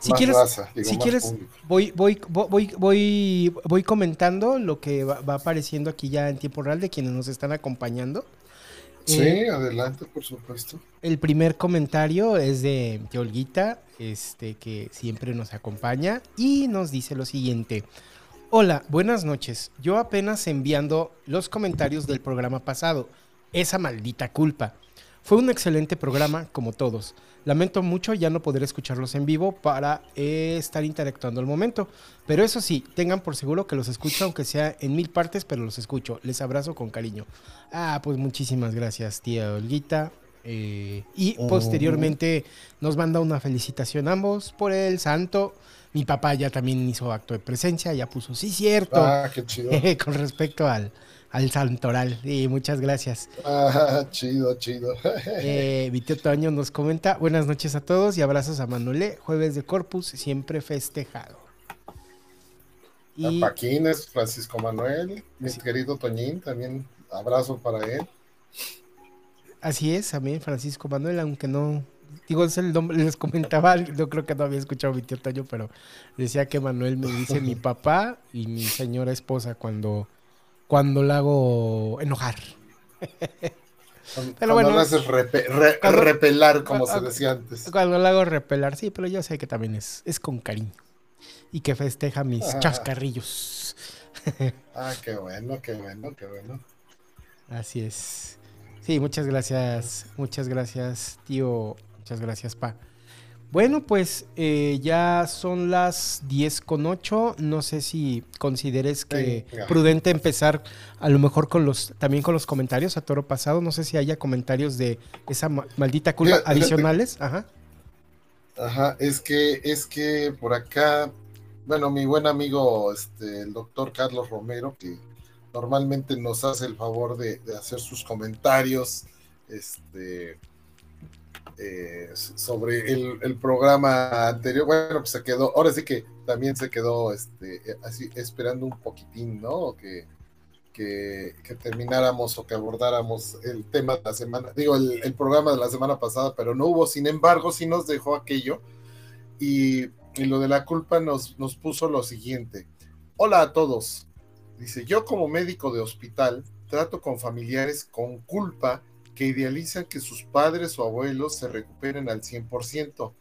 si quieres, si quieres voy, voy, voy, voy, voy comentando lo que va, apareciendo aquí ya en tiempo real de quienes nos están acompañando. Sí, eh, adelante, por supuesto. El primer comentario es de, Olguita, este, que siempre nos acompaña y nos dice lo siguiente. Hola, buenas noches. Yo apenas enviando los comentarios del programa pasado. Esa maldita culpa. Fue un excelente programa, como todos. Lamento mucho ya no poder escucharlos en vivo para eh, estar interactuando al momento. Pero eso sí, tengan por seguro que los escucho, aunque sea en mil partes, pero los escucho. Les abrazo con cariño. Ah, pues muchísimas gracias, tía Olguita. Eh, y oh. posteriormente nos manda una felicitación ambos por el santo. Mi papá ya también hizo acto de presencia, ya puso sí cierto. Ah, qué chido. con respecto al, al santoral. Y muchas gracias. Ah, chido, chido. eh, mi tío Toño nos comenta, buenas noches a todos y abrazos a Manuel. Jueves de Corpus, siempre festejado. Y... A Paquines, Francisco Manuel, mi querido Toñín, también abrazo para él. Así es, también Francisco Manuel, aunque no, digo, es el nombre, les comentaba, yo creo que no había escuchado a mi tío Toño, pero decía que Manuel me dice mi papá y mi señora esposa cuando cuando la hago enojar. pero bueno, la haces repelar, como se decía antes. Cuando la hago repelar, sí, pero yo sé que también es, es con cariño. Y que festeja mis ah. chascarrillos. ah, qué bueno, qué bueno, qué bueno. Así es. Sí, muchas gracias, muchas gracias, tío. Muchas gracias, pa. Bueno, pues eh, ya son las 10 con 8. No sé si consideres que prudente empezar a lo mejor con los también con los comentarios a toro pasado. No sé si haya comentarios de esa maldita culpa adicionales. Ajá. Ajá, es que, es que por acá, bueno, mi buen amigo, este, el doctor Carlos Romero, que normalmente nos hace el favor de, de hacer sus comentarios, este eh, sobre el, programa anterior. Bueno, pues se quedó, ahora sí que también se quedó este, así esperando un poquitín, ¿no? Que, que, termináramos o que abordáramos el tema de la semana, digo, el, programa de la semana pasada, pero no hubo, sin embargo, sí nos dejó aquello. Y, lo de la culpa nos, nos puso lo siguiente. Hola a todos. Dice, yo como médico de hospital trato con familiares con culpa que idealizan que sus padres o abuelos se recuperen al 100%.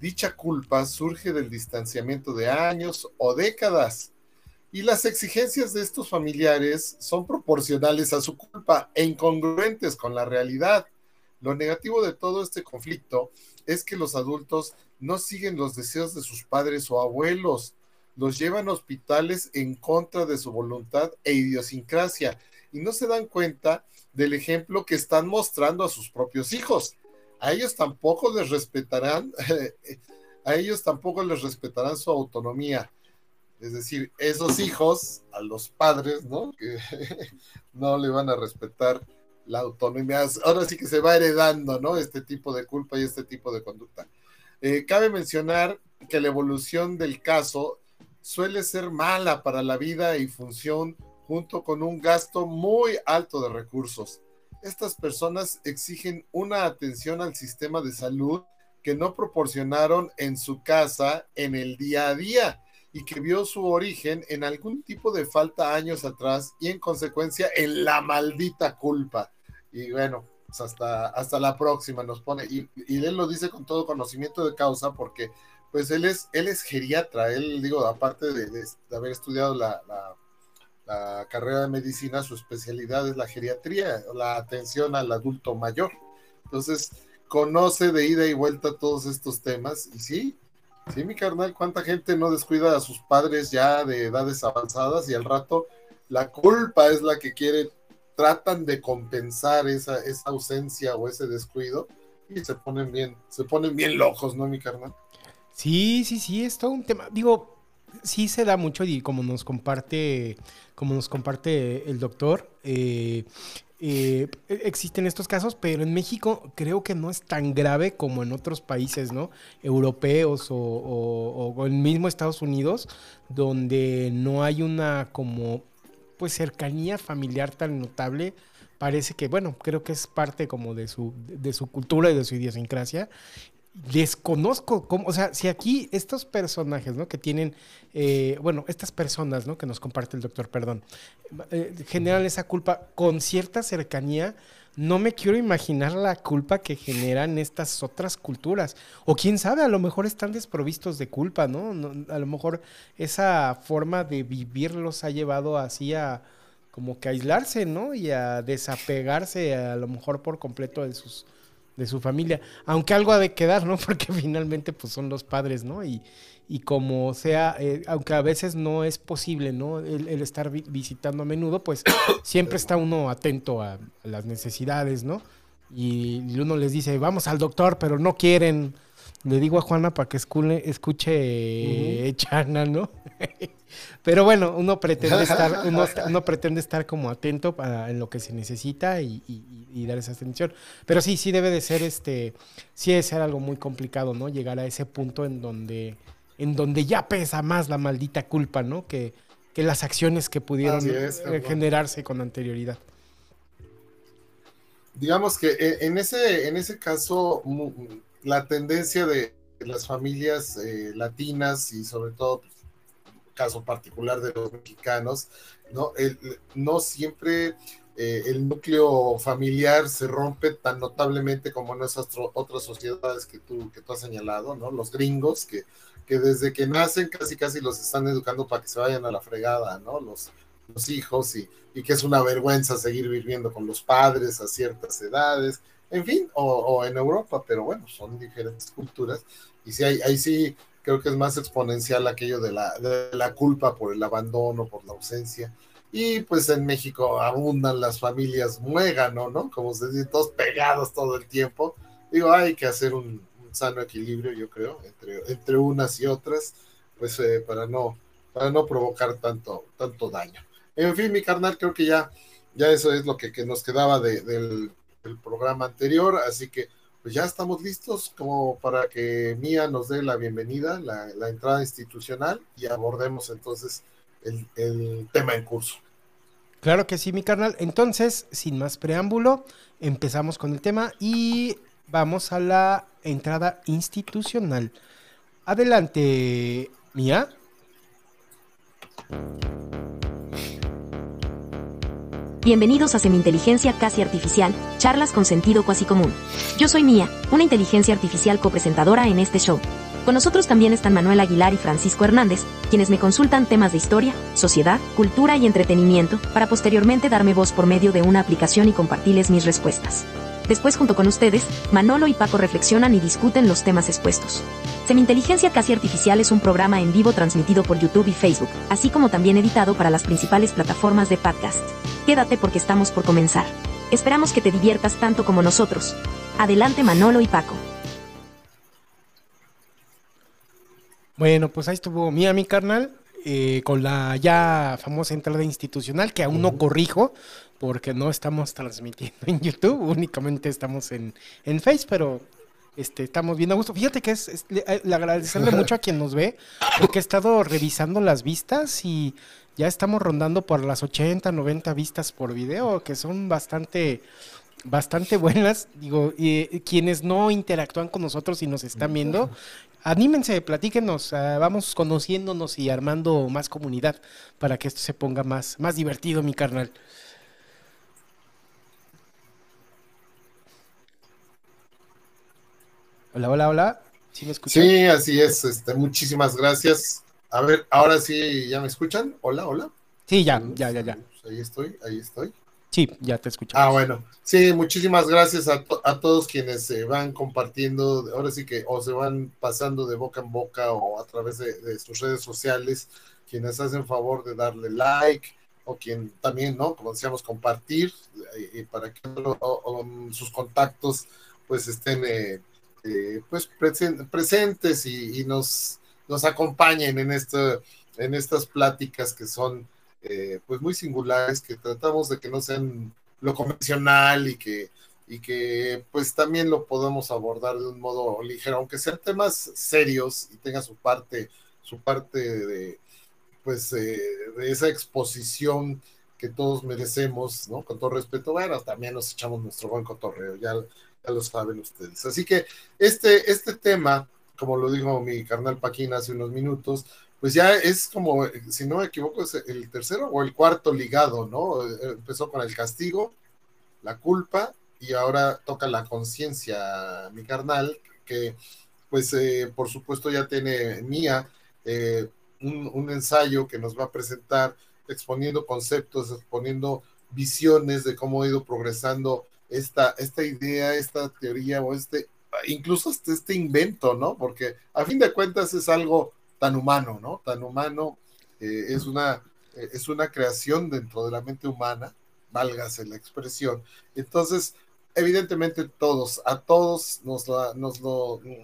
Dicha culpa surge del distanciamiento de años o décadas y las exigencias de estos familiares son proporcionales a su culpa e incongruentes con la realidad. Lo negativo de todo este conflicto es que los adultos no siguen los deseos de sus padres o abuelos, los llevan a hospitales en contra de su voluntad e idiosincrasia y no se dan cuenta del ejemplo que están mostrando a sus propios hijos. A ellos tampoco les respetarán, a ellos tampoco les respetarán su autonomía. Es decir, esos hijos, a los padres, ¿no? No le van a respetar la autonomía. Ahora sí que se va heredando, ¿no? Este tipo de culpa y este tipo de conducta. Eh, cabe mencionar que la evolución del caso suele ser mala para la vida y función junto con un gasto muy alto de recursos. Estas personas exigen una atención al sistema de salud que no proporcionaron en su casa en el día a día y que vio su origen en algún tipo de falta años atrás y en consecuencia en la maldita culpa. Y bueno, pues hasta, hasta la próxima nos pone, y, él lo dice con todo conocimiento de causa porque pues él es, él es geriatra, él digo, aparte de, haber estudiado la la carrera de medicina, su especialidad es la geriatría, la atención al adulto mayor. Entonces, conoce de ida y vuelta todos estos temas y sí, sí, mi carnal, cuánta gente no descuida a sus padres ya de edades avanzadas y al rato la culpa es la que quiere, tratan de compensar esa, esa ausencia o ese descuido y se ponen bien, se ponen bien locos, ¿no, mi carnal? Sí, sí, sí, es todo un tema. Digo, sí se da mucho y como nos comparte, como nos comparte el doctor, eh, eh, existen estos casos, pero en México creo que no es tan grave como en otros países, ¿no? Europeos o, o, en mismo Estados Unidos, donde no hay una como pues cercanía familiar tan notable. Parece que, bueno, creo que es parte como de su, de su cultura y de su idiosincrasia desconozco cómo, o sea, si aquí estos personajes, ¿no? Que tienen, eh, bueno, estas personas, ¿no? Que nos comparte el doctor, perdón, eh, generan esa culpa con cierta cercanía, no me quiero imaginar la culpa que generan estas otras culturas. O quién sabe, a lo mejor están desprovistos de culpa, ¿no? a lo mejor esa forma de vivir los ha llevado así a como que aislarse, ¿no? Y a desapegarse a lo mejor por completo de sus de su familia, aunque algo ha de quedar, ¿no? Porque finalmente pues son los padres, ¿no? Y, y como sea, eh, aunque a veces no es posible, ¿no? El, estar visitando a menudo, pues siempre está uno atento a, las necesidades, ¿no? Y, uno les dice, vamos al doctor, pero no quieren. Le digo a Juana para que escuche Chana, ¿no? Pero bueno, uno pretende estar, uno, pretende estar como atento para, en lo que se necesita y, dar esa atención. Pero sí, sí debe de ser este, sí debe ser algo muy complicado, ¿no? Llegar a ese punto en donde, en donde ya pesa más la maldita culpa, ¿no? Que, que las acciones que pudieron generarse con anterioridad. Digamos que eh, en ese, en ese caso, la tendencia de las familias eh, latinas y sobre todo pues, caso particular de los mexicanos, ¿no? no siempre eh, el núcleo familiar se rompe tan notablemente como en esas otras sociedades que tú, que tú has señalado, ¿no? Los gringos que, que desde que nacen casi casi los están educando para que se vayan a la fregada, ¿no? Los, los hijos y, y que es una vergüenza seguir viviendo con los padres a ciertas edades, en fin, o, en Europa, pero bueno, son diferentes culturas y sí, ahí, ahí sí creo que es más exponencial aquello de la, de la culpa por el abandono, por la ausencia. Y pues en México abundan las familias muégano, ¿no? Como se dice, todos pegados todo el tiempo. Digo, hay que hacer un, sano equilibrio, yo creo, entre, entre unas y otras, pues eh, para, no, para no provocar tanto, tanto daño. En fin, mi carnal, creo que ya, ya eso es lo que, que nos quedaba de, del, del programa anterior, así que pues ya estamos listos como para que Mía nos dé la bienvenida, la, entrada institucional y abordemos entonces el, tema en curso. Claro que sí, mi carnal. Entonces, sin más preámbulo, empezamos con el tema y vamos a la entrada institucional. Adelante, Mía. Bienvenidos a Semi-Inteligencia Casi Artificial, charlas con sentido cuasi común. Yo soy Mía, una inteligencia artificial copresentadora en este show. Con nosotros también están Manuel Aguilar y Francisco Hernández, quienes me consultan temas de historia, sociedad, cultura y entretenimiento, para posteriormente darme voz por medio de una aplicación y compartirles mis respuestas. Después, junto con ustedes, Manolo y Paco reflexionan y discuten los temas expuestos. Seminteligencia Casi Artificial es un programa en vivo transmitido por YouTube y Facebook, así como también editado para las principales plataformas de podcast. Quédate porque estamos por comenzar. Esperamos que te diviertas tanto como nosotros. Adelante Manolo y Paco. Bueno, pues ahí estuvo Mía, mi carnal, eh, con la ya famosa entrada institucional, que aún no corrijo, porque no estamos transmitiendo en YouTube, únicamente estamos en, en Face, pero este, estamos viendo a gusto. Fíjate que es, le, eh, agradecerle mucho a quien nos ve, porque he estado revisando las vistas y ya estamos rondando por las 80, 90 vistas por video, que son bastante, bastante buenas. Digo, y, quienes no interactúan con nosotros y nos están viendo, anímense, platíquenos, ah, vamos conociéndonos y armando más comunidad para que esto se ponga más, más divertido, mi carnal. Hola, hola, hola. ¿Sí me escuchan? Sí, así es. Este, muchísimas gracias. A ver, ahora sí, ¿ya me escuchan? Hola, hola. Sí, ya, ya, ya, ya. Ahí estoy, ahí estoy. Sí, ya te escucho. Ah, bueno. Sí, muchísimas gracias a, todos quienes se van compartiendo, ahora sí que o se van pasando de boca en boca o a través de, sus redes sociales, quienes hacen favor de darle like o quien también, ¿no? Como decíamos, compartir y, para que sus contactos pues estén eh, eh, pues presentes y, nos, acompañen en, en estas pláticas que son eh, pues muy singulares, que tratamos de que no sean lo convencional y que, y que pues también lo podamos abordar de un modo ligero, aunque sean temas serios y tenga su parte, su parte de pues de esa exposición que todos merecemos, ¿no? Con todo respeto, bueno, también nos echamos nuestro buen cotorreo, ya, ya lo saben ustedes. Así que este, este tema, como lo dijo mi carnal Paquín hace unos minutos, pues ya es como, si no me equivoco, es el tercero o el cuarto ligado, ¿no? Empezó con el castigo, la culpa y ahora toca la conciencia, mi carnal, que pues eh, por supuesto ya tiene Mía eh, un, un, ensayo que nos va a presentar exponiendo conceptos, exponiendo visiones de cómo ha ido progresando esta, esta idea, esta teoría o este, incluso este, este invento, ¿no? Porque a fin de cuentas es algo tan humano, ¿no? Tan humano, eh, es, una, es una creación dentro de la mente humana, válgase la expresión. Entonces, evidentemente todos, a todos nos, nos,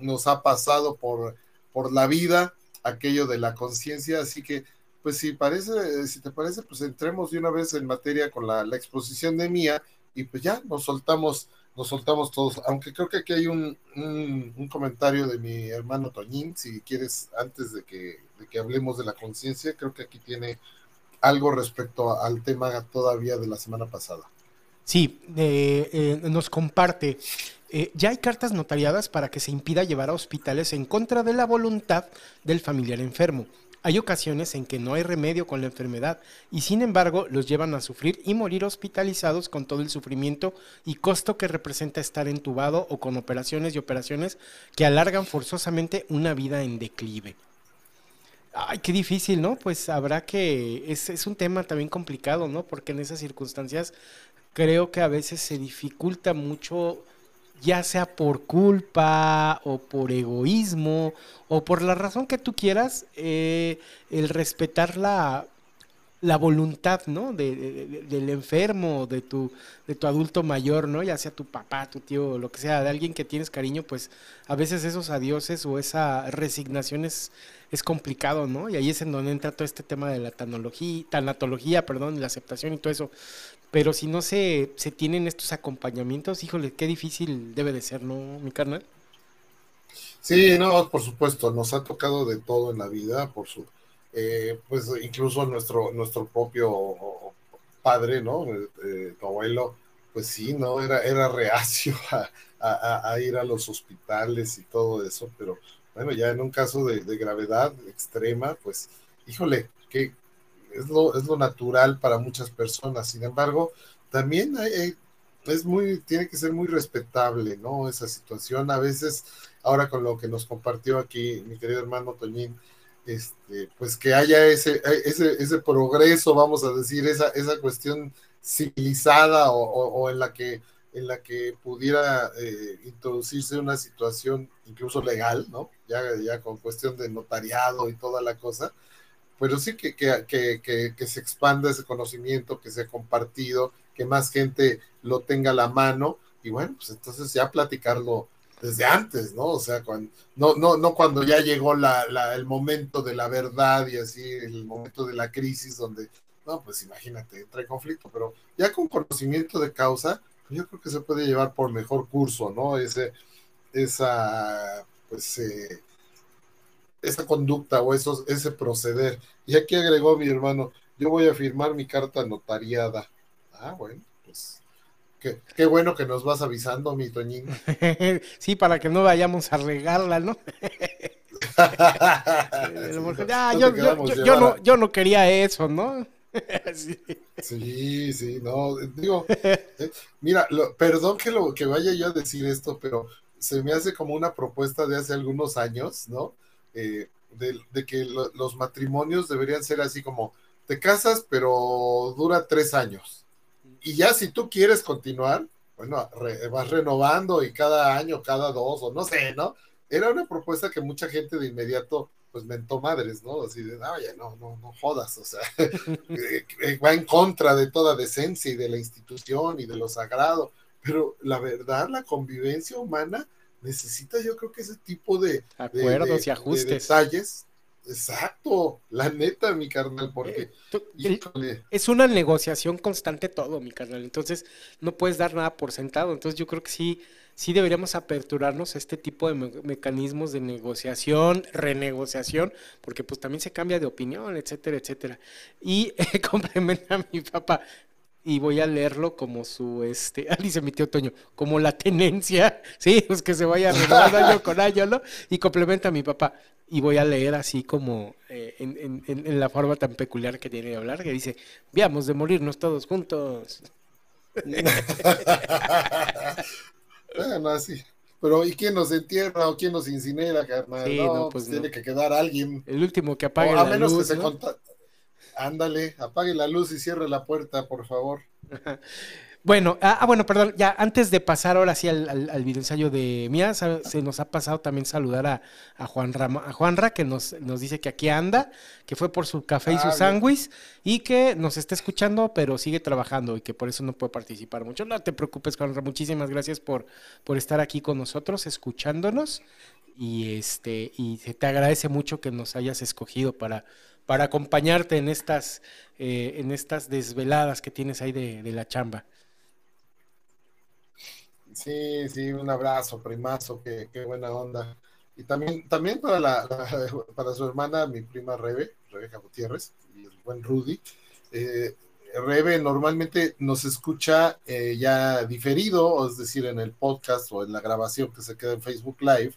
nos ha pasado por, por la vida aquello de la conciencia, así que pues si parece, si te parece, pues entremos de una vez en materia con la, la, exposición de Mía y pues ya nos soltamos, nos soltamos todos, aunque creo que aquí hay un, un, comentario de mi hermano Toñín, si quieres, antes de que, de que hablemos de la conciencia, creo que aquí tiene algo respecto al tema todavía de la semana pasada. Sí, eh, eh, nos comparte. Eh, ya hay cartas notariadas para que se impida llevar a hospitales en contra de la voluntad del familiar enfermo. Hay ocasiones en que no hay remedio con la enfermedad y sin embargo los llevan a sufrir y morir hospitalizados con todo el sufrimiento y costo que representa estar entubado o con operaciones y operaciones que alargan forzosamente una vida en declive. Ay, qué difícil, ¿no? Pues habrá que... Es, es un tema también complicado, ¿no? Porque en esas circunstancias creo que a veces se dificulta mucho, ya sea por culpa o por egoísmo o por la razón que tú quieras, eh, el respetar la, la voluntad, ¿no? De, de, del enfermo, de tu, de tu adulto mayor, ¿no? Ya sea tu papá, tu tío, lo que sea, de alguien que tienes cariño, pues a veces esos adioses o esa resignación es, es complicado, ¿no? Y ahí es en donde entra todo este tema de la tanatología, perdón, la aceptación y todo eso. Pero si no se, se tienen estos acompañamientos, híjole, qué difícil debe de ser, ¿no, mi carnal? Sí, no, por supuesto, nos ha tocado de todo en la vida, por su, eh, pues incluso nuestro, nuestro propio padre, ¿no? Eh, tu abuelo, pues sí, ¿no? Era, era reacio a, ir a los hospitales y todo eso, pero bueno, ya en un caso de, gravedad extrema, pues, híjole, que es lo, es lo natural para muchas personas. Sin embargo, también hay, es muy, tiene que ser muy respetable, ¿no? Esa situación. A veces, ahora con lo que nos compartió aquí mi querido hermano Toñín, este, pues que haya ese, ese, ese progreso, vamos a decir, esa, esa cuestión civilizada o, o, o en la que en la que pudiera eh, introducirse una situación incluso legal, ¿no? Ya, ya con cuestión de notariado y toda la cosa, pero sí que, que, que, que, se expanda ese conocimiento, que sea compartido, que más gente lo tenga a la mano, y bueno, pues entonces ya platicarlo desde antes, ¿no? O sea, cuando, no, no, no cuando ya llegó la, la, el momento de la verdad y así, el momento de la crisis donde, no, pues imagínate, entra en conflicto, pero ya con conocimiento de causa, yo creo que se puede llevar por mejor curso, ¿no? Ese, esa, pues, eh, esa conducta o esos, ese proceder. Y aquí agregó mi hermano, yo voy a firmar mi carta notariada. Ah, bueno, pues qué, qué bueno que nos vas avisando, mi Toñín. sí, para que no vayamos a regarla, ¿no? yo, no, yo no quería eso, ¿no? sí. sí, sí, no, digo, eh, mira, lo, perdón que lo que vaya yo a decir esto, pero se me hace como una propuesta de hace algunos años, ¿no? Eh, de, de, que lo, los matrimonios deberían ser así como, te casas, pero dura tres años. Y ya si tú quieres continuar, bueno, re, vas renovando y cada año, cada dos, o no sé, ¿no? Era una propuesta que mucha gente de inmediato pues mentó madres, ¿no? Así de, oye, no, no, no jodas, o sea, eh, va en contra de toda decencia y de la institución y de lo sagrado, pero la verdad, la convivencia humana necesita yo creo que ese tipo de acuerdos de, de, y ajustes. De detalles. Exacto, la neta, mi carnal, porque eh, es una negociación constante todo, mi carnal. Entonces, no puedes dar nada por sentado. Entonces, yo creo que sí, sí deberíamos aperturarnos a este tipo de me mecanismos de negociación, renegociación, porque pues también se cambia de opinión, etcétera, etcétera. Y eh, complementa a mi papá, y voy a leerlo como su, este, dice mi tío Toño, como la tenencia, sí, pues que se vaya renovando año con año, ¿no? Y complementa a mi papá. Y voy a leer así como eh, en, en, en, la forma tan peculiar que tiene de hablar, que dice, veamos de morirnos todos juntos. bueno, así. Pero ¿y quién nos entierra o quién nos incinera, carnal? no, pues, pues tiene que quedar alguien. El último que apague o a menos que se. Ándale, apague la luz y cierre la puerta, por favor. Bueno, ah, ah, bueno, perdón, ya antes de pasar ahora sí al, al, video ensayo de Mía, se nos ha pasado también saludar a, a, Juan a Juanra, que nos, nos dice que aquí anda, que fue por su café y su sándwich, y que nos está escuchando, pero sigue trabajando y que por eso no puede participar mucho. No te preocupes, Juanra, muchísimas gracias por, por estar aquí con nosotros, escuchándonos, y este, y se te agradece mucho que nos hayas escogido para para acompañarte en estas, eh, en estas desveladas que tienes ahí de, de, la chamba. Sí, sí, un abrazo, primazo, qué, qué buena onda. Y también, también para, la, para su hermana, mi prima Rebe, Rebeca Gutiérrez, y el buen Rudy. Eh, Rebe normalmente nos escucha eh, ya diferido, es decir, en el podcast o en la grabación que se queda en Facebook Live,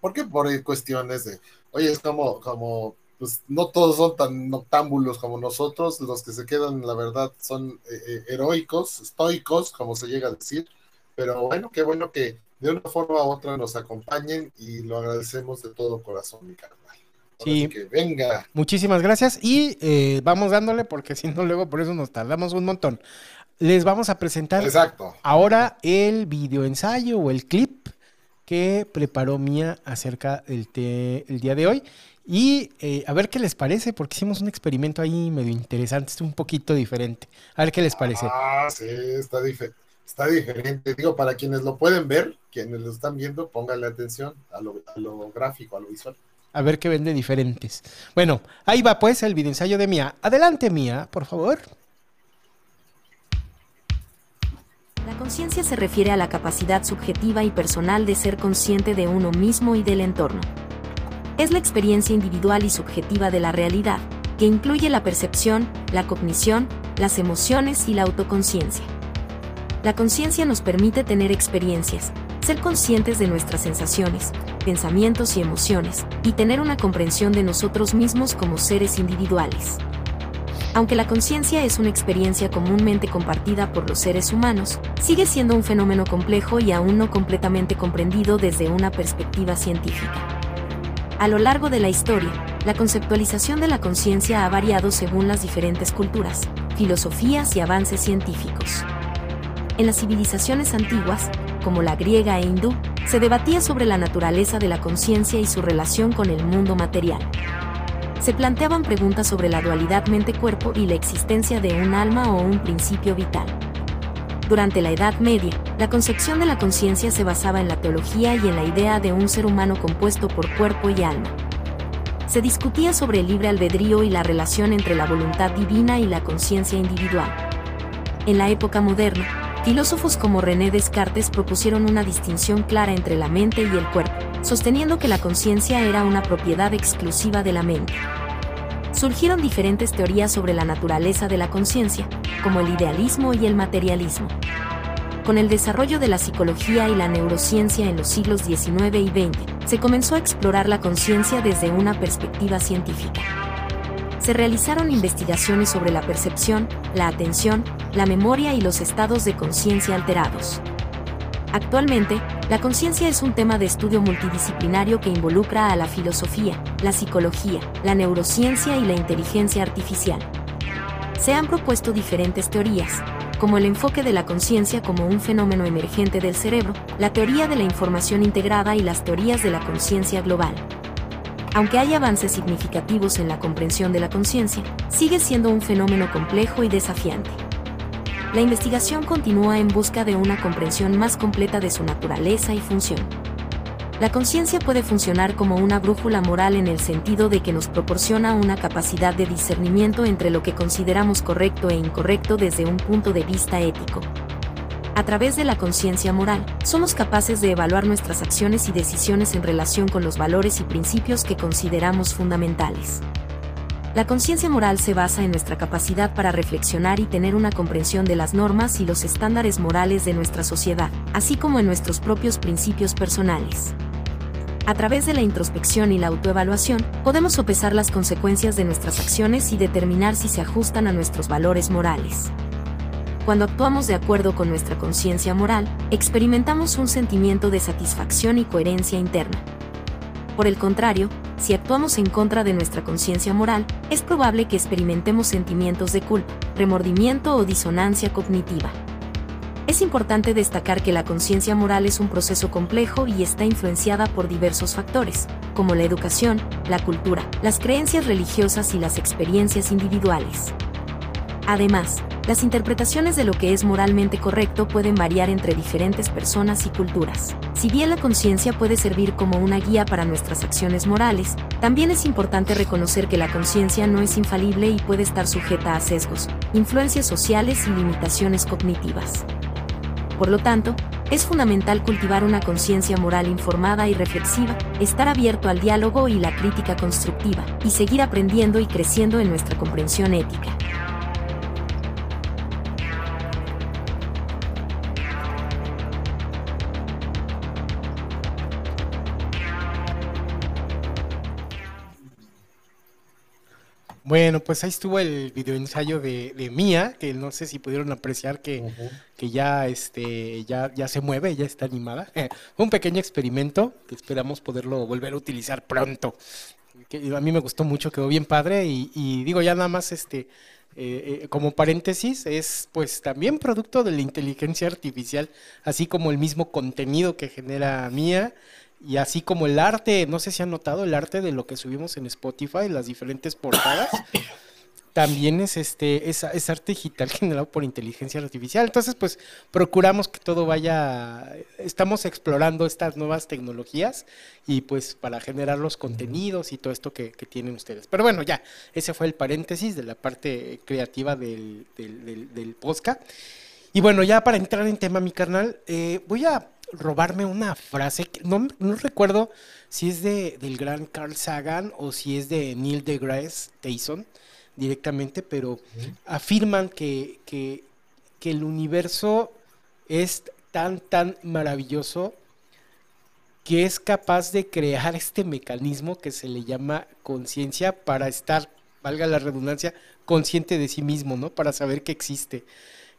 porque por cuestiones de, oye, es como, como pues no todos son tan noctámbulos como nosotros, los que se quedan, la verdad, son eh, eh, heroicos, estoicos, como se llega a decir, pero bueno, qué bueno que de una forma u otra nos acompañen y lo agradecemos de todo corazón, mi carnal. Sí. Que venga. Muchísimas gracias y eh, vamos dándole porque si no luego por eso nos tardamos un montón. Les vamos a presentar Exacto. ahora el video ensayo o el clip que preparó Mía acerca del el día de hoy. Y eh, a ver qué les parece, porque hicimos un experimento ahí medio interesante, es un poquito diferente. A ver qué les parece. Ah, sí, está, está diferente. Digo, para quienes lo pueden ver, quienes lo están viendo, pónganle atención a lo, a lo gráfico, a lo visual. A ver qué vende diferentes. Bueno, ahí va pues el videoensayo de Mía. Adelante, Mía, por favor. La conciencia se refiere a la capacidad subjetiva y personal de ser consciente de uno mismo y del entorno es la experiencia individual y subjetiva de la realidad, que incluye la percepción, la cognición, las emociones y la autoconciencia. La conciencia nos permite tener experiencias, ser conscientes de nuestras sensaciones, pensamientos y emociones, y tener una comprensión de nosotros mismos como seres individuales. Aunque la conciencia es una experiencia comúnmente compartida por los seres humanos, sigue siendo un fenómeno complejo y aún no completamente comprendido desde una perspectiva científica. A lo largo de la historia, la conceptualización de la conciencia ha variado según las diferentes culturas, filosofías y avances científicos. En las civilizaciones antiguas, como la griega e hindú, se debatía sobre la naturaleza de la conciencia y su relación con el mundo material. Se planteaban preguntas sobre la dualidad mente-cuerpo y la existencia de un alma o un principio vital. Durante la Edad Media, la concepción de la conciencia se basaba en la teología y en la idea de un ser humano compuesto por cuerpo y alma. Se discutía sobre el libre albedrío y la relación entre la voluntad divina y la conciencia individual. En la época moderna, filósofos como René Descartes propusieron una distinción clara entre la mente y el cuerpo, sosteniendo que la conciencia era una propiedad exclusiva de la mente surgieron diferentes teorías sobre la naturaleza de la conciencia, como el idealismo y el materialismo. Con el desarrollo de la psicología y la neurociencia en los siglos XIX y XX, se comenzó a explorar la conciencia desde una perspectiva científica. Se realizaron investigaciones sobre la percepción, la atención, la memoria y los estados de conciencia alterados. Actualmente, la conciencia es un tema de estudio multidisciplinario que involucra a la filosofía, la psicología, la neurociencia y la inteligencia artificial. Se han propuesto diferentes teorías, como el enfoque de la conciencia como un fenómeno emergente del cerebro, la teoría de la información integrada y las teorías de la conciencia global. Aunque hay avances significativos en la comprensión de la conciencia, sigue siendo un fenómeno complejo y desafiante la investigación continúa en busca de una comprensión más completa de su naturaleza y función. La conciencia puede funcionar como una brújula moral en el sentido de que nos proporciona una capacidad de discernimiento entre lo que consideramos correcto e incorrecto desde un punto de vista ético. A través de la conciencia moral, somos capaces de evaluar nuestras acciones y decisiones en relación con los valores y principios que consideramos fundamentales. La conciencia moral se basa en nuestra capacidad para reflexionar y tener una comprensión de las normas y los estándares morales de nuestra sociedad, así como en nuestros propios principios personales. A través de la introspección y la autoevaluación, podemos sopesar las consecuencias de nuestras acciones y determinar si se ajustan a nuestros valores morales. Cuando actuamos de acuerdo con nuestra conciencia moral, experimentamos un sentimiento de satisfacción y coherencia interna. Por el contrario, si actuamos en contra de nuestra conciencia moral, es probable que experimentemos sentimientos de culpa, remordimiento o disonancia cognitiva. Es importante destacar que la conciencia moral es un proceso complejo y está influenciada por diversos factores, como la educación, la cultura, las creencias religiosas y las experiencias individuales. Además, las interpretaciones de lo que es moralmente correcto pueden variar entre diferentes personas y culturas. Si bien la conciencia puede servir como una guía para nuestras acciones morales, también es importante reconocer que la conciencia no es infalible y puede estar sujeta a sesgos, influencias sociales y limitaciones cognitivas. Por lo tanto, es fundamental cultivar una conciencia moral informada y reflexiva, estar abierto al diálogo y la crítica constructiva, y seguir aprendiendo y creciendo en nuestra comprensión ética. Bueno, pues ahí estuvo el video ensayo de, de Mía, que no sé si pudieron apreciar que, que ya, este, ya, ya se mueve, ya está animada. Un pequeño experimento que esperamos poderlo volver a utilizar pronto. Que a mí me gustó mucho, quedó bien padre y, digo ya nada más este, eh, eh, como paréntesis, es pues también producto de la inteligencia artificial, así como el mismo contenido que genera Mía y así como el arte, no sé si han notado el arte de lo que subimos en Spotify, las diferentes portadas, también es este es, es, arte digital generado por inteligencia artificial. Entonces, pues procuramos que todo vaya, estamos explorando estas nuevas tecnologías y pues para generar los contenidos y todo esto que, tienen ustedes. Pero bueno, ya, ese fue el paréntesis de la parte creativa del, del, del, podcast. Y bueno, ya para entrar en tema, mi carnal, eh, voy a robarme una frase, que no, recuerdo si es de, del gran Carl Sagan o si es de Neil deGrasse Tyson directamente, pero afirman que, que, que el universo es tan, tan maravilloso que es capaz de crear este mecanismo que se le llama conciencia para estar, valga la redundancia, consciente de sí mismo, ¿no? Para saber que existe.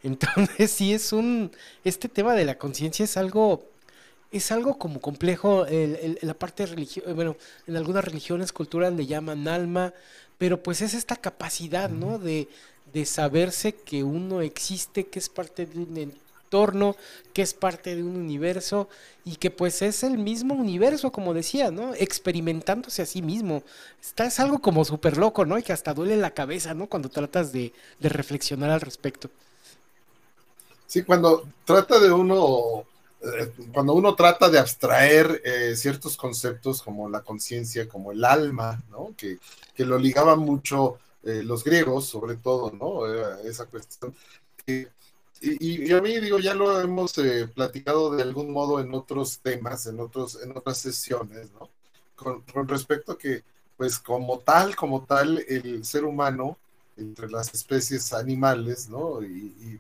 Entonces sí es un, este tema de la conciencia es algo, es algo como complejo, el, la parte religiosa, bueno, en algunas religiones culturales le llaman alma, pero pues es esta capacidad, ¿no? De, de saberse que uno existe, que es parte de un entorno, que es parte de un universo y que pues es el mismo universo, como decía, ¿no? Experimentándose a sí mismo. Está, es algo como súper loco, ¿no? Y que hasta duele la cabeza, ¿no? Cuando tratas de, de reflexionar al respecto. Sí, cuando trata de uno, eh, cuando uno trata de abstraer eh, ciertos conceptos como la conciencia, como el alma, ¿no? Que, que lo ligaban mucho eh, los griegos, sobre todo, ¿no? esa cuestión. Y, y, a mí, digo, ya lo hemos platicado de algún modo en otros temas, en, otros, en otras sesiones, ¿no? Con, con respecto a que, pues como tal, como tal, el ser humano entre las especies animales, ¿no? Y,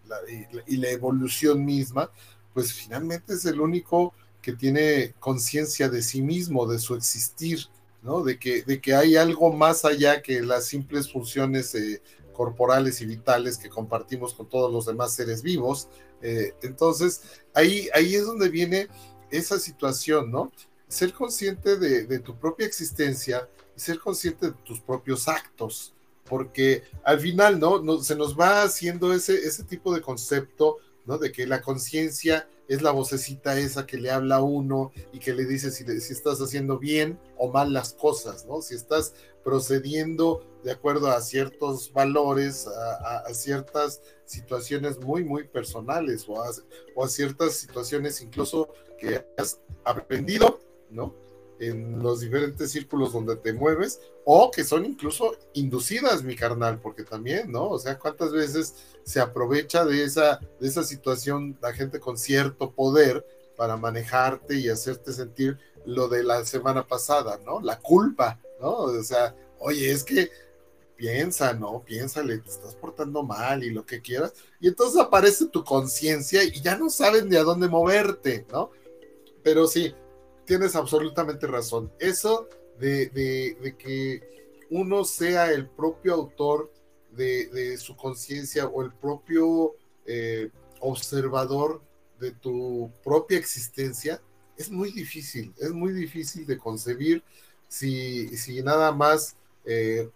la, evolución misma, pues finalmente es el único que tiene conciencia de sí mismo, de su existir, ¿no? De que, hay algo más allá que las simples funciones eh, corporales y vitales que compartimos con todos los demás seres vivos. Eh, entonces, ahí, ahí es donde viene esa situación, ¿no? Ser consciente de, de tu propia existencia y ser consciente de tus propios actos porque al final, ¿no? se nos va haciendo ese, ese tipo de concepto, ¿no? De que la conciencia es la vocecita esa que le habla a uno y que le dice si, estás haciendo bien o mal las cosas, ¿no? Si estás procediendo de acuerdo a ciertos valores, a, ciertas situaciones muy, muy personales o o a ciertas situaciones incluso que has aprendido, ¿no? en los diferentes círculos donde te mueves o que son incluso inducidas, mi carnal, porque también, ¿no? O sea, cuántas veces se aprovecha de esa, de esa situación la gente con cierto poder para manejarte y hacerte sentir lo de la semana pasada, ¿no? La culpa, ¿no? O sea, oye, es que piensa, ¿no? Piénsale, te estás portando mal y lo que quieras. Y entonces aparece tu conciencia y ya no saben de a dónde moverte, ¿no? Pero sí, tienes absolutamente razón. Eso de, que uno sea el propio autor de, su conciencia o el propio eh, observador de tu propia existencia, es muy difícil, es muy difícil de concebir si, si nada más eh,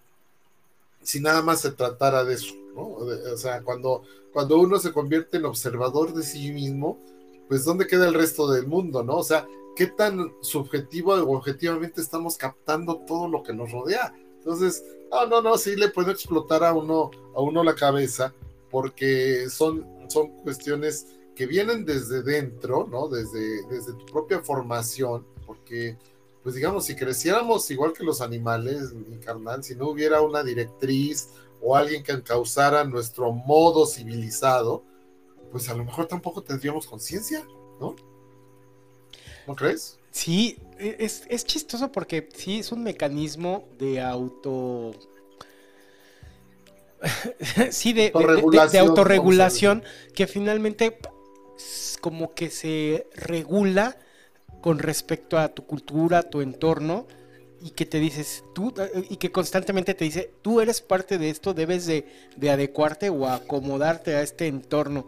si nada más se tratara de eso, ¿no? O sea, cuando, cuando uno se convierte en observador de sí mismo, pues ¿dónde queda el resto del mundo, no? O sea, ¿qué tan subjetivo o objetivamente estamos captando todo lo que nos rodea? Entonces, no, no, no, sí le puede explotar a uno, a uno la cabeza, porque son, son cuestiones que vienen desde dentro, ¿no? Desde, desde tu propia formación, porque pues digamos, si creciéramos igual que los animales, mi carnal, si no hubiera una directriz o alguien que encauzara nuestro modo civilizado, pues a lo mejor tampoco tendríamos conciencia, ¿no? ¿No crees? Sí, e, es, chistoso porque sí es un mecanismo de auto. sí, de, de autorregulación que finalmente como que se regula con respecto a tu cultura, a tu entorno, y que te dices, tú, y que constantemente te dice, tú eres parte de esto, debes de, adecuarte o acomodarte a este entorno.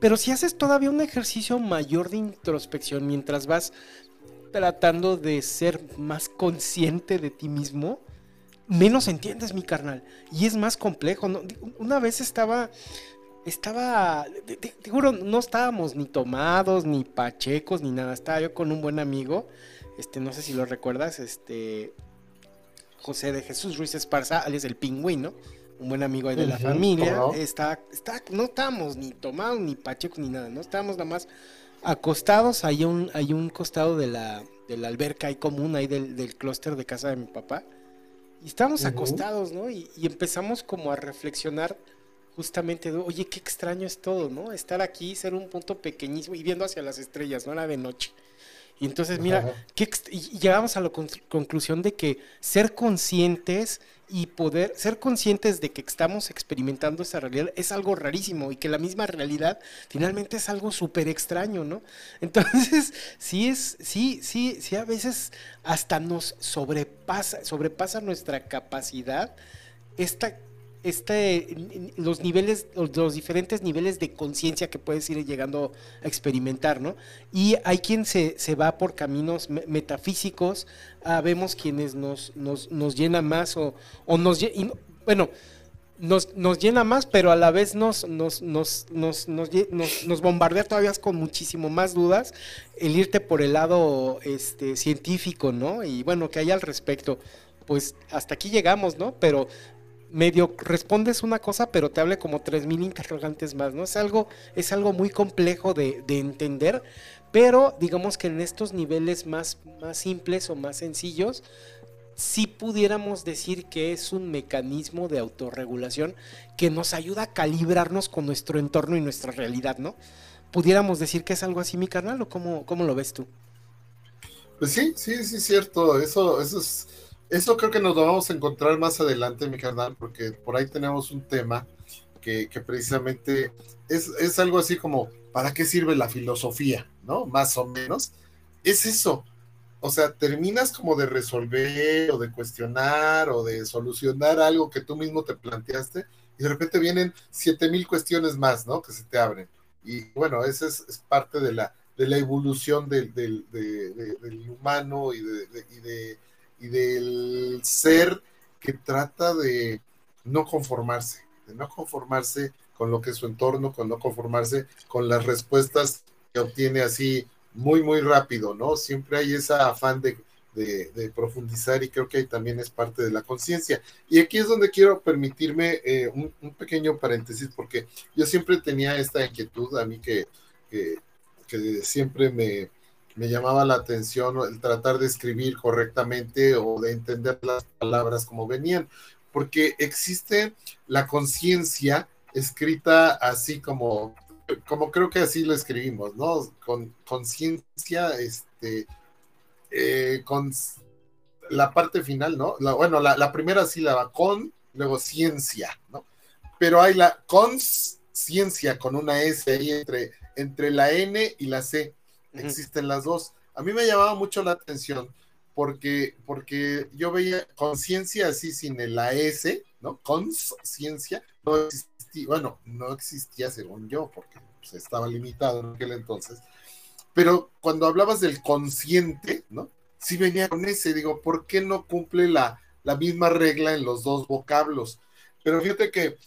Pero si haces todavía un ejercicio mayor de introspección mientras vas tratando de ser más consciente de ti mismo, menos entiendes mi carnal. Y es más complejo. Una vez estaba estaba, te, juro, no estábamos ni tomados, ni pachecos, ni nada. Estaba yo con un buen amigo, este, no sé si lo recuerdas, este, José de Jesús Ruiz Esparza, alias el pingüino, un buen amigo de la familia. No? Está, está, no estábamos ni tomados, ni pachecos, ni nada, no estábamos nada más acostados. Hay un, hay un costado de la, de la alberca ahí común, ahí del, del clúster de casa de mi papá. Y estábamos acostados, ¿no? Y, y empezamos como a reflexionar justamente, oye, qué extraño es todo, ¿no? Estar aquí, ser un punto pequeñísimo y viendo hacia las estrellas, ¿no? Era de noche. Y entonces, mira, y llegamos a la conclusión de que ser conscientes y poder ser conscientes de que estamos experimentando esa realidad es algo rarísimo y que la misma realidad finalmente es algo súper extraño, ¿no? Entonces, sí es, sí, sí, sí a veces hasta nos sobrepasa, sobrepasa nuestra capacidad esta este, los niveles, los diferentes niveles de conciencia que puedes ir llegando a experimentar, ¿no? Y hay quien se, va por caminos metafísicos, ah, vemos quienes nos, nos, nos llena más o, o nos, bueno, nos, nos, llena más, pero a la vez nos, nos, nos, nos, nos, bombardea todavía con muchísimo más dudas el irte por el lado este, científico, ¿no? Y bueno, que hay al respecto. Pues hasta aquí llegamos, ¿no? Pero medio respondes una cosa, pero te hable como tres mil interrogantes más, ¿no? Es algo, es algo muy complejo de, entender, pero digamos que en estos niveles más, más simples o más sencillos, sí pudiéramos decir que es un mecanismo de autorregulación que nos ayuda a calibrarnos con nuestro entorno y nuestra realidad, ¿no? Pudiéramos decir que es algo así, mi carnal, o cómo, cómo lo ves tú? Pues sí, sí, sí, es cierto. Eso, eso es eso creo que nos lo vamos a encontrar más adelante, mi canal, porque por ahí tenemos un tema que, precisamente es, algo así como, ¿para qué sirve la filosofía? ¿No? Más o menos. Es eso. O sea, terminas como de resolver o de cuestionar o de solucionar algo que tú mismo te planteaste y de repente vienen siete mil cuestiones más, ¿no? Que se te abren. Y bueno, esa es, parte de la, de la evolución del, del humano y de y del ser que trata de no conformarse, de no conformarse con lo que es su entorno, con no conformarse con las respuestas que obtiene así muy, muy rápido, ¿no? Siempre hay ese afán de, profundizar y creo que también es parte de la conciencia. Y aquí es donde quiero permitirme eh, un, pequeño paréntesis, porque yo siempre tenía esta inquietud, a mí que, que siempre me, me llamaba la atención el tratar de escribir correctamente o de entender las palabras como venían, porque existe la conciencia escrita así como, como creo que así lo escribimos, ¿no? Con conciencia, este, eh, con la parte final, ¿no? bueno, la, la, primera sílaba, con luego ciencia, ¿no? Pero hay la conciencia con una S ahí entre, entre la N y la C. Existen las dos. A mí me llamaba mucho la atención porque, porque yo veía conciencia así sin la S, ¿no? Conciencia, bueno, no existía según yo, porque pues, estaba limitado en aquel entonces. Pero cuando hablabas del consciente, ¿no? Sí venía con ese, digo, ¿por qué no cumple la, la misma regla en los dos vocablos? Pero fíjate que,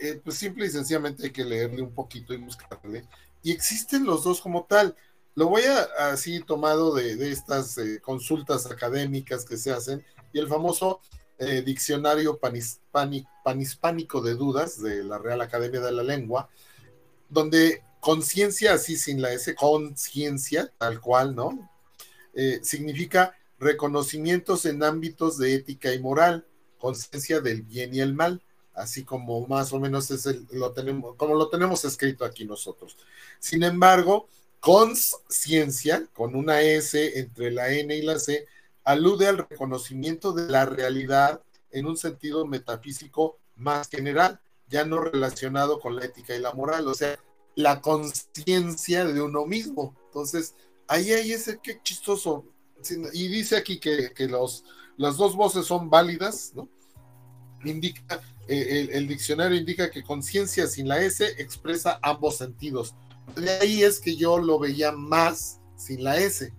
eh, pues simple y sencillamente hay que leerle un poquito y buscarle. Y existen los dos como tal. Lo voy a así tomado de, estas eh, consultas académicas que se hacen y el famoso eh, diccionario panhispánico de dudas de la Real Academia de la Lengua, donde conciencia, así sin la S, conciencia, tal cual, ¿no? Eh, significa reconocimientos en ámbitos de ética y moral, conciencia del bien y el mal, así como más o menos es el, lo tenemos, como lo tenemos escrito aquí nosotros. Sin embargo, Conciencia, con una S entre la N y la C, alude al reconocimiento de la realidad en un sentido metafísico más general, ya no relacionado con la ética y la moral, o sea, la conciencia de uno mismo. Entonces, ahí hay ese, qué chistoso. Y dice aquí que, los, las dos voces son válidas, ¿no? Indica, eh, el diccionario indica que conciencia sin la S expresa ambos sentidos de ahí es que yo lo veía más sin la S.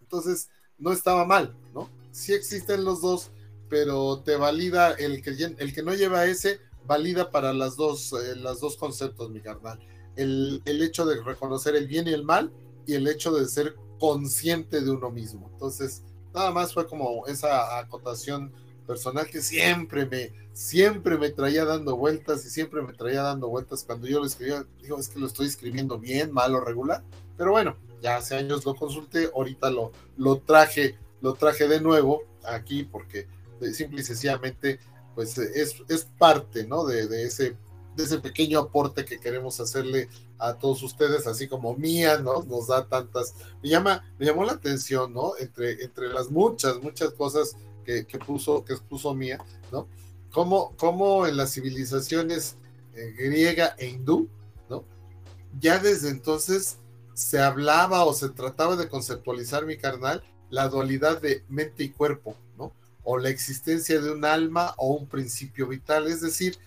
Entonces, no estaba mal, ¿no? Sí existen los dos, pero te valida el que, el que no lleva S, valida para las dos, eh, las dos conceptos, mi carnal. El, el hecho de reconocer el bien y el mal y el hecho de ser consciente de uno mismo. Entonces, nada más fue como esa acotación personal que siempre me, siempre me traía dando vueltas y siempre me traía dando vueltas cuando yo lo escribía, digo, es que lo estoy escribiendo bien, mal o regular, pero bueno, ya hace años lo consulté, ahorita lo, lo traje, lo traje de nuevo aquí porque eh, simple y sencillamente pues es, es parte, ¿no? De, de, ese, de ese pequeño aporte que queremos hacerle a todos ustedes, así como Mía, ¿no? Nos da tantas, me llama, me llamó la atención, ¿no? Entre, entre las muchas, muchas cosas que, puso, que expuso Mía, ¿no? Cómo, cómo en las civilizaciones eh, griega e hindú, ¿no? Ya desde entonces se hablaba o se trataba de conceptualizar mi carnal la dualidad de mente y cuerpo, ¿no? O la existencia de un alma o un principio vital, es decir,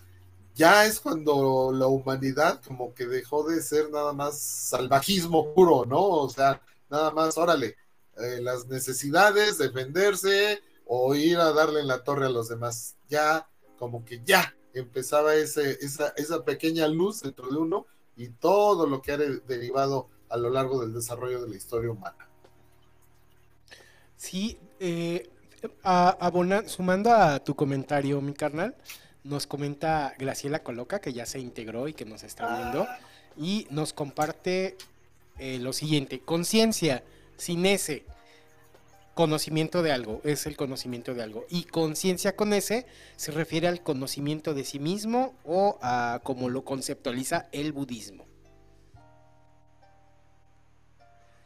ya es cuando la humanidad como que dejó de ser nada más salvajismo puro, ¿no? O sea, nada más, órale, eh, las necesidades, defenderse, o ir a darle en la torre a los demás. Ya, como que ya empezaba ese, esa, esa pequeña luz dentro de uno y todo lo que ha derivado a lo largo del desarrollo de la historia humana. Sí, eh, sumando a tu comentario, mi carnal, nos comenta Graciela Coloca, que ya se integró y que nos está viendo, y nos comparte eh, lo siguiente, conciencia, sin ese, conocimiento de algo, es el conocimiento de algo. Y conciencia con ese se refiere al conocimiento de sí mismo o a como lo conceptualiza el budismo.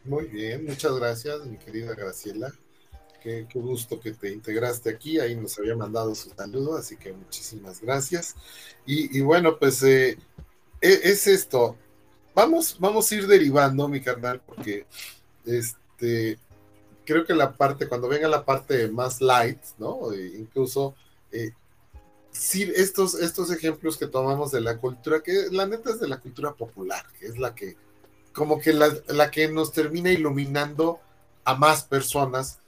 Muy bien, muchas gracias, mi querida Graciela. Qué, gusto que te integraste aquí. Ahí nos había mandado su saludo, así que muchísimas gracias. Y, bueno, pues eh, e, es esto. Vamos, vamos a ir derivando, mi carnal, porque este, creo que la parte, cuando venga la parte más light, ¿no? E incluso, eh, sí, estos, estos ejemplos que tomamos de la cultura, que la neta es de la cultura popular, que es la que, como que la, la que nos termina iluminando a más personas,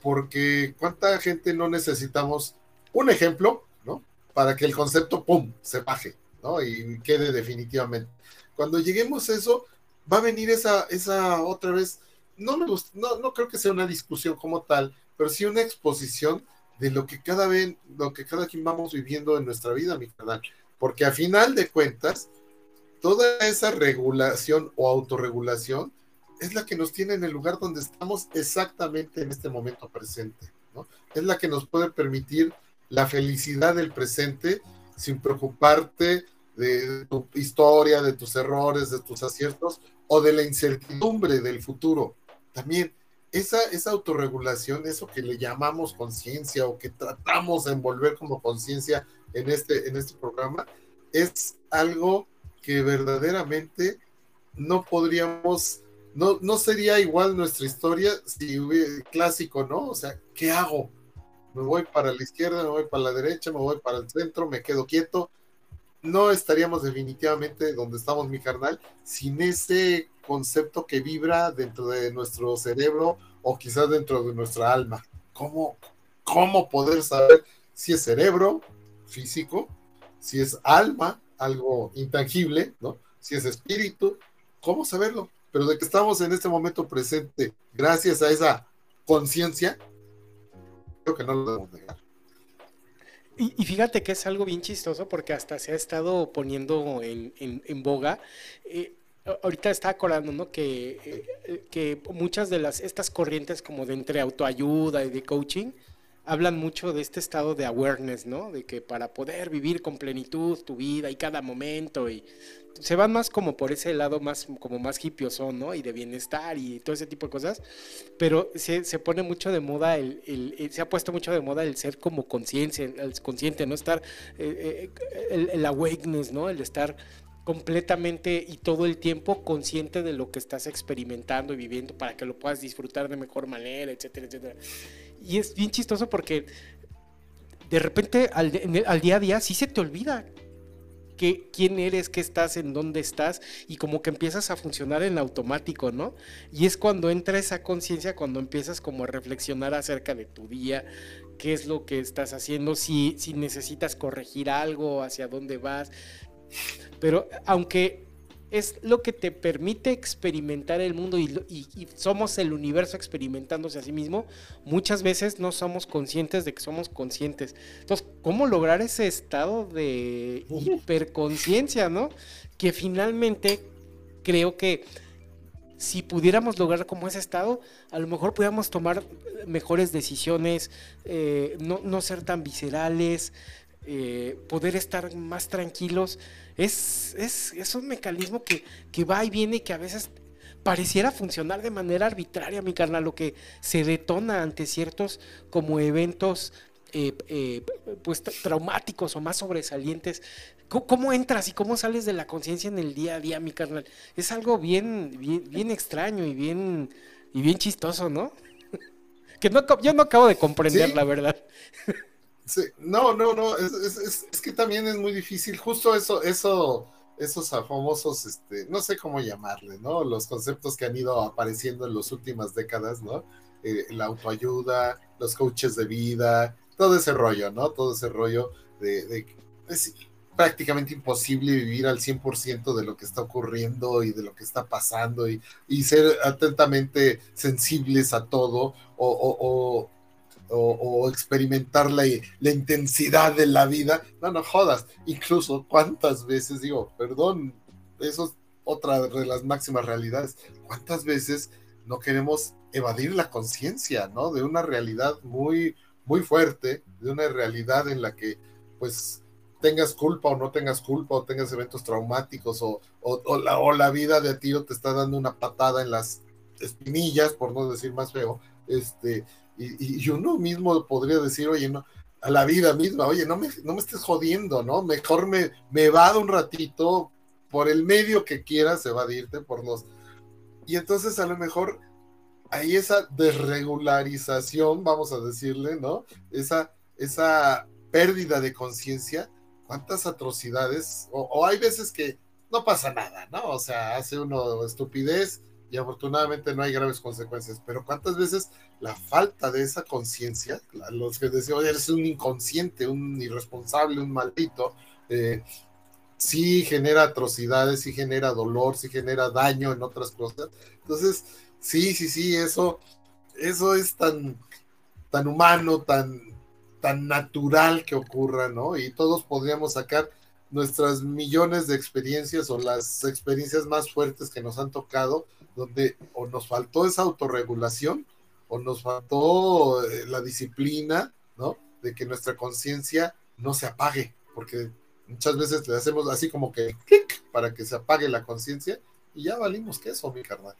porque cuánta gente no necesitamos un ejemplo, ¿no? Para que el concepto, ¡pum!, se baje, ¿no? Y quede definitivamente. Cuando lleguemos a eso, va a venir esa, esa otra vez no me gusta, no, no creo que sea una discusión como tal, pero sí una exposición de lo que cada vez, lo que cada quien vamos viviendo en nuestra vida, mi canal. Porque a final de cuentas, toda esa regulación o autorregulación es la que nos tiene en el lugar donde estamos exactamente en este momento presente, ¿no? Es la que nos puede permitir la felicidad del presente sin preocuparte de tu historia, de tus errores, de tus aciertos o de la incertidumbre del futuro también esa, esa autorregulación, eso que le llamamos conciencia o que tratamos de envolver como conciencia en este, en este programa, es algo que verdaderamente no podríamos, no, no sería igual nuestra historia si hubiera clásico, ¿no? O sea, ¿qué hago? Me voy para la izquierda, me voy para la derecha, me voy para el centro, me quedo quieto. No estaríamos definitivamente donde estamos, mi carnal, sin ese concepto que vibra dentro de nuestro cerebro o quizás dentro de nuestra alma. ¿Cómo, cómo poder saber si es cerebro físico, si es alma, algo intangible, ¿no? Si es espíritu, ¿cómo saberlo? Pero de que estamos en este momento presente, gracias a esa conciencia, creo que no lo debemos negar. Y, fíjate que es algo bien chistoso porque hasta se ha estado poniendo en, boga. Eh, ahorita está acordando, ¿no? Que, eh, que muchas de las, estas corrientes como de entre autoayuda y de coaching, hablan mucho de este estado de awareness, ¿no? De que para poder vivir con plenitud tu vida y cada momento y se van más como por ese lado más como más hipioso, ¿no? Y de bienestar y todo ese tipo de cosas, pero se, se pone mucho de moda el, el, se ha puesto mucho de moda el ser como conciencia, el consciente, no estar eh, eh, el, el awareness, ¿no? El estar completamente y todo el tiempo consciente de lo que estás experimentando y viviendo para que lo puedas disfrutar de mejor manera, etcétera, etcétera. Y es bien chistoso porque de repente al, día a día sí se te olvida quién eres, qué estás, en dónde estás, y como que empiezas a funcionar en automático, ¿no? Y es cuando entra esa conciencia, cuando empiezas como a reflexionar acerca de tu día, qué es lo que estás haciendo, si, si necesitas corregir algo, hacia dónde vas. Pero aunque es lo que te permite experimentar el mundo y, somos el universo experimentándose a sí mismo, muchas veces no somos conscientes de que somos conscientes. Entonces, ¿cómo lograr ese estado de hiperconciencia, no? Que finalmente creo que si pudiéramos lograr como ese estado, a lo mejor pudiéramos tomar mejores decisiones, eh, no, no, ser tan viscerales, eh, poder estar más tranquilos, es, es, un mecanismo que, que, va y viene y que a veces pareciera funcionar de manera arbitraria, mi carnal, lo que se detona ante ciertos como eventos eh, eh, pues traumáticos o más sobresalientes. ¿Cómo, entras y cómo sales de la conciencia en el día a día, mi carnal? Es algo bien, bien, extraño y bien, y bien chistoso, ¿no? que no, yo no acabo de comprender, la verdad. no, no, no, es, que también es muy difícil, justo eso, eso, esos famosos, este, no sé cómo llamarle, ¿no? Los conceptos que han ido apareciendo en las últimas décadas, ¿no? Eh, la autoayuda, los coaches de vida, todo ese rollo, ¿no? Todo ese rollo de, es prácticamente imposible vivir al 100% de lo que está ocurriendo y de lo que está pasando y, ser atentamente sensibles a todo o, experimentar la, la, intensidad de la vida. No, no jodas. Incluso cuántas veces, digo, perdón, eso es otra de las máximas realidades. ¿Cuántas veces no queremos evadir la conciencia, ¿no? De una realidad muy, muy fuerte, de una realidad en la que, pues, tengas culpa o no tengas culpa, o tengas eventos traumáticos, o, o, la, o la vida de tío te está dando una patada en las espinillas, por no decir más feo, este, y, uno mismo podría decir, oye, no, a la vida misma, oye, no me, no me estés jodiendo, ¿no? Mejor me, me evado un ratito por el medio que quieras evadirte, por los... Y entonces a lo mejor hay esa desregularización, vamos a decirle, ¿no? Esa, esa pérdida de conciencia, cuántas atrocidades, o, o, hay veces que no pasa nada, ¿no? O sea, hace uno estupidez y afortunadamente no hay graves consecuencias, pero cuántas veces la falta de esa conciencia, los que decían, oye, eres un inconsciente, un irresponsable, un maldito, eh, sí genera atrocidades, sí genera dolor, sí genera daño en otras cosas. Entonces, sí, sí, sí, eso, eso es tan, tan humano, tan, tan natural que ocurra, ¿no? Y todos podríamos sacar nuestras millones de experiencias o las experiencias más fuertes que nos han tocado donde o nos faltó esa autorregulación o nos faltó eh, la disciplina, ¿no? De que nuestra conciencia no se apague, porque muchas veces le hacemos así como que clic para que se apague la conciencia y ya valimos que eso, mi carnal.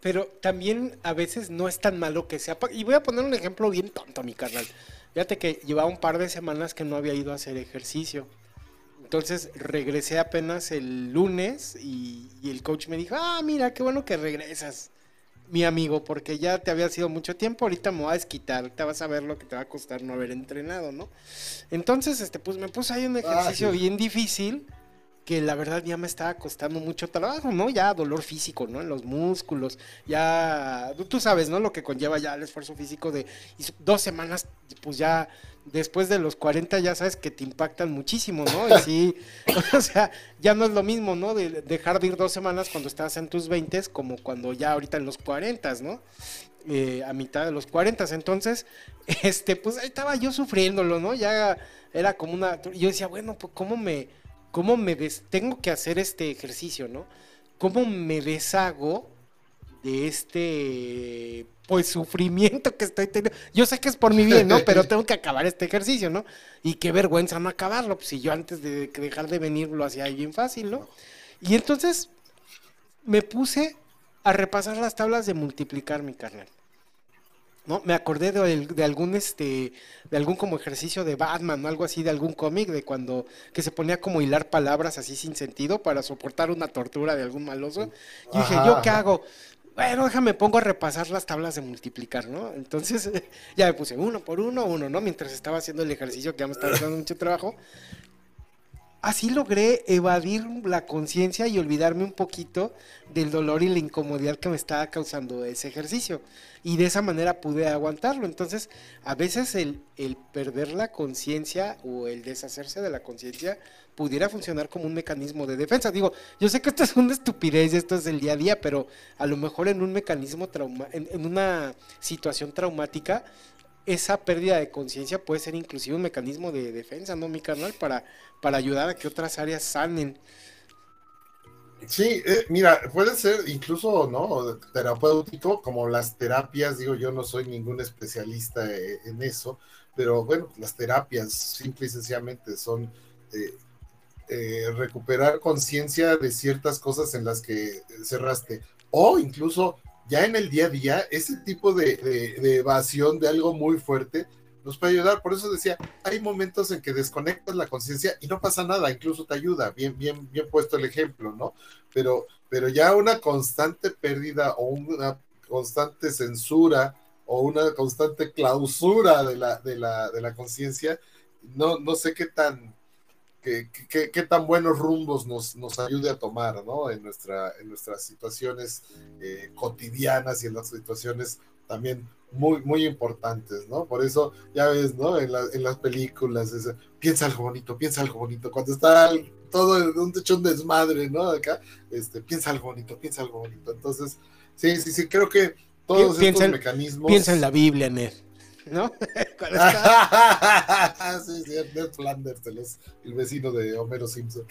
Pero también a veces no es tan malo que sea. Y voy a poner un ejemplo bien tonto, mi carnal. Fíjate que llevaba un par de semanas que no había ido a hacer ejercicio. Entonces regresé apenas el lunes y, el coach me dijo, ah, mira, qué bueno que regresas, mi amigo, porque ya te había sido mucho tiempo, ahorita me voy a desquitar, te vas a ver lo que te va a costar no haber entrenado, ¿no? Entonces, este, pues me puse ahí un ejercicio bien difícil que la verdad ya me estaba costando mucho trabajo, ¿no? Ya dolor físico, ¿no? En los músculos, ya, tú sabes, ¿no? Lo que conlleva ya el esfuerzo físico de dos semanas, pues ya después de los 40 ya sabes que te impactan muchísimo, ¿no? Y sí, o sea, ya no es lo mismo, ¿no? De dejar de ir dos semanas cuando estás en tus 20 como cuando ya ahorita en los 40, ¿no? Eh, a mitad de los 40, entonces, este, pues ahí estaba yo sufriéndolo, ¿no? Ya era como una, yo decía, bueno, pues cómo me ¿Cómo me des tengo que hacer este ejercicio, ¿no? ¿Cómo me deshago de este pues sufrimiento que estoy teniendo? Yo sé que es por mi bien, ¿no? Pero tengo que acabar este ejercicio, ¿no? Y qué vergüenza no acabarlo, pues si yo antes de dejar de venir lo hacía bien fácil, ¿no? Y entonces me puse a repasar las tablas de multiplicar mi carnal. ¿no? Me acordé de, algún este de algún como ejercicio de Batman o algo así de algún cómic de cuando que se ponía como hilar palabras así sin sentido para soportar una tortura de algún maloso. Y dije, ¿yo qué hago? Bueno, déjame pongo a repasar las tablas de multiplicar, ¿no? Entonces ya me puse uno por uno, uno, ¿no? Mientras estaba haciendo el ejercicio que ya me estaba dando mucho trabajo. Así logré evadir la conciencia y olvidarme un poquito del dolor y la incomodidad que me estaba causando ese ejercicio. Y de esa manera pude aguantarlo. Entonces, a veces el, el perder la conciencia o el deshacerse de la conciencia pudiera funcionar como un mecanismo de defensa. Digo, yo sé que esto es una estupidez, esto es el día a día, pero a lo mejor en un mecanismo trauma, en una situación traumática, esa pérdida de conciencia puede ser inclusive un mecanismo de defensa, ¿no, mi carnal? Para, para ayudar a que otras áreas sanen. Sí, eh, mira, puede ser incluso, ¿no? Terapéutico, como las terapias, digo, yo no soy ningún especialista eh, en eso, pero bueno, las terapias simple y sencillamente son eh, recuperar conciencia de ciertas cosas en las que cerraste, o incluso ya en el día a día, ese tipo de, evasión de algo muy fuerte nos puede ayudar. Por eso decía, hay momentos en que desconectas la conciencia y no pasa nada, incluso te ayuda. Bien, bien, bien puesto el ejemplo, ¿no? Pero, pero ya una constante pérdida o una constante censura o una constante clausura de la, de la, de la conciencia, no, no sé qué tan, qué, tan buenos rumbos nos, nos, ayude a tomar, ¿no? En, nuestra, en nuestras situaciones eh, cotidianas y en las situaciones también muy, muy importantes, ¿no? Por eso, ya ves, ¿no? En, en las películas, piensa algo bonito, piensa algo bonito. Cuando está todo en un techo un desmadre, ¿no? Acá, este, piensa algo bonito, piensa algo bonito. Entonces, sí, sí, sí, creo que todos estos mecanismos. Piensa en la Biblia, Ned. ¿No? sí, sí, Ned Flanders, el, vecino de Homero Simpson.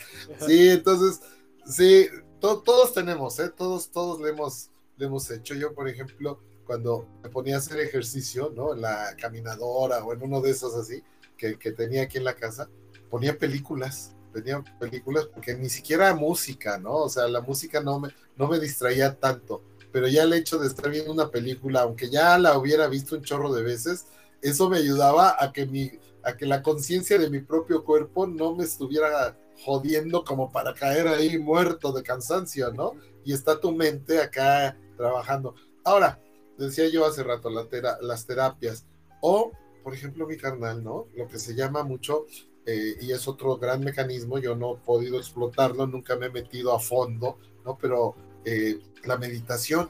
Sí, entonces, sí, todos tenemos, ¿eh? Todos, todos le hemos, le hemos hecho. Yo, por ejemplo, cuando me ponía a hacer ejercicio, ¿no? En la caminadora o en uno de esos así, que, que tenía aquí en la casa, ponía películas tenía películas porque ni siquiera música, ¿no? O sea, la música no me, no me distraía tanto pero ya el hecho de estar viendo una película, aunque ya la hubiera visto un chorro de veces, eso me ayudaba a que, mi, a que la conciencia de mi propio cuerpo no me estuviera jodiendo como para caer ahí muerto de cansancio, ¿no? Y está tu mente acá trabajando. Ahora, decía yo hace rato, la las terapias, o, por ejemplo, mi carnal, ¿no? Lo que se llama mucho, eh, y es otro gran mecanismo, yo no he podido explotarlo, nunca me he metido a fondo, ¿no? Pero eh, la meditación,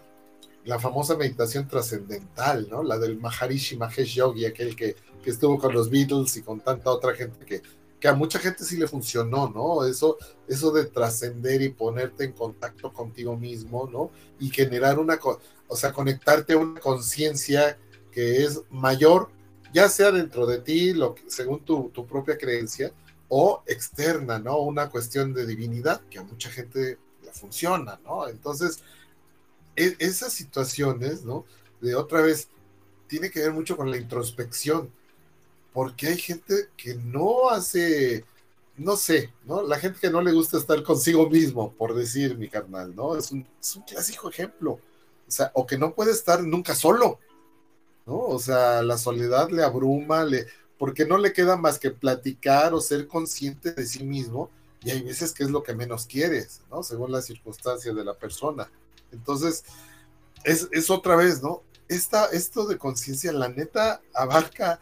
la famosa meditación trascendental, ¿no? La del Maharishi Mahesh Yogi, aquel que, estuvo con los Beatles y con tanta otra gente que, que a mucha gente sí le funcionó, ¿no? Eso, eso de trascender y ponerte en contacto contigo mismo, ¿no? Y generar una, o sea, conectarte a una conciencia que es mayor, ya sea dentro de ti, lo según tu, tu propia creencia, o externa, ¿no? Una cuestión de divinidad que a mucha gente funciona, ¿no? Entonces, e, esas situaciones, ¿no? De otra vez, tiene que ver mucho con la introspección, porque hay gente que no hace, no sé, ¿no? La gente que no le gusta estar consigo mismo, por decir mi carnal, ¿no? Es un, es un clásico ejemplo. O sea, o que no puede estar nunca solo, ¿no? O sea, la soledad le abruma, le, porque no le queda más que platicar o ser consciente de sí mismo, y hay veces que es lo que menos quieres, ¿no? Según las circunstancias de la persona. Entonces, es, es otra vez, ¿no? Esta, esto de conciencia, la neta, abarca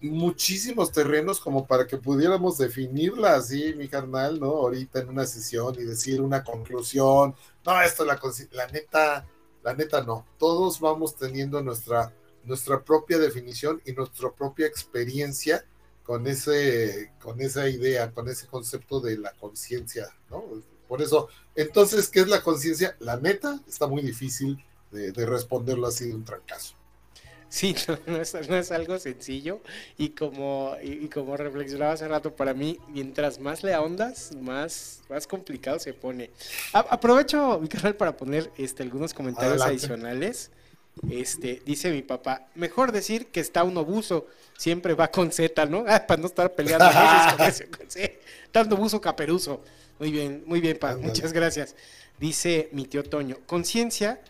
muchísimos terrenos como para que pudiéramos definirla así, mi carnal, ¿no? Ahorita en una sesión y decir una conclusión. No, esto la, la neta, la neta no. Todos vamos teniendo nuestra, nuestra propia definición y nuestra propia experiencia con ese, con esa idea, con ese concepto de la conciencia, ¿no? Por eso, entonces, ¿qué es la conciencia? La neta está muy difícil de, de responderlo así de un trancazo. Sí, no, es, algo sencillo y como, y, como reflexionaba hace rato, para mí, mientras más le ahondas, más, más complicado se pone. aprovecho mi canal para poner este, algunos comentarios adicionales. Este, dice mi papá, mejor decir que está un obuso, siempre va con Z, ¿no? Ah, para no estar peleando con ese, dando buzo caperuso. Muy bien, muy bien, pa, muchas gracias. Dice mi tío Toño, conciencia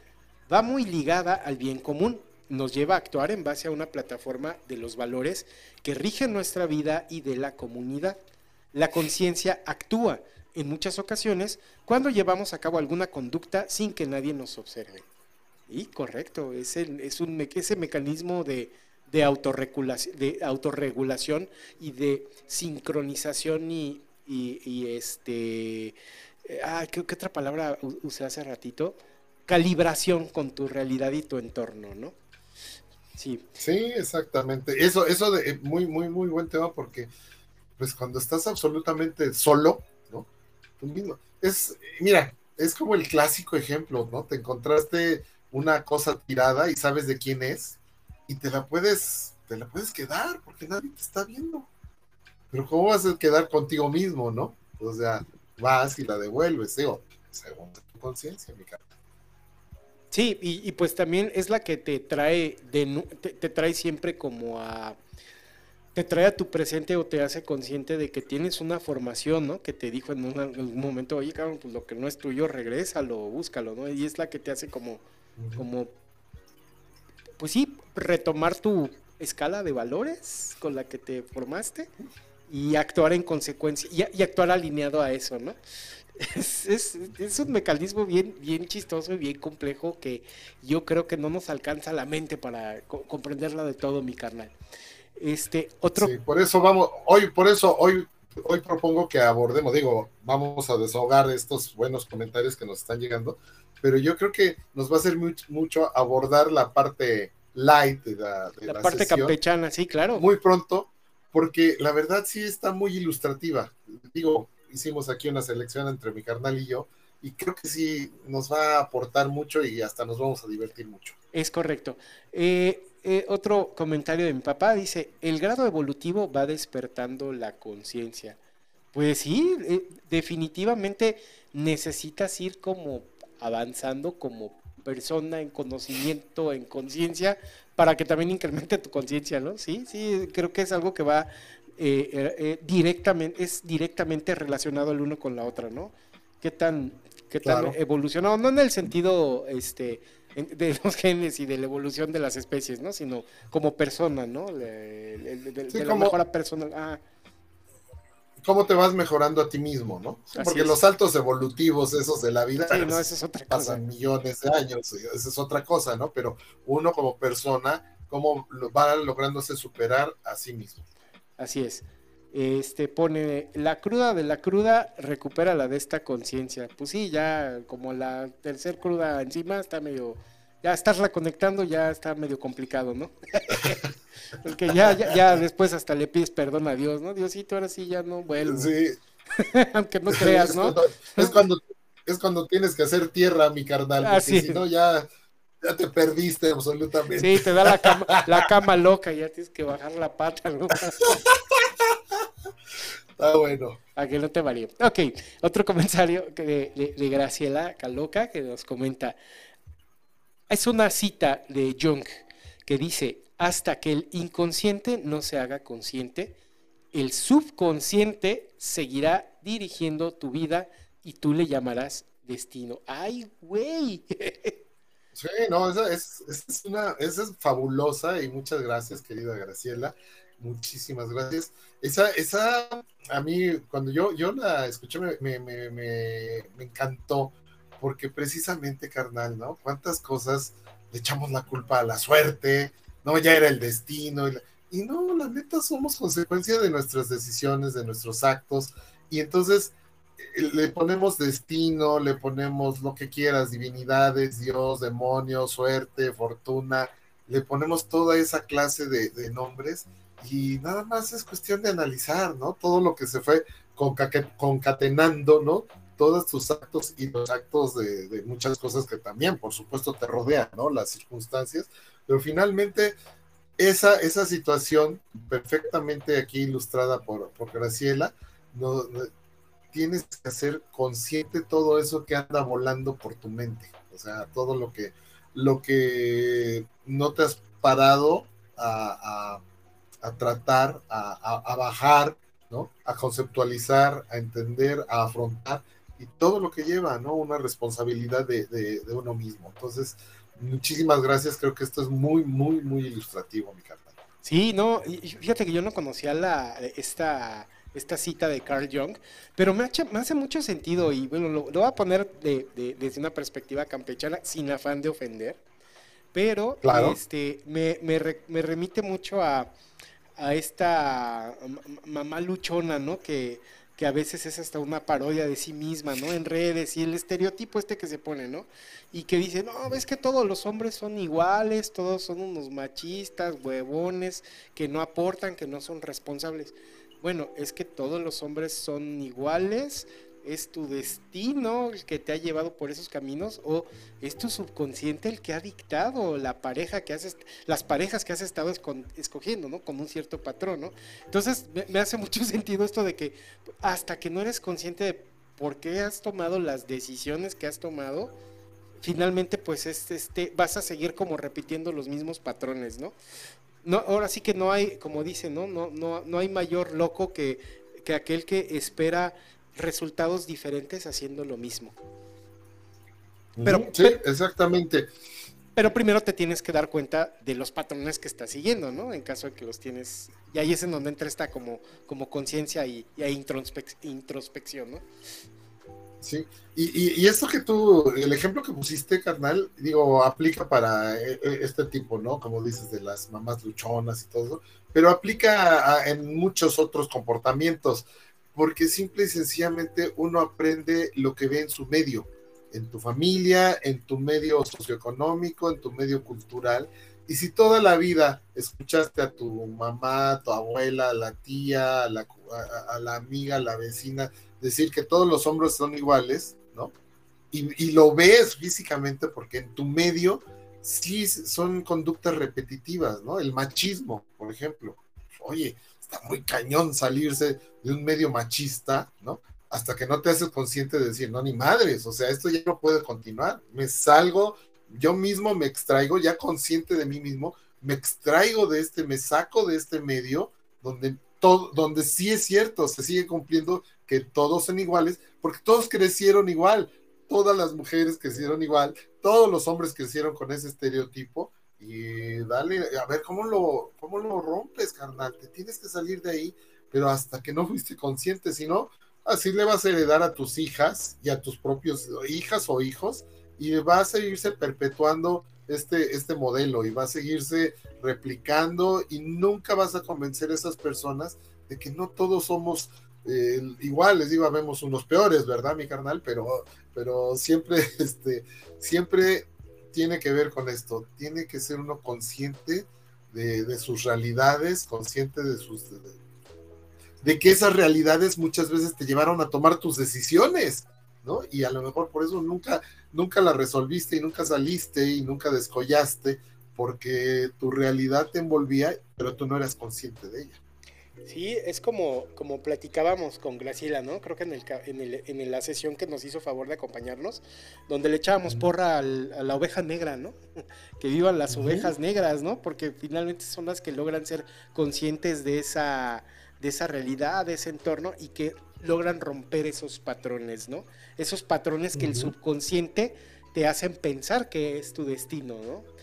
va muy ligada al bien común nos lleva a actuar en base a una plataforma de los valores que rigen nuestra vida y de la comunidad. La conciencia actúa en muchas ocasiones cuando llevamos a cabo alguna conducta sin que nadie nos observe. Y correcto, es, es un, ese mecanismo de, de, autorregulación, de autorregulación y de sincronización y, y, este... Ah, ¿qué, ¿qué, otra palabra usé hace ratito? Calibración con tu realidad y tu entorno, ¿no? Sí. Sí, exactamente. Eso, eso de eh, muy, muy, muy buen tema porque, pues, cuando estás absolutamente solo, ¿no? Es, mira, es como el clásico ejemplo, ¿no? Te encontraste una cosa tirada y sabes de quién es y te la puedes, te la puedes quedar porque nadie te está viendo. Pero ¿cómo vas a quedar contigo mismo, no? O sea, vas y la devuelves, digo, según tu conciencia, mi cara. Sí, y, pues también es la que te trae, de, te, trae siempre como a, te trae a tu presente o te hace consciente de que tienes una formación, ¿no? Que te dijo en, un momento, oye, cabrón, pues lo que no es tuyo, regrésalo, búscalo, ¿no? Y es la que te hace como, como, pues sí, retomar tu escala de valores con la que te formaste y actuar en consecuencia y, y actuar alineado a eso, ¿no? Es, es, un mecanismo bien, bien chistoso y bien complejo que yo creo que no nos alcanza la mente para comprenderla de todo, mi carnal. Este, otro. Sí, por eso vamos, hoy, por eso hoy, hoy propongo que abordemos, digo, vamos a desahogar estos buenos comentarios que nos están llegando, pero yo creo que nos va a hacer mucho, abordar la parte light de la, la, parte campechana, sí, claro. Muy pronto, porque la verdad sí está muy ilustrativa. Digo, hicimos aquí una selección entre mi carnal y yo, y creo que sí nos va a aportar mucho y hasta nos vamos a divertir mucho. Es correcto. Eh, eh, otro comentario de mi papá dice, el grado evolutivo va despertando la conciencia. Pues sí, eh, definitivamente necesitas ir como avanzando como persona en conocimiento, en conciencia, para que también incremente tu conciencia, ¿no? Sí, sí, creo que es algo que va eh, eh, eh, directamente, es directamente relacionado el uno con la otra, ¿no? ¿Qué tan, qué tan evolucionado? No en el sentido este, de los genes y de la evolución de las especies, ¿no? Sino como persona, ¿no? De, la mejora personal. Ah. ¿Cómo te vas mejorando a ti mismo, no? Porque los saltos evolutivos, esos de la vida, pasan millones de años, esa es otra cosa, ¿no? Pero uno como persona, ¿cómo va lográndose superar a sí mismo? Así es. Este pone la cruda de la cruda, recupera la de esta conciencia. Pues sí, ya como la tercer cruda encima está medio, ya estarla conectando ya está medio complicado, ¿no? Porque ya, ya, después hasta le pides perdón a Dios, ¿no? Diosito, ahora sí ya no vuelvo. Sí. Aunque no creas, ¿no? Es cuando, es cuando, tienes que hacer tierra, mi carnal, porque si no ya ya te perdiste absolutamente. Sí, te da la cama, la cama loca, ya tienes que bajar la pata, ¿no? Está bueno. A que no te varíe. Ok, otro comentario de, de, Graciela Caloca que nos comenta. Es una cita de Jung que dice, hasta que el inconsciente no se haga consciente, el subconsciente seguirá dirigiendo tu vida y tú le llamarás destino. ¡Ay, güey! Sí, no, esa es, es, una, esa es fabulosa y muchas gracias, querida Graciela. Muchísimas gracias. Esa, esa, a mí, cuando yo, yo la escuché, me, me, me, me encantó, porque precisamente, carnal, ¿no? Cuántas cosas le echamos la culpa a la suerte, no, ya era el destino. Y, no, la neta somos consecuencia de nuestras decisiones, de nuestros actos. Y entonces le ponemos destino, le ponemos lo que quieras, divinidades, Dios, demonio, suerte, fortuna, le ponemos toda esa clase de, nombres y nada más es cuestión de analizar, ¿no? Todo lo que se fue concatenando, ¿no? Todos tus actos y los actos de, muchas cosas que también, por supuesto, te rodean, ¿no? Las circunstancias, pero finalmente esa, esa situación, perfectamente aquí ilustrada por, por Graciela, tienes que hacer consciente todo eso que anda volando por tu mente. O sea, todo lo que, lo que no te has parado a, tratar, a, bajar, ¿no? A conceptualizar, a entender, a afrontar y todo lo que lleva, ¿no? Una responsabilidad de, de, uno mismo. Entonces, muchísimas gracias. Creo que esto es muy, muy, muy ilustrativo, mi carta. Sí, no, fíjate que yo no conocía la, esta esta cita de Carl Jung, pero me, hace mucho sentido y bueno, lo, voy a poner desde una perspectiva campechana sin afán de ofender, pero este, me, remite mucho a, esta mamá luchona, ¿no? Que, que a veces es hasta una parodia de sí misma, ¿no? En redes y el estereotipo este que se pone, ¿no? Y que dice, no, ves que todos los hombres son iguales, todos son unos machistas, huevones, que no aportan, que no son responsables bueno, es que todos los hombres son iguales, es tu destino el que te ha llevado por esos caminos o es tu subconsciente el que ha dictado la pareja que has las parejas que has estado escogiendo, ¿no? Con un cierto patrón, ¿no? Entonces me, hace mucho sentido esto de que hasta que no eres consciente de por qué has tomado las decisiones que has tomado, finalmente pues este, vas a seguir como repitiendo los mismos patrones, ¿no? no, ahora sí que no hay, como dicen, ¿no? No, no, no hay mayor loco que, que aquel que espera resultados diferentes haciendo lo mismo. Pero, sí, exactamente. Pero primero te tienes que dar cuenta de los patrones que estás siguiendo, ¿no? En caso de que los tienes. Y ahí es en donde entra esta como, como conciencia y, y introspección, ¿no? Sí, y, y, esto que tú, el ejemplo que pusiste, carnal, digo, aplica para eh, eh, este tipo, ¿no? Como dices, de las mamás luchonas y todo eso, pero aplica en muchos otros comportamientos, porque simple y sencillamente uno aprende lo que ve en su medio, en tu familia, en tu medio socioeconómico, en tu medio cultural, y si toda la vida escuchaste a tu mamá, a tu abuela, a la tía, a la, amiga, a la vecina, decir que todos los hombres son iguales, ¿no? Y, lo ves físicamente porque en tu medio sí son conductas repetitivas, ¿no? El machismo, por ejemplo. Oye, está muy cañón salirse de un medio machista, ¿no? Hasta que no te haces consciente de decir, no, ni madres, o sea, esto ya no puede continuar. Me salgo, yo mismo me extraigo, ya consciente de mí mismo, me extraigo de este, me saco de este medio donde todo, donde sí es cierto, se sigue cumpliendo que todos son iguales, porque todos crecieron igual, todas las mujeres crecieron igual, todos los hombres crecieron con ese estereotipo, y dale, a ver cómo lo, cómo lo rompes, carnal, te tienes que salir de ahí, pero hasta que no fuiste consciente, si no, así le vas a heredar a tus hijas y a tus propios hijas o hijos, y va a seguirse perpetuando este, este modelo y va a seguirse replicando y nunca vas a convencer a esas personas de que no todos somos eh, igual les digo, vemos unos peores, ¿verdad, mi carnal? Pero, pero siempre, este, siempre tiene que ver con esto. Tiene que ser uno consciente de, sus realidades, consciente de sus. De, que esas realidades muchas veces te llevaron a tomar tus decisiones, ¿no? Y a lo mejor por eso nunca, nunca la resolviste y nunca saliste y nunca descollaste, porque tu realidad te envolvía, pero tú no eras consciente de ella. Sí, es como, como platicábamos con Graciela, ¿no? Creo que en, el, en, el, en la sesión que nos hizo favor de acompañarnos, donde le echábamos porra a la oveja negra, ¿no? Que vivan las ovejas negras, ¿no? Porque finalmente son las que logran ser conscientes de esa, de esa realidad, de ese entorno y que logran romper esos patrones, ¿no? Esos patrones que el subconsciente te hacen pensar que es tu destino, ¿no?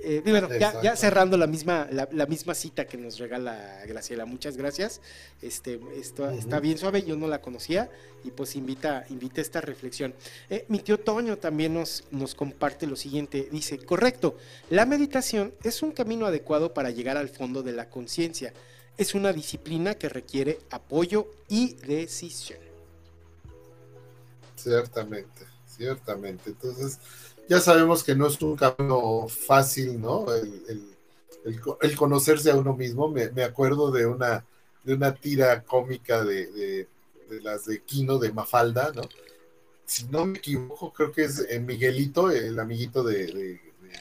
Eh, bueno, ya, cerrando la misma, la, misma cita que nos regala Graciela, muchas gracias. Este, esto, Está bien suave, yo no la conocía y pues invita, invita esta reflexión. Eh, mi tío Toño también nos, nos comparte lo siguiente, dice, correcto, la meditación es un camino adecuado para llegar al fondo de la conciencia. Es una disciplina que requiere apoyo y decisión. Ciertamente, ciertamente. Entonces, ya sabemos que no es un camino fácil, ¿no? El, conocerse a uno mismo. Me, acuerdo de una, de una tira cómica de, las de Kino de Mafalda, ¿no? Si no me equivoco, creo que es eh, Miguelito, el amiguito de,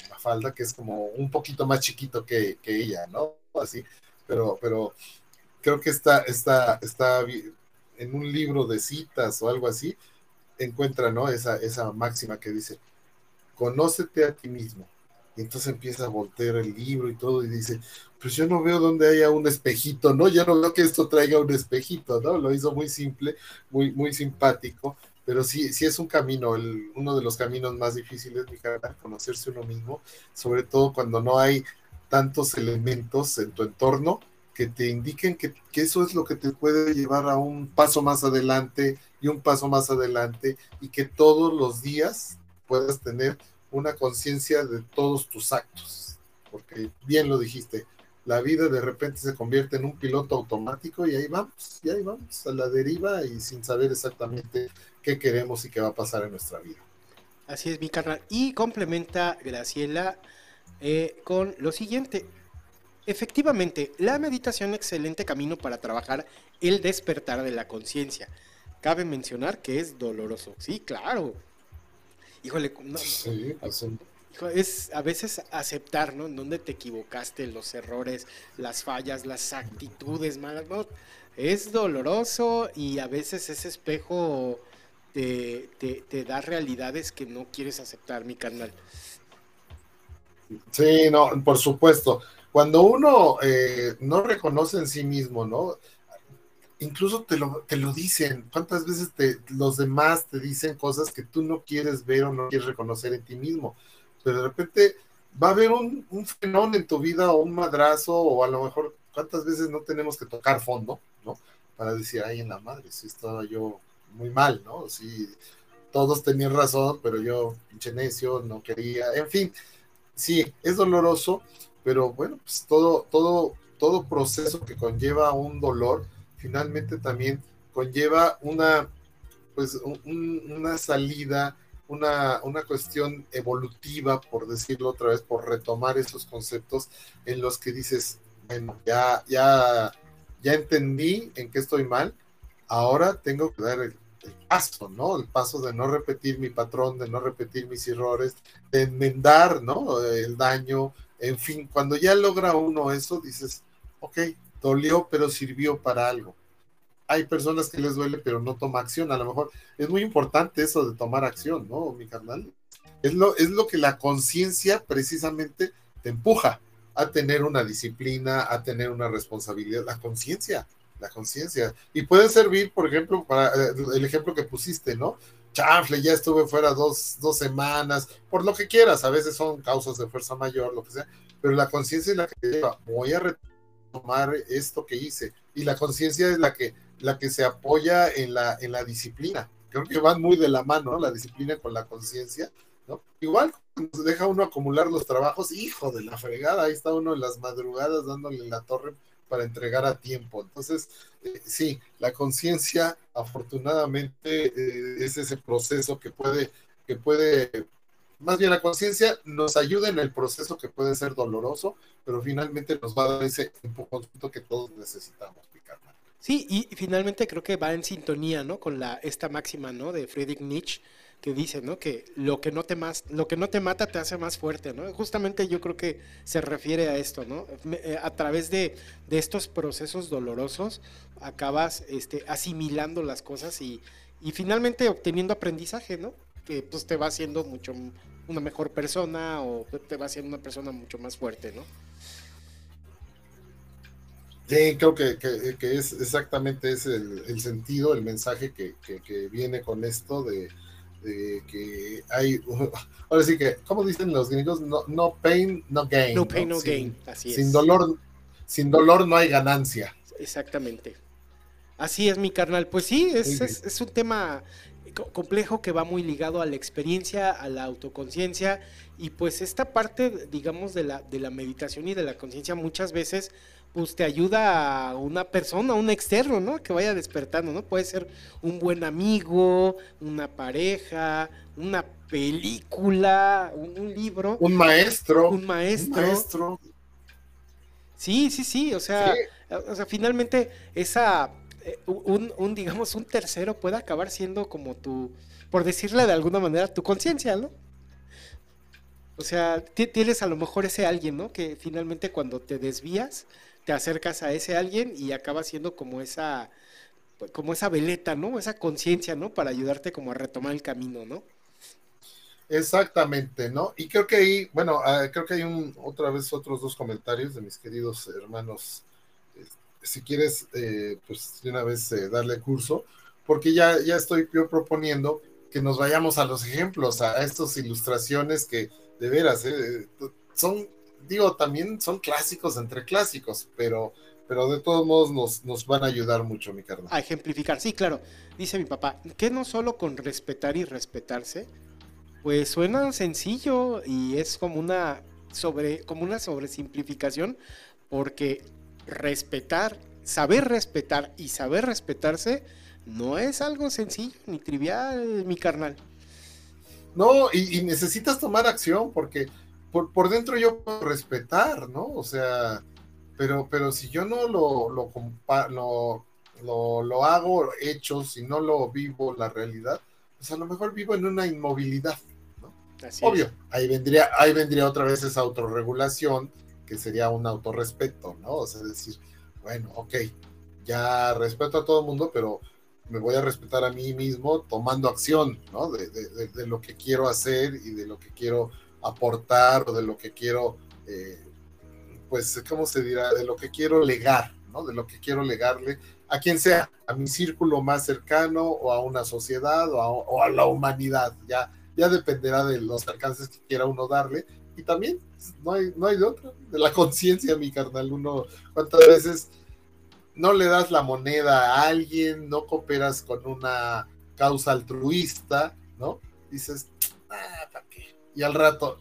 Mafalda, que es como un poquito más chiquito que, ella, ¿no? Así, pero, pero creo que está, está, está en un libro de citas o algo así, encuentra, ¿no? Esa, esa máxima que dice, conócete a ti mismo. Y entonces empieza a voltear el libro y todo y dice, pues yo no veo donde haya un espejito, ¿no? Ya no veo que esto traiga un espejito, ¿no? Lo hizo muy simple, muy, muy simpático, pero sí, sí es un camino, el, uno de los caminos más difíciles, mi cara, conocerse uno mismo, sobre todo cuando no hay tantos elementos en tu entorno que te indiquen que, que, eso es lo que te puede llevar a un paso más adelante y un paso más adelante y que todos los días puedas tener una conciencia de todos tus actos, porque bien lo dijiste, la vida de repente se convierte en un piloto automático y ahí vamos, y ahí vamos, a la deriva y sin saber exactamente qué queremos y qué va a pasar en nuestra vida. Así es, mi carnal. Y complementa Graciela eh, con lo siguiente. Efectivamente, la meditación excelente camino para trabajar el despertar de la conciencia. Cabe mencionar que es doloroso. Sí, claro. Híjole, no, es a veces aceptar, ¿no? En dónde te equivocaste, los errores, las fallas, las actitudes malas, ¿no? Es doloroso y a veces ese espejo te, da realidades que no quieres aceptar, mi carnal. Sí, no, por supuesto. Cuando uno eh, no reconoce en sí mismo, ¿no? Incluso te lo, te lo dicen. ¿Cuántas veces te, los demás te dicen cosas que tú no quieres ver o no quieres reconocer en ti mismo? Pero de repente va a haber un, un en tu vida o un madrazo o a lo mejor cuántas veces no tenemos que tocar fondo, ¿no? Para decir, ay, en la madre, si estaba yo muy mal, ¿no? Si todos tenían razón, pero yo, pinche necio, no quería, en fin, sí, es doloroso, pero bueno, pues todo, todo, todo proceso que conlleva un dolor, finalmente también conlleva una, pues, una salida, una, una cuestión evolutiva, por decirlo otra vez, por retomar esos conceptos en los que dices, bueno, ya, ya, ya entendí en qué estoy mal, ahora tengo que dar el, paso, ¿no? El paso de no repetir mi patrón, de no repetir mis errores, de enmendar, ¿no? El daño, en fin, cuando ya logra uno eso, dices, ok, dolió, pero sirvió para algo. Hay personas que les duele, pero no toma acción. A lo mejor es muy importante eso de tomar acción, ¿no, mi carnal? Es lo, es lo que la conciencia precisamente te empuja a tener una disciplina, a tener una responsabilidad, la conciencia, la conciencia. Y puede servir, por ejemplo, para eh, el ejemplo que pusiste, ¿no? Chanfle, ya estuve fuera dos, dos semanas, por lo que quieras, a veces son causas de fuerza mayor, lo que sea, pero la conciencia es la que lleva, voy a tomar esto que hice. Y la conciencia es la que, la que se apoya en la, en la disciplina. Creo que van muy de la mano, la disciplina con la conciencia. ¿no? Igual, deja uno acumular los trabajos, hijo de la fregada, ahí está uno en las madrugadas dándole la torre para entregar a tiempo. Entonces, eh, sí, la conciencia afortunadamente eh, es ese proceso que puede, que puede más bien la conciencia nos ayuda en el proceso que puede ser doloroso, pero finalmente nos va a dar ese empujoncito que todos necesitamos, Picardo. Sí, y finalmente creo que va en sintonía, ¿no? Con la, esta máxima, ¿no? De Friedrich Nietzsche, que dice, ¿no? Que lo que no te más, lo que no te mata te hace más fuerte, ¿no? Justamente yo creo que se refiere a esto, ¿no? Eh, a través de, de estos procesos dolorosos acabas este, asimilando las cosas y, y finalmente obteniendo aprendizaje, ¿no? Que pues te va haciendo mucho una mejor persona o te va haciendo una persona mucho más fuerte, ¿no? Sí, creo que, es exactamente ese el, sentido, el mensaje que, viene con esto de, de que hay, ahora sí que, ¿cómo dicen los gringos? No, no pain, no gain. No pain, no, gain, así es. Sin dolor, sin dolor no hay ganancia. Exactamente. Así es, mi carnal. Pues sí, es, es, un tema complejo que va muy ligado a la experiencia, a la autoconciencia y pues esta parte, digamos, de la, de la meditación y de la conciencia muchas veces pues te ayuda a una persona, un externo, ¿no? Que vaya despertando, ¿no? Puede ser un buen amigo, una pareja, una película, un, libro. Un maestro. Un maestro. Sí, sí, sí, o sea, o sea finalmente esa, un, un, digamos, un tercero puede acabar siendo como tu, por decirle de alguna manera, tu conciencia, ¿no? O sea, tienes a lo mejor ese alguien, ¿no? Que finalmente cuando te desvías, te acercas a ese alguien y acaba siendo como esa, como esa veleta, ¿no? Esa conciencia, ¿no? Para ayudarte como a retomar el camino, ¿no? Exactamente, ¿no? Y creo que ahí, bueno, ah, creo que hay un, otra vez otros dos comentarios de mis queridos hermanos. Si quieres, eh, pues de una vez eh, darle curso, porque ya, ya estoy proponiendo que nos vayamos a los ejemplos, a estas ilustraciones que de veras eh, son digo, también son clásicos entre clásicos, pero, pero de todos modos nos, nos van a ayudar mucho, mi carnal. A ejemplificar, sí, claro. Dice mi papá, que no solo con respetar y respetarse, pues suena sencillo y es como una sobre, como una sobresimplificación, porque respetar, saber respetar y saber respetarse no es algo sencillo ni trivial, mi carnal. No, y necesitas tomar acción porque por, por dentro yo puedo respetar, ¿no? O sea, pero, pero si yo no lo, lo, lo, lo, hago hecho, si no lo vivo la realidad, pues a lo mejor vivo en una inmovilidad, ¿no? Obvio, ahí vendría, ahí vendría otra vez esa autorregulación, que sería un autorrespeto, ¿no? O sea, decir, bueno, ok, ya respeto a todo el mundo, pero me voy a respetar a mí mismo tomando acción, ¿no? De, lo que quiero hacer y de lo que quiero aportar o de lo que quiero, eh, pues, ¿cómo se dirá? De lo que quiero legar, ¿no? De lo que quiero legarle a quien sea, a mi círculo más cercano o a una sociedad o a, la humanidad. Ya, ya dependerá de los alcances que quiera uno darle. Y también, pues, no hay, no hay de otra, de la conciencia, mi carnal. Uno, ¿cuántas veces no le das la moneda a alguien, no cooperas con una causa altruista, ¿no? Dices, ah, ¿para qué? y al rato,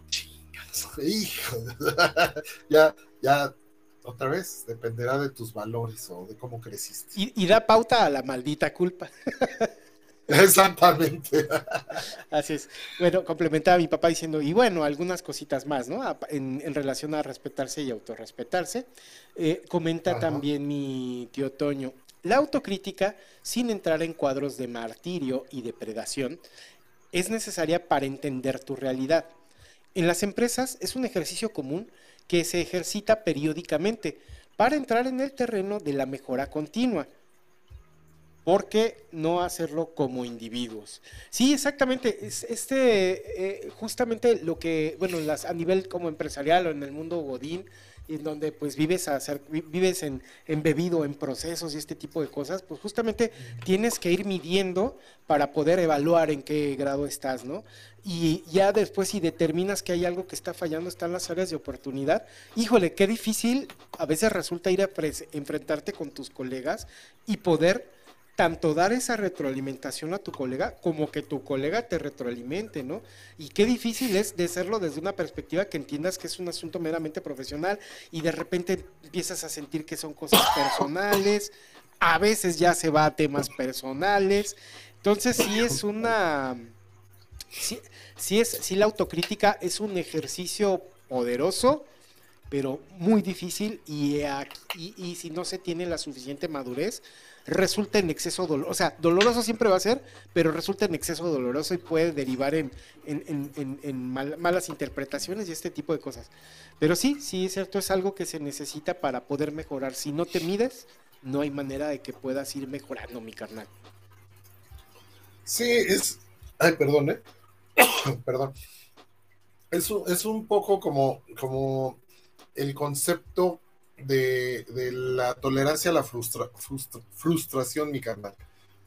hijo, ya, ya, otra vez, dependerá de tus valores o de cómo creciste. Y, da pauta a la maldita culpa. Exactamente. Así es. Bueno, complementaba a mi papá diciendo, y bueno, algunas cositas más, ¿no? En, relación a respetarse y autorrespetarse. Eh, comenta también mi tío Toño, la autocrítica, sin entrar en cuadros de martirio y depredación, es necesaria para entender tu realidad. En las empresas es un ejercicio común que se ejercita periódicamente para entrar en el terreno de la mejora continua. ¿Por qué no hacerlo como individuos? Sí, exactamente. Este, eh, justamente lo que, bueno, a nivel como empresarial o en el mundo Godín, en donde pues vives a hacer, vives en, embebido en procesos y este tipo de cosas, pues justamente tienes que ir midiendo para poder evaluar en qué grado estás, ¿no? Y ya después si determinas que hay algo que está fallando, están las áreas de oportunidad, híjole, qué difícil a veces resulta ir a enfrentarte con tus colegas y poder tanto dar esa retroalimentación a tu colega como que tu colega te retroalimente, ¿no? Y qué difícil es de hacerlo desde una perspectiva que entiendas que es un asunto meramente profesional y de repente empiezas a sentir que son cosas personales, a veces ya se va a temas personales, entonces sí es una... Sí, es, sí la autocrítica es un ejercicio poderoso, pero muy difícil y, y, y si no se tiene la suficiente madurez, resulta en exceso doloroso. O sea, doloroso siempre va a ser, pero resulta en exceso doloroso y puede derivar en, malas interpretaciones y este tipo de cosas. Pero sí, sí, es cierto, es algo que se necesita para poder mejorar. Si no te mides, no hay manera de que puedas ir mejorando, mi carnal. Sí, es. Ay, perdón, ¿eh? perdón. Es, es un poco como, como el concepto de, la tolerancia a la frustra, frustración, mi carnal.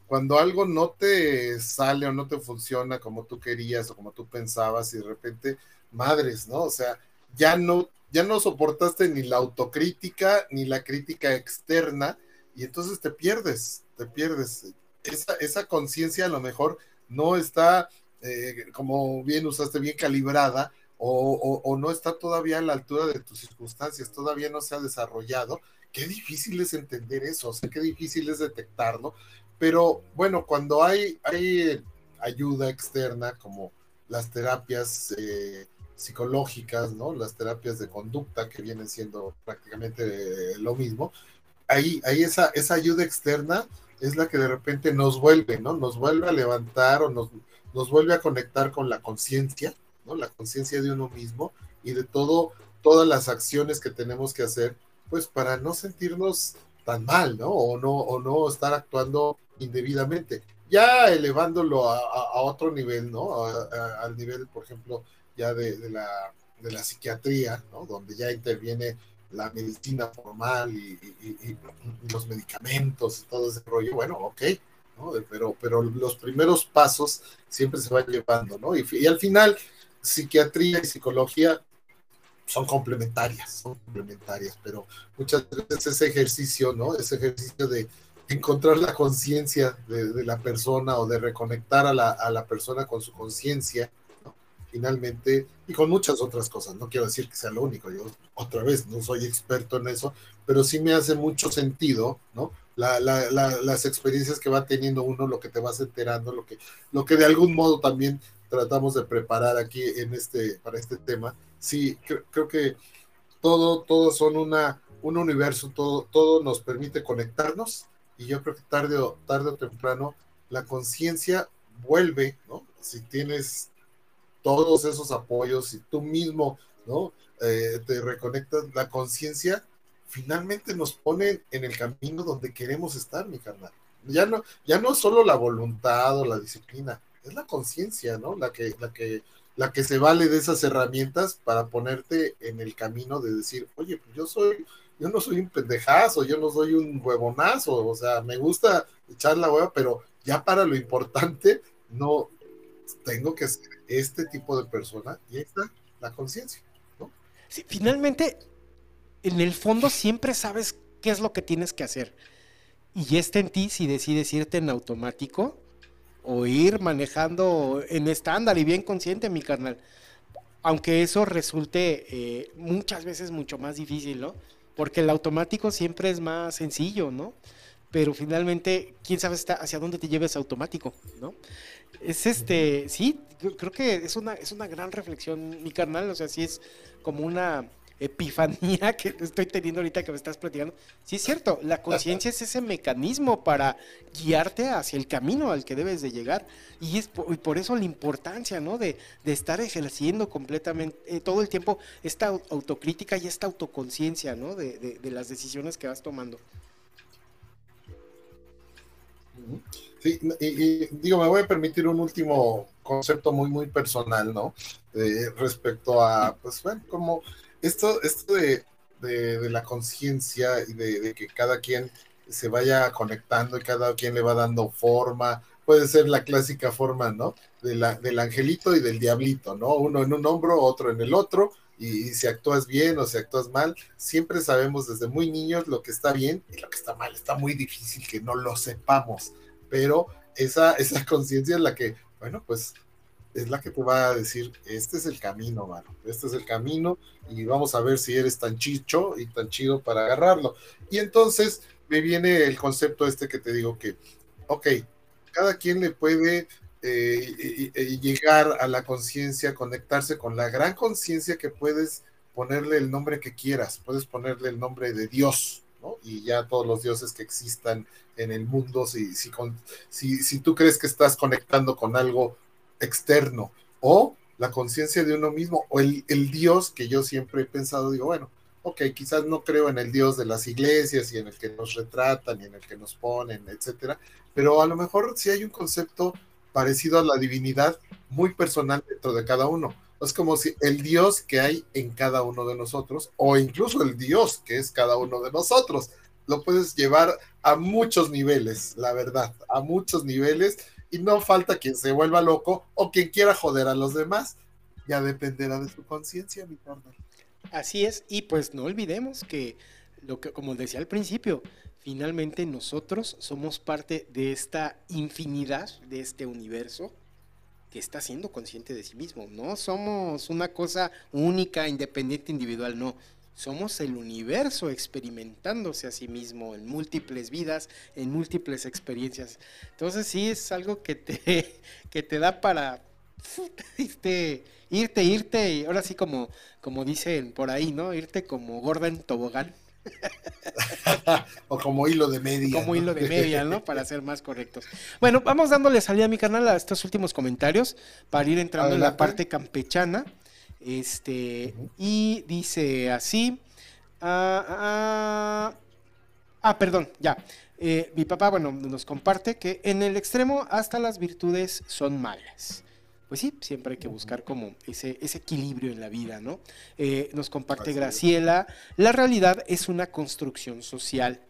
cuando algo no te sale o no te funciona como tú querías o como tú pensabas y de repente, madres, ¿no? O sea, ya no, ya no soportaste ni la autocrítica ni la crítica externa y entonces te pierdes, te pierdes. Esa, esa conciencia a lo mejor no está, eh, como bien usaste, bien calibrada o, o, no está todavía a la altura de tus circunstancias, todavía no se ha desarrollado. Qué difícil es entender eso, o sea, qué difícil es detectarlo. Pero bueno, cuando hay, hay ayuda externa, como las terapias eh, psicológicas, ¿no? Las terapias de conducta que vienen siendo prácticamente lo mismo, ahí, ahí esa, esa ayuda externa es la que de repente nos vuelve, ¿no? Nos vuelve a levantar o nos, nos vuelve a conectar con la conciencia, ¿no? La conciencia de uno mismo y de todo, todas las acciones que tenemos que hacer, pues para no sentirnos tan mal, ¿no? O no, o no estar actuando indebidamente. Ya elevándolo a, otro nivel, ¿no? al nivel, por ejemplo, ya de, la, de la psiquiatría, ¿no? Donde ya interviene la medicina formal y, los medicamentos y todo ese rollo, bueno, ok, ¿no? pero, pero los primeros pasos siempre se van llevando, ¿no? Y, y, al final, psiquiatría y psicología son complementarias, son complementarias, pero muchas veces ese ejercicio, ¿no? Ese ejercicio de encontrar la conciencia de, la persona o de reconectar a la, a la persona con su conciencia, finalmente, y con muchas otras cosas. No quiero decir que sea lo único, yo otra vez no soy experto en eso, pero sí me hace mucho sentido, ¿no? La, la, las experiencias que va teniendo uno, lo que te vas enterando, lo que, lo que de algún modo también tratamos de preparar aquí en este, para este tema. Sí, creo, que todo, todo son una, un universo, todo, todo nos permite conectarnos y yo creo que tarde o, tarde o temprano la conciencia vuelve, ¿no? Si tienes todos esos apoyos, si tú mismo, ¿no? Eh, te reconectas, la conciencia finalmente nos pone en el camino donde queremos estar, mi carnal. Ya no, ya no solo la voluntad o la disciplina, es la conciencia, ¿no? La que, la que, la que se vale de esas herramientas para ponerte en el camino de decir, oye, pues yo soy, yo no soy un pendejazo, yo no soy un huevonazo, o sea, me gusta echar la hueva, pero ya para lo importante, no, tengo que ser este tipo de persona y ahí está la conciencia, ¿no? Sí, finalmente, en el fondo siempre sabes qué es lo que tienes que hacer. Y está en ti si decides irte en automático o ir manejando en estándar y bien consciente, mi carnal. Aunque eso resulte eh, muchas veces mucho más difícil, ¿no? Porque el automático siempre es más sencillo, ¿no? Pero finalmente, quién sabe hacia dónde te lleves automático, ¿no? Es este, sí, creo que es una, es una gran reflexión, mi carnal, o sea, sí es como una epifanía que estoy teniendo ahorita que me estás platicando. Sí es cierto, la conciencia es ese mecanismo para guiarte hacia el camino al que debes de llegar. Y es por, eso la importancia, ¿no? De, estar ejerciendo completamente, eh, todo el tiempo, esta autocrítica y esta autoconciencia, ¿no? De, las decisiones que vas tomando. Sí, y, digo, me voy a permitir un último concepto muy, muy personal, ¿no? respecto a, pues, bueno, como esto, esto de, de, la conciencia y de, que cada quien se vaya conectando y cada quien le va dando forma, puede ser la clásica forma, ¿no? De la, del angelito y del diablito, ¿no? Uno en un hombro, otro en el otro, y, y, si actúas bien o si actúas mal, siempre sabemos desde muy niños lo que está bien y lo que está mal. Está muy difícil que no lo sepamos pero esa, esa conciencia es la que, bueno, pues es la que te va a decir, este es el camino, mano, este es el camino y vamos a ver si eres tan chicho y tan chido para agarrarlo. Y entonces me viene el concepto este que te digo que, ok, cada quien le puede eh, llegar a la conciencia, conectarse con la gran conciencia que puedes ponerle el nombre que quieras, puedes ponerle el nombre de Dios, y ya todos los dioses que existan en el mundo, si, si, si, tú crees que estás conectando con algo externo o la conciencia de uno mismo o el, el, Dios que yo siempre he pensado, digo, bueno, ok, quizás no creo en el Dios de las iglesias y en el que nos retratan y en el que nos ponen, etcétera, pero a lo mejor sí hay un concepto parecido a la divinidad muy personal dentro de cada uno. Es como si el Dios que hay en cada uno de nosotros, o incluso el Dios que es cada uno de nosotros, lo puedes llevar a muchos niveles, la verdad, a muchos niveles, y no falta quien se vuelva loco o quien quiera joder a los demás, ya dependerá de su conciencia, mi carnal. Así es, y pues no olvidemos que, lo que, como decía al principio, finalmente nosotros somos parte de esta infinidad, de este universo que está siendo consciente de sí mismo. No somos una cosa única, independiente, individual, no. Somos el universo experimentándose a sí mismo en múltiples vidas, en múltiples experiencias. Entonces sí es algo que te, que te da para este, irte, irte, y ahora sí como, como dicen por ahí, ¿no? Irte como gorda en tobogán. o como hilo de media. Como hilo de media, ¿no? Para ser más correctos. Bueno, vamos dándole salida a mi canal a estos últimos comentarios para ir entrando en la parte campechana. Este, y dice así. Ah, ah, ah perdón, ya. Eh, mi papá, bueno, nos comparte que en el extremo hasta las virtudes son malas. Pues sí, siempre hay que buscar como ese, ese equilibrio en la vida, ¿no? Eh, nos comparte Graciela, la realidad es una construcción social.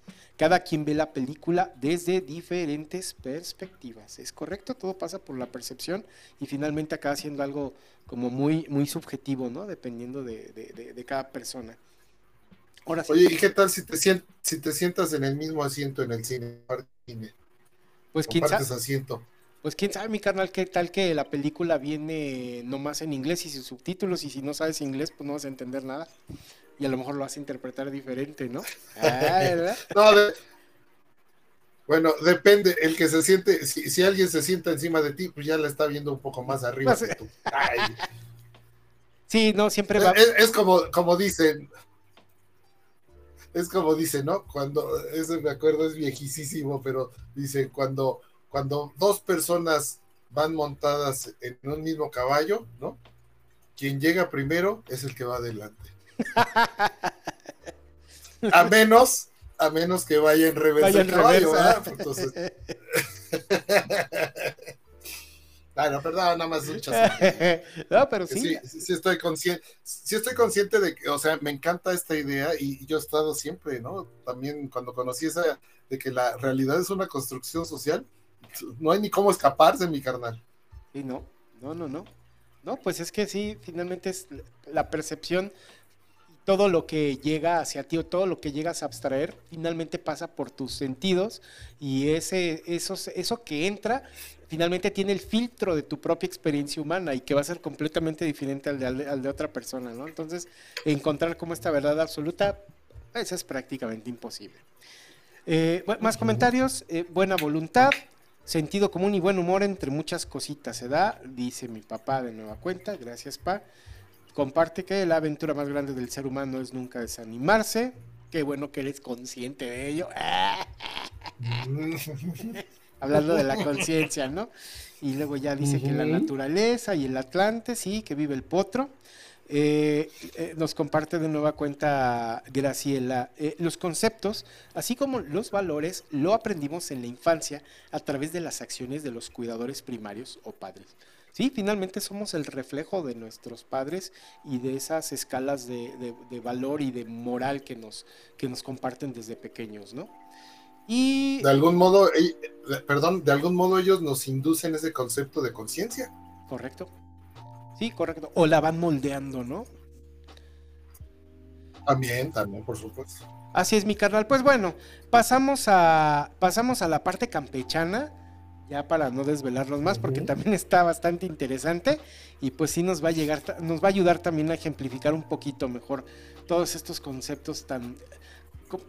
Cada quien ve la película desde diferentes perspectivas. ¿Es correcto? Todo pasa por la percepción y finalmente acaba siendo algo como muy, muy subjetivo, ¿no? Dependiendo de, cada persona. Ahora Oye, ¿y qué tal si te, si te sientas en el mismo asiento en el cine? Pues quién sabe. asiento. Pues quién sabe, mi carnal, qué tal que la película viene nomás en inglés y sus subtítulos, y si no sabes inglés, pues no vas a entender nada y a lo mejor lo vas a interpretar diferente, ¿no? Ah, bueno, depende, el que se siente, si, alguien se sienta encima de ti, pues ya la está viendo un poco más arriba que tú. Sí, no, siempre va. Es, como, como dicen, es como dicen, ¿no? Cuando, eso me acuerdo, es viejísimo, pero dice, cuando, cuando dos personas van montadas en un mismo caballo, ¿no? Quien llega primero es el que va adelante. a menos, a menos que vaya en reversa. Vaya Entonces... Bueno, perdón, nada más No, pero sí. Sí, estoy consciente, sí estoy consciente de que, o sea, me encanta esta idea y yo he estado siempre, ¿no? También cuando conocí esa de que la realidad es una construcción social, no hay ni cómo escaparse, mi carnal. Y no, no, no, no. No, pues es que sí, finalmente es la percepción todo lo que llega hacia ti o todo lo que llegas a abstraer finalmente pasa por tus sentidos y ese, eso, eso que entra finalmente tiene el filtro de tu propia experiencia humana y que va a ser completamente diferente al de, al de otra persona, ¿no? Entonces, encontrar como esta verdad absoluta, eso es prácticamente imposible. Eh, más comentarios, eh, buena voluntad, sentido común y buen humor entre muchas cositas se da, dice mi papá de nueva cuenta, gracias pa comparte que la aventura más grande del ser humano es nunca desanimarse. Qué bueno que eres consciente de ello. Hablando de la conciencia, ¿no? Y luego ya dice que la naturaleza y el Atlante, sí, que vive el potro. Eh, eh, nos comparte de nueva cuenta Graciela. Eh, los conceptos, así como los valores, lo aprendimos en la infancia a través de las acciones de los cuidadores primarios o padres. Sí, finalmente somos el reflejo de nuestros padres y de esas escalas de, valor y de moral que nos, que nos comparten desde pequeños, ¿no? Y... De algún modo, perdón, de algún modo ellos nos inducen ese concepto de conciencia. Correcto. Sí, correcto. O la van moldeando, ¿no? También, también, por supuesto. Así es, mi carnal. Pues bueno, pasamos a, pasamos a la parte campechana ya para no desvelarnos más, porque también está bastante interesante y pues sí nos va a llegar, nos va a ayudar también a ejemplificar un poquito mejor todos estos conceptos tan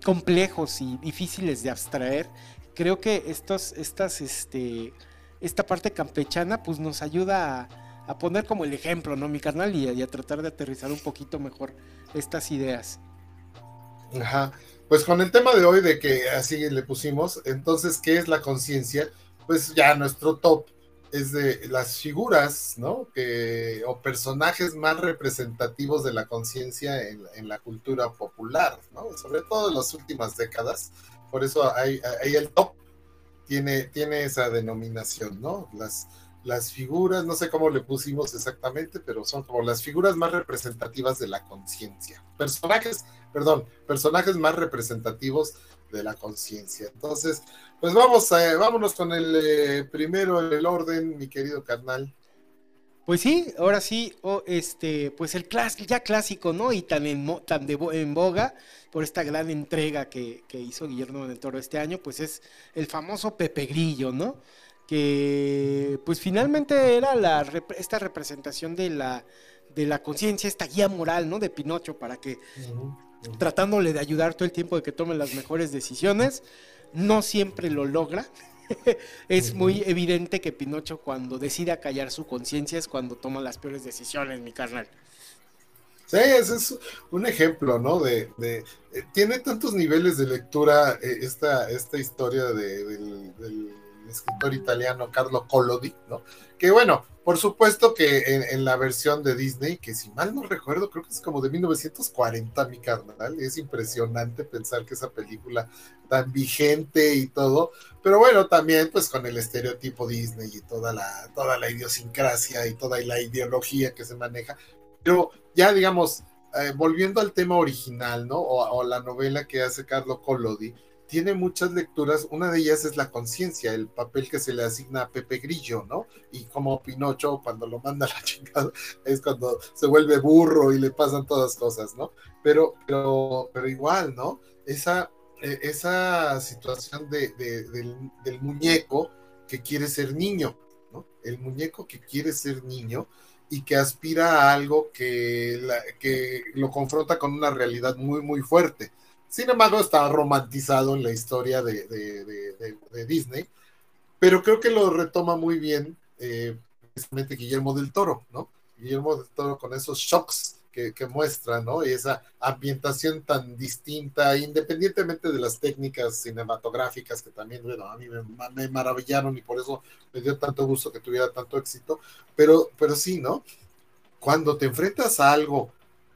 complejos y difíciles de abstraer. Creo que estos, estas, este, esta parte campechana pues nos ayuda a, poner como el ejemplo, ¿no? Mi carnal y a, tratar de aterrizar un poquito mejor estas ideas. Ajá. Pues con el tema de hoy de que así le pusimos, entonces, ¿qué es la conciencia? Pues ya nuestro top es de las figuras, ¿no? Que, o personajes más representativos de la conciencia en, la cultura popular, ¿no? Sobre todo en las últimas décadas. Por eso ahí, el top tiene, tiene esa denominación, ¿no? Las, las figuras, no sé cómo le pusimos exactamente, pero son como las figuras más representativas de la conciencia. Personajes, perdón, personajes más representativos de la conciencia. Entonces, pues vamos, a, vámonos con el eh, primero el orden, mi querido carnal. Pues sí, ahora sí, este, pues el ya clásico, ¿no? Y tan en, tan de, en boga por esta gran entrega que, hizo Guillermo del Toro este año, pues es el famoso Pepe Grillo, ¿no? Que pues finalmente era la, esta representación de la, de la conciencia, esta guía moral, ¿no? De Pinocho para que tratándole de ayudar todo el tiempo de que tome las mejores decisiones. No siempre lo logra. es muy evidente que Pinocho cuando decide callar su conciencia es cuando toma las peores decisiones, mi carnal. Sí, ese es un ejemplo, ¿no? De, eh, tiene tantos niveles de lectura eh, esta, esta historia del escritor italiano Carlo Collodi, ¿no? Que bueno, por supuesto que en, la versión de Disney, que si mal no recuerdo, creo que es como de 1940, mi carnal, es impresionante pensar que esa película tan vigente y todo, pero bueno, también pues con el estereotipo Disney y toda la, toda la idiosincrasia y toda la ideología que se maneja, pero ya digamos, eh, volviendo al tema original, ¿no? O, o la novela que hace Carlo Collodi, tiene muchas lecturas, una de ellas es la conciencia, el papel que se le asigna a Pepe Grillo, ¿no? Y como Pinocho cuando lo manda a la chingada es cuando se vuelve burro y le pasan todas cosas, ¿no? Pero, pero, pero igual, ¿no? Esa, e, esa situación de, del, muñeco que quiere ser niño, ¿no? El muñeco que quiere ser niño y que aspira a algo que, que lo confronta con una realidad muy, muy fuerte sin embargo, está romantizado en la historia de, Disney, pero creo que lo retoma muy bien eh, precisamente Guillermo del Toro, ¿no? Guillermo del Toro con esos shocks que, muestra, ¿no? Y esa ambientación tan distinta, independientemente de las técnicas cinematográficas que también, bueno, a mí me, maravillaron y por eso me dio tanto gusto que tuviera tanto éxito, pero, pero sí, ¿no? Cuando te enfrentas a algo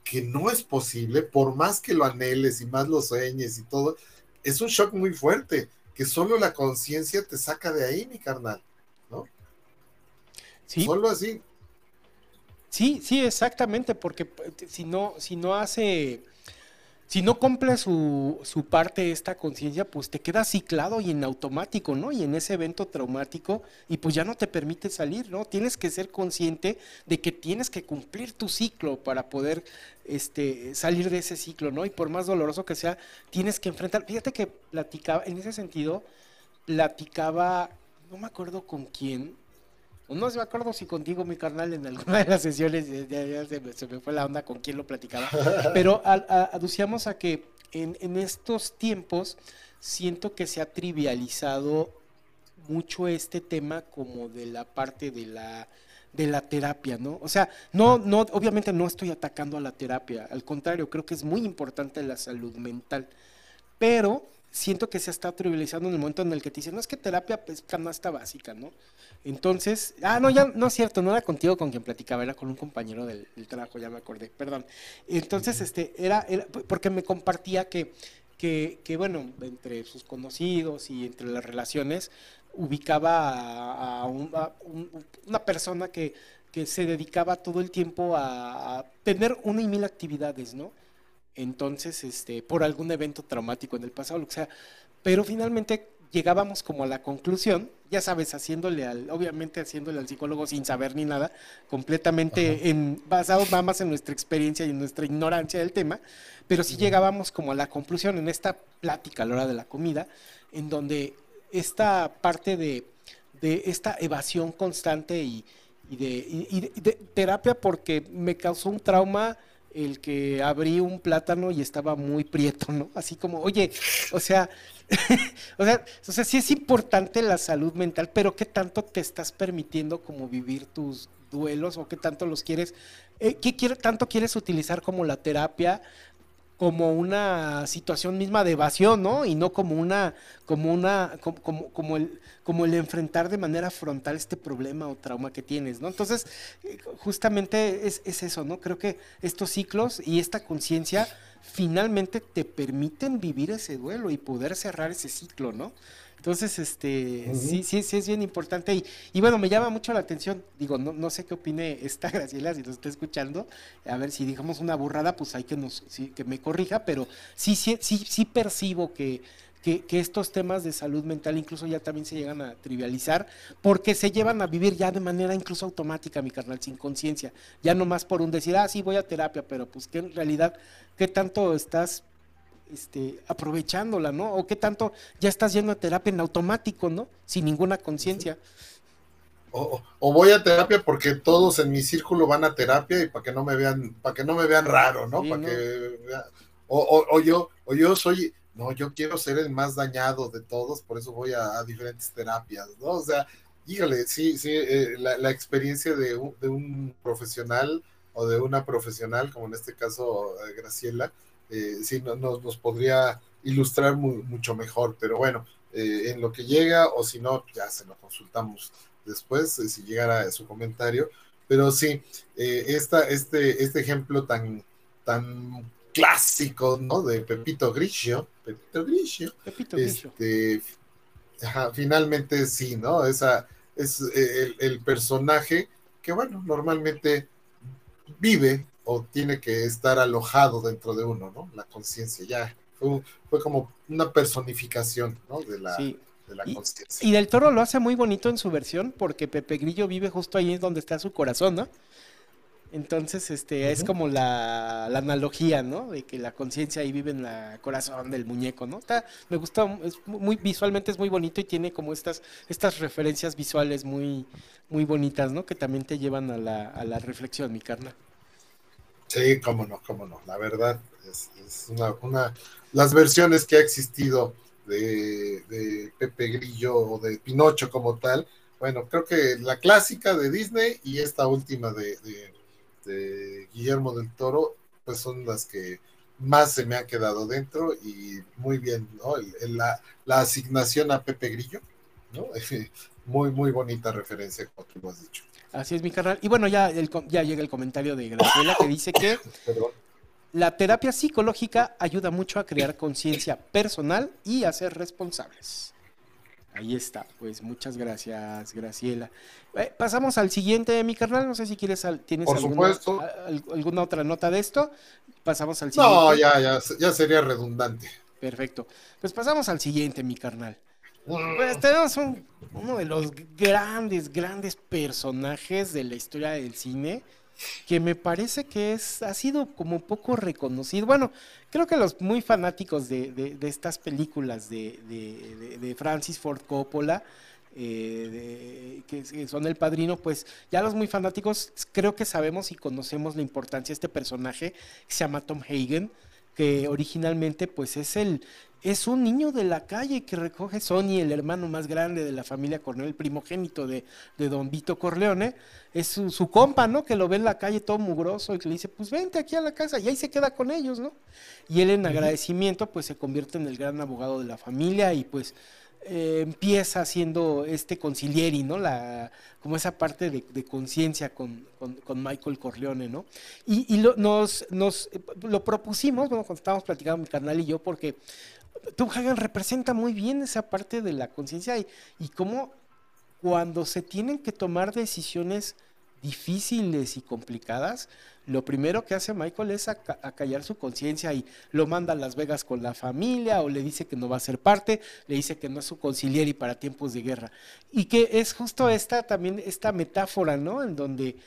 que no es posible, por más que lo anheles y más lo sueñes y todo, es un shock muy fuerte, que solo la conciencia te saca de ahí, mi carnal, ¿no? Sí. Solo así. Sí, sí, exactamente, porque eh, si no, si no hace si no cumple su, su parte esta conciencia, pues te queda ciclado y en automático, ¿no? Y en ese evento traumático, y pues ya no te permite salir, ¿no? Tienes que ser consciente de que tienes que cumplir tu ciclo para poder este, salir de ese ciclo, ¿no? Y por más doloroso que sea, tienes que enfrentar. Fíjate que platicaba, en ese sentido, platicaba, no me acuerdo con quién, no se me acuerdo si contigo, mi carnal, en alguna de las sesiones, ya, se, me, fue la onda con quién lo platicaba, pero aducíamos a que en, en, estos tiempos siento que se ha trivializado mucho este tema como de la parte de la de la terapia, ¿no? O sea, no, no, obviamente no estoy atacando a la terapia, al contrario, creo que es muy importante la salud mental, pero siento que se está trivializando en el momento en el que te dicen, no es que terapia es canasta básica, ¿no? Entonces, ah, no, ya no es cierto, no era contigo con quien platicaba, era con un compañero del, trabajo, ya me acordé, perdón. Entonces, este, era, era porque me compartía que, que, que, bueno, entre sus conocidos y entre las relaciones, ubicaba a, una persona que, que, se dedicaba todo el tiempo a, a tener una y mil actividades, ¿no? Entonces, este, por algún evento traumático en el pasado, lo que sea. Pero finalmente llegábamos como a la conclusión, ya sabes, haciéndole al, obviamente haciéndole al psicólogo sin saber ni nada, completamente en, basado nada más en nuestra experiencia y en nuestra ignorancia del tema, pero sí llegábamos como a la conclusión en esta plática a la hora de la comida, en donde esta parte de, de esta evasión constante y, y, de, y de terapia porque me causó un trauma el que abrí un plátano y estaba muy prieto, ¿no? Así como, oye, o sea, o sea, o sea, sí es importante la salud mental, pero ¿qué tanto te estás permitiendo como vivir tus duelos o qué tanto los quieres, eh, qué tanto quieres utilizar como la terapia como una situación misma de evasión, ¿no? Y no como una, como una, como, como, el, como el enfrentar de manera frontal este problema o trauma que tienes, ¿no? Entonces, eh, justamente es, es eso, ¿no? Creo que estos ciclos y esta conciencia finalmente te permiten vivir ese duelo y poder cerrar ese ciclo, ¿no? Entonces, este, sí, sí, sí es bien importante. Y, y, bueno, me llama mucho la atención. Digo, no, no sé qué opine esta Graciela, si nos está escuchando. A ver, si digamos una burrada, pues hay que nos, que me corrija, pero sí, sí, sí, sí percibo que, que, estos temas de salud mental incluso ya también se llegan a trivializar porque se llevan a vivir ya de manera incluso automática, mi carnal, sin conciencia. Ya no más por un decir, ah, sí, voy a terapia, pero pues que en realidad, ¿qué tanto estás este, aprovechándola, ¿no? O qué tanto ya estás yendo a terapia en automático, ¿no? Sin ninguna conciencia. O, voy a terapia porque todos en mi círculo van a terapia y para que no me vean, para que no me vean raro, ¿no? para Que, o, o, yo, o yo soy, no, yo quiero ser el más dañado de todos, por eso voy a, diferentes terapias, ¿no? O sea, híjole, sí, sí, eh, la, experiencia de un, profesional o de una profesional, como en este caso eh, Graciela, eh, sí no, nos, podría ilustrar mucho mejor, pero bueno, en lo que llega, o si no, ya se lo consultamos después, si llegara su comentario, pero sí, esta, este, este ejemplo tan, tan clásico, ¿no? De Pepito Grisio. Pepito Grisio. Pepito Grisio. Este, finalmente sí, ¿no? Esa es el, personaje que, bueno, normalmente vive o tiene que estar alojado dentro de uno, ¿no? La conciencia, ya. Fue, como una personificación, ¿no? De la, de la conciencia. Y, Del Toro lo hace muy bonito en su versión porque Pepe Grillo vive justo ahí donde está su corazón, ¿no? Entonces, este, es como la, analogía, ¿no? De que la conciencia ahí vive en el corazón del muñeco, ¿no? Está, me gusta, es muy visualmente es muy bonito y tiene como estas, estas referencias visuales muy, muy bonitas, ¿no? Que también te llevan a la, a la reflexión, mi carna. Sí, cómo no, cómo no. La verdad, es, una, una, las versiones que ha existido de, de Pepe Grillo o de Pinocho como tal, bueno, creo que la clásica de Disney y esta última de de Guillermo del Toro, pues son las que más se me ha quedado dentro y muy bien, ¿no? la, asignación a Pepe Grillo, ¿no? muy, muy bonita referencia, como tú lo has dicho. Así es, mi carnal. Y bueno, ya, ya llega el comentario de Graciela que dice que la terapia psicológica ayuda mucho a crear conciencia personal y a ser responsables. Ahí está, pues muchas gracias, Graciela. Eh, pasamos al siguiente, mi carnal. No sé si quieres, tienes alguna, otra nota de esto. Pasamos al siguiente. No, ya, ya, ya sería redundante. Perfecto. Pues pasamos al siguiente, mi carnal. Pues tenemos uno de los grandes, grandes personajes de la historia del cine que me parece que es, ha sido como poco reconocido. Bueno, creo que los muy fanáticos de, estas películas de, Francis Ford Coppola, eh, que, son el padrino, pues ya los muy fanáticos creo que sabemos y conocemos la importancia de este personaje que se llama Tom Hagen, que originalmente pues es el, es un niño de la calle que recoge Sony, el hermano más grande de la familia Corleone, el primogénito de, don Vito Corleone, es su, compa, ¿no? Que lo ve en la calle todo mugroso y que le dice, pues vente aquí a la casa y ahí se queda con ellos, ¿no? Y él en agradecimiento pues se convierte en el gran abogado de la familia y pues eh, empieza haciendo este concilieri, ¿no? La, como esa parte de, conciencia con, Michael Corleone, ¿no? Y, lo, nos, nos lo propusimos, bueno, cuando estábamos platicando mi canal y yo, porque Tom Hagen representa muy bien esa parte de la conciencia y, cómo cuando se tienen que tomar decisiones difíciles y complicadas, lo primero que hace Michael es acallar su conciencia y lo manda a Las Vegas con la familia o le dice que no va a ser parte, le dice que no es su conciliar y para tiempos de guerra. Y que es justo esta también, esta metáfora, ¿no? En donde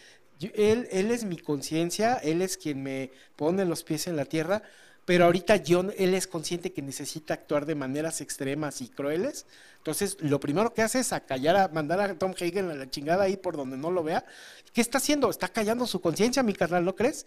él es mi conciencia, él es quien me pone los pies en la tierra, pero ahorita John, él es consciente que necesita actuar de maneras extremas y crueles. Entonces, lo primero que hace es acallar, a, mandar a Tom Hagen a la chingada ahí por donde no lo vea. ¿Qué está haciendo? Está callando su conciencia, mi carnal, ¿no crees?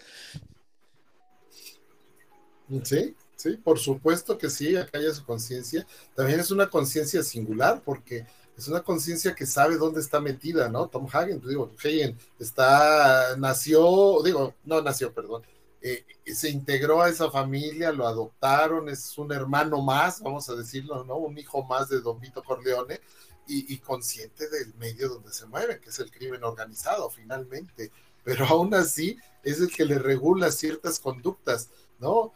Sí, sí, por supuesto que sí, acalla su conciencia. También es una conciencia singular porque es una conciencia que sabe dónde está metida, ¿no? Tom Hagen, digo, Hagen está, nació, digo, no nació, perdón, eh, se integró a esa familia, lo adoptaron, es un hermano más, vamos a decirlo, ¿no? Un hijo más de Don Vito Corleone y, consciente del medio donde se mueve, que es el crimen organizado finalmente, pero aún así es el que le regula ciertas conductas, ¿no?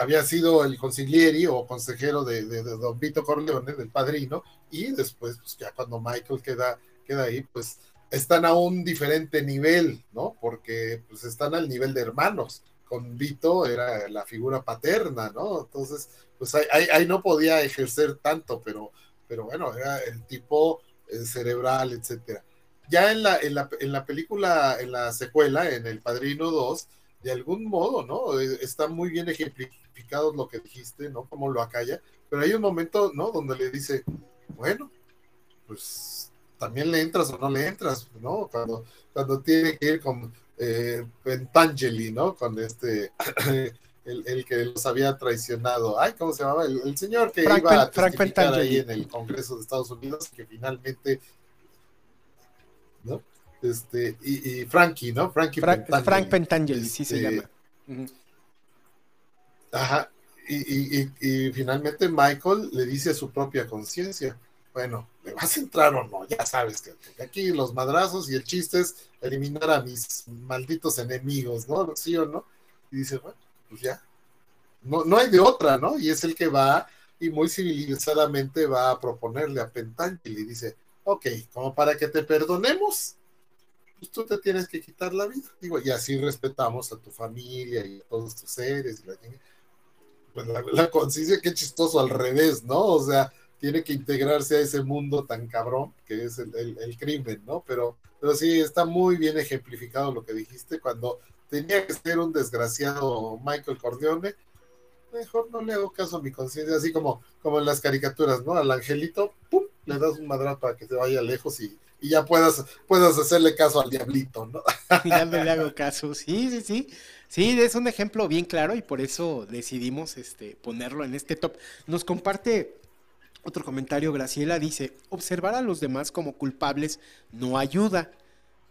Había sido el consiglieri o consejero de, Don Vito Corleone, del padrino, y después, pues ya cuando Michael queda, queda ahí, pues están a un diferente nivel, ¿no? Porque pues están al nivel de hermanos, con Vito era la figura paterna, ¿no? Entonces, pues ahí, no podía ejercer tanto, pero, pero bueno, era el tipo eh, cerebral, etcétera. Ya en la, en la, en la película, en la secuela, en El Padrino 2, de algún modo, ¿no? Eh, está muy bien ejemplificado lo que dijiste, ¿no? Como lo acalla, pero hay un momento, ¿no? Donde le dice, bueno, pues también le entras o no le entras, ¿no? Cuando, cuando tiene que ir con eh, Pentangeli, ¿no? Con este, el, que los había traicionado. Ay, ¿cómo se llamaba? El, señor que iba a testificar ahí en el Congreso de Estados Unidos, que finalmente, ¿no? Este, y, Frankie, ¿no? Frankie Pentangeli. Frank Pentangeli, sí se este, llama. Ajá. Y, y, finalmente Michael le dice a su propia conciencia, bueno, ¿le vas a entrar o no? Ya sabes que aquí los madrazos y el chiste es eliminar a mis malditos enemigos, ¿no? ¿Sí o no? Y dice, bueno, pues ya. No, no hay de otra, ¿no? Y es el que va y muy civilizadamente va a proponerle a Pentangeli y dice, ok, como para que te perdonemos, pues tú te tienes que quitar la vida. Digo, y así respetamos a tu familia y a todos tus seres. Y la, pues la, la conciencia, qué chistoso al revés, ¿no? O sea, tiene que integrarse a ese mundo tan cabrón que es el, crimen, ¿no? Pero, pero sí, está muy bien ejemplificado lo que dijiste cuando tenía que ser un desgraciado Michael Corleone, mejor no le hago caso a mi conciencia, así como, como en las caricaturas, ¿no? Al angelito, ¡pum! le das un madrazo para que se vaya lejos y, ya puedas, puedas hacerle caso al diablito, ¿no? ya no le hago caso, sí, sí, sí. Sí, es un ejemplo bien claro y por eso decidimos este, ponerlo en este top. Nos comparte otro comentario, Graciela dice, observar a los demás como culpables no ayuda.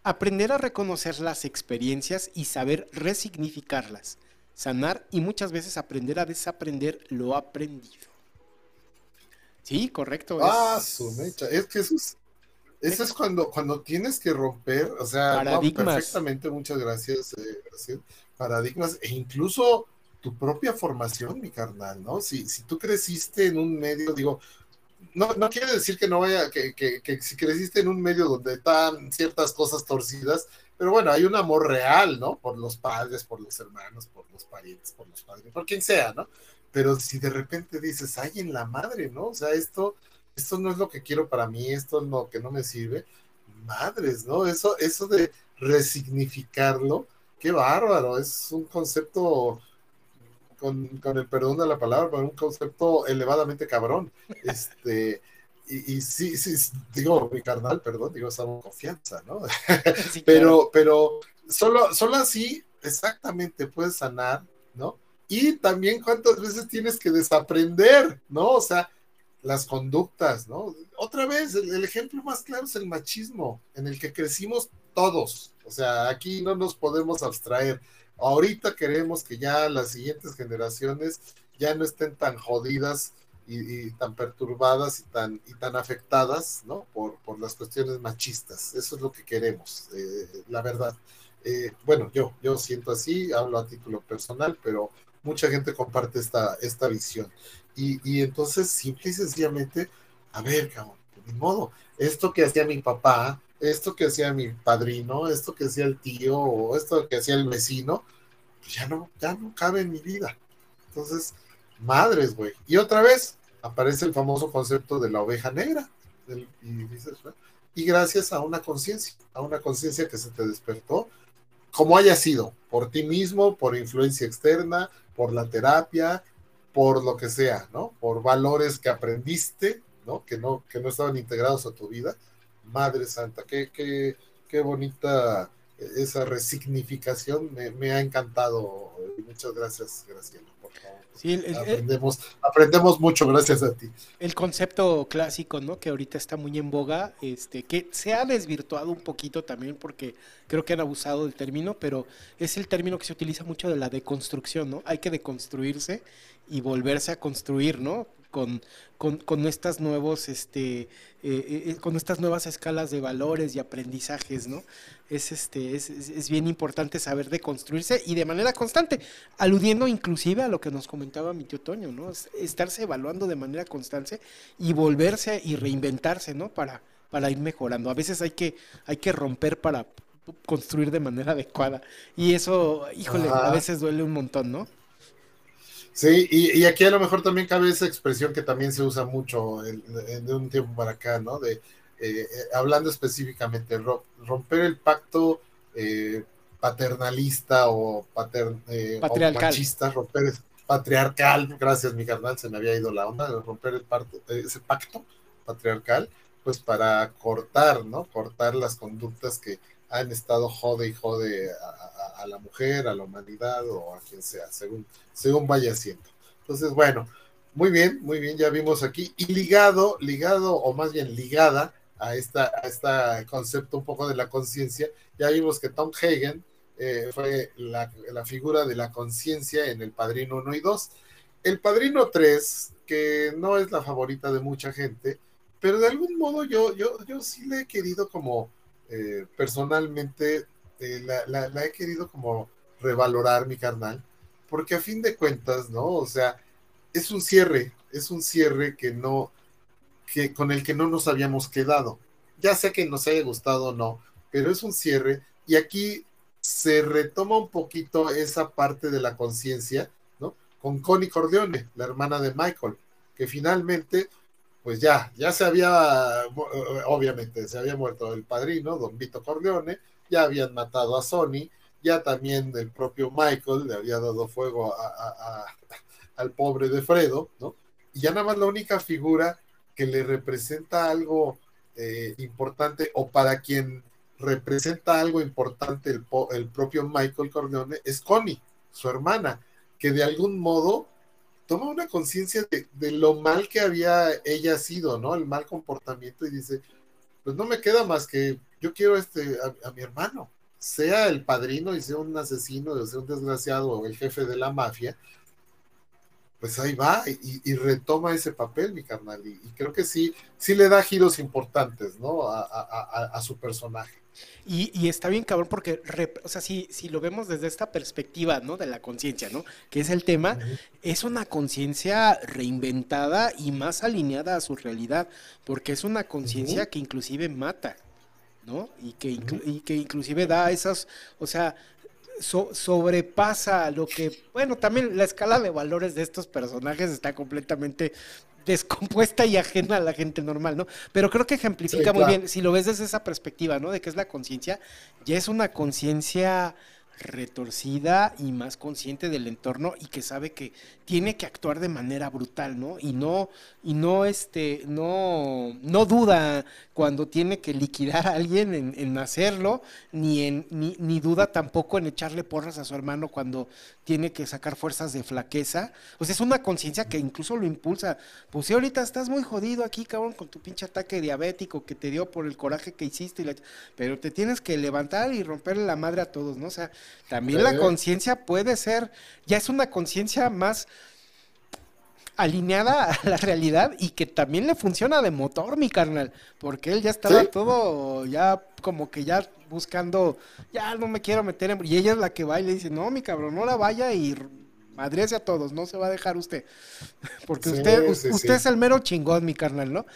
Aprender a reconocer las experiencias y saber resignificarlas. Sanar y muchas veces aprender a desaprender lo aprendido. Sí, correcto. Ah, su mecha. Es que eso es, eso es cuando, cuando tienes que romper, o sea, perfectamente, muchas gracias, eh, Paradigmas, e incluso tu propia formación, mi carnal, ¿no? Si, si tú creciste en un medio, digo, no, no quiere decir que no vaya, que, que, que, si creciste en un medio donde están ciertas cosas torcidas, pero bueno, hay un amor real, ¿no? Por los padres, por los hermanos, por los parientes, por los padres, por quien sea, ¿no? Pero si de repente dices, ay, en la madre, ¿no? O sea, esto, esto no es lo que quiero para mí, esto es lo que no me sirve, madres, ¿no? Eso, eso de resignificarlo, qué bárbaro, es un concepto con, el perdón de la palabra, un concepto elevadamente cabrón. Este, y, sí, sí, digo, mi carnal, perdón, digo, estamos confianza, ¿no? pero, pero solo, solo así, exactamente, puedes sanar, ¿no? Y también cuántas veces tienes que desaprender, ¿no? O sea, las conductas, ¿no? Otra vez, el, ejemplo más claro es el machismo, en el que crecimos todos. O sea, aquí no nos podemos abstraer. Ahorita queremos que ya las siguientes generaciones ya no estén tan jodidas y, tan perturbadas y tan, y tan afectadas, ¿no? Por, por, las cuestiones machistas. Eso es lo que queremos, eh, la verdad. Eh, bueno, yo, yo siento así, hablo a título personal, pero mucha gente comparte esta, esta visión. Y, y entonces, simple y sencillamente, a ver, cabrón, de modo, esto que hacía mi papá, esto que hacía mi padrino, esto que hacía el tío o esto que hacía el vecino, pues ya no, ya no cabe en mi vida. Entonces, madres, güey. Y otra vez aparece el famoso concepto de la oveja negra. y, gracias a una conciencia, a una conciencia que se te despertó, como haya sido, por ti mismo, por influencia externa, por la terapia, por lo que sea, ¿no? Por valores que aprendiste, ¿no? Que no, que no estaban integrados a tu vida Madre Santa, qué, qué, qué bonita esa resignificación, me, ha encantado. Muchas gracias, Graciela. Por favor. Sí, aprendemos, aprendemos mucho gracias a ti. El concepto clásico, ¿no? Que ahorita está muy en boga, este, que se ha desvirtuado un poquito también porque creo que han abusado del término, pero es el término que se utiliza mucho de la deconstrucción, ¿no? Hay que deconstruirse y volverse a construir, ¿no? Con, con, con estas nuevos, este, eh, eh, eh, con estas nuevas escalas de valores y aprendizajes, ¿no? Es, este, es, es, bien importante saber de construirse y de manera constante, aludiendo inclusive a lo que nos comentaba mi tío Toño, ¿no? estarse evaluando de manera constante y volverse y reinventarse, ¿no? Para, para ir mejorando. A veces hay que, hay que romper para, construir de manera adecuada. Y eso, híjole, a veces duele un montón, ¿no? Sí, y, aquí a lo mejor también cabe esa expresión que también se usa mucho de un tiempo para acá, ¿no? De eh, eh, hablando específicamente, romper el pacto eh, paternalista o, pater, machista, romper patriarcal, gracias mi carnal, se me había ido la onda, de romper el ese pacto patriarcal, pues para cortar, ¿no? Cortar las conductas que han estado jode y jode a, la mujer, a la humanidad o a quien sea, según, según vaya siendo. Entonces, bueno, muy bien, muy bien, ya vimos aquí. Y ligado, ligado, o más bien ligada a, esta, a este concepto un poco de la conciencia, ya vimos que Tom Hagen eh, fue la, la, figura de la conciencia en El Padrino 1 y 2. El Padrino 3, que no es la favorita de mucha gente, pero de algún modo yo, yo, yo sí le he querido como eh, personalmente eh, la, he querido como revalorar mi carnal, porque a fin de cuentas, ¿no? O sea, es un cierre, es un cierre que no, que con el que no nos habíamos quedado. Ya sé que nos haya gustado o no, pero es un cierre y aquí se retoma un poquito esa parte de la conciencia, ¿no? Con Connie Corleone, la hermana de Michael, que finalmente pues ya, ya se había, obviamente, se había muerto el padrino, don Vito Corleone, ya habían matado a Sony, ya también el propio Michael le había dado fuego al pobre de Fredo, ¿no? Y ya nada más la única figura que le representa algo eh, importante o para quien representa algo importante el, el propio Michael Corleone es Connie, su hermana, que de algún modo toma una conciencia de, lo mal que había ella sido, ¿no? El mal comportamiento y dice, pues no me queda más que yo quiero este, a, mi hermano, sea el padrino y sea un asesino, o sea un desgraciado o el jefe de la mafia, pues ahí va y, retoma ese papel, mi carnal. Y, creo que sí, sí le da giros importantes, ¿no? a su personaje. Y, está bien cabrón porque, o sea, si, si lo vemos desde esta perspectiva, ¿no? De la conciencia, ¿no? Que es el tema, es una conciencia reinventada y más alineada a su realidad, porque es una conciencia que inclusive mata, ¿no? Y que, y que inclusive da esas, o sea, sobrepasa lo que, bueno, también la escala de valores de estos personajes está completamente descompuesta y ajena a la gente normal, ¿no? Pero creo que ejemplifica muy bien, si lo ves desde esa perspectiva, ¿no? De qué es la conciencia, ya es una conciencia retorcida y más consciente del entorno y que sabe que tiene que actuar de manera brutal, ¿no? Y no, y no, este, no, no duda cuando tiene que liquidar a alguien en, hacerlo, ni, en, ni, ni, duda tampoco en echarle porras a su hermano cuando tiene que sacar fuerzas de flaqueza. O sea, es una conciencia que incluso lo impulsa. Pues si ahorita estás muy jodido aquí, cabrón, con tu pinche ataque diabético que te dio por el coraje que hiciste, y pero te tienes que levantar y romperle la madre a todos, ¿no? O sea, también la conciencia puede ser, ya es una conciencia más alineada a la realidad y que también le funciona de motor, mi carnal, porque él ya estaba todo, ya como que ya buscando, ya no me quiero meter en... Y ella es la que va y le dice, no, mi cabrón, no la vaya y madrece a todos, no se va a dejar usted. Porque usted, usted es el mero chingón, mi carnal, ¿no?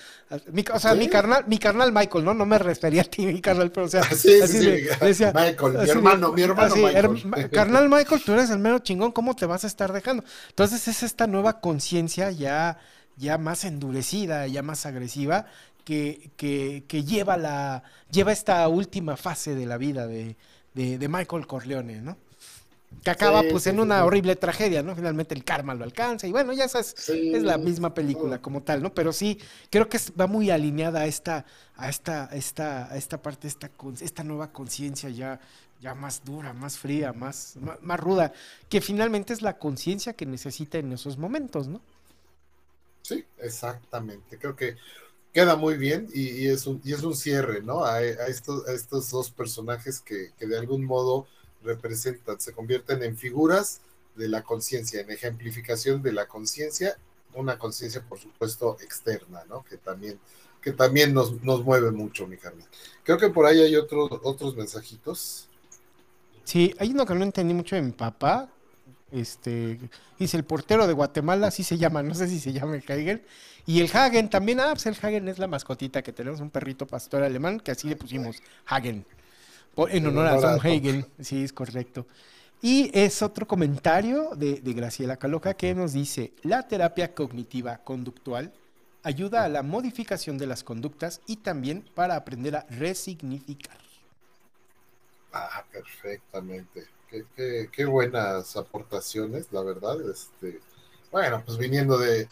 o sea, mi carnal, mi carnal Michael, ¿no? No me refería a ti, mi carnal, pero o sea, así decía, Michael, mi hermano, mi hermano Michael. carnal Michael, tú eres el mero chingón, ¿cómo te vas a estar dejando? Entonces es esta nueva conciencia ya, ya más endurecida, ya más agresiva, que, que, que, lleva la, lleva esta última fase de la vida de, de, de Michael Corleone, ¿no? Que acaba pues en una horrible tragedia, ¿no? Finalmente el karma lo alcanza y bueno, ya sabes, es la misma película como tal, ¿no? Pero sí, creo que va muy alineada a esta, a esta, esta, a esta parte, esta, esta nueva conciencia ya, ya más dura, más fría, más, más, ruda, que finalmente es la conciencia que necesita en esos momentos, ¿no? Sí, exactamente. Creo que queda muy bien y, es, un, y es un cierre, ¿no? A, estos, a estos dos personajes que, que de algún modo representan, se convierten en figuras de la conciencia, en ejemplificación de la conciencia, una conciencia por supuesto externa, ¿no? Que también, que también nos, nos mueve mucho, mi carnal. Creo que por ahí hay otros otros mensajitos. Sí, hay uno que no entendí mucho mi papá. Este, dice el portero de Guatemala, así se llama, no sé si se llama el Hagen. Y el Hagen también, ah, pues el Hagen es la mascotita que tenemos, un perrito pastor alemán, que así le pusimos, Hagen. En honor a Tom Hagen, sí, es correcto. Y es otro comentario de, de, Graciela Caloca que nos dice, la terapia cognitiva conductual ayuda a la modificación de las conductas y también para aprender a resignificar. Ah, perfectamente. Qué, buenas aportaciones, la verdad. Este, bueno, pues viniendo de,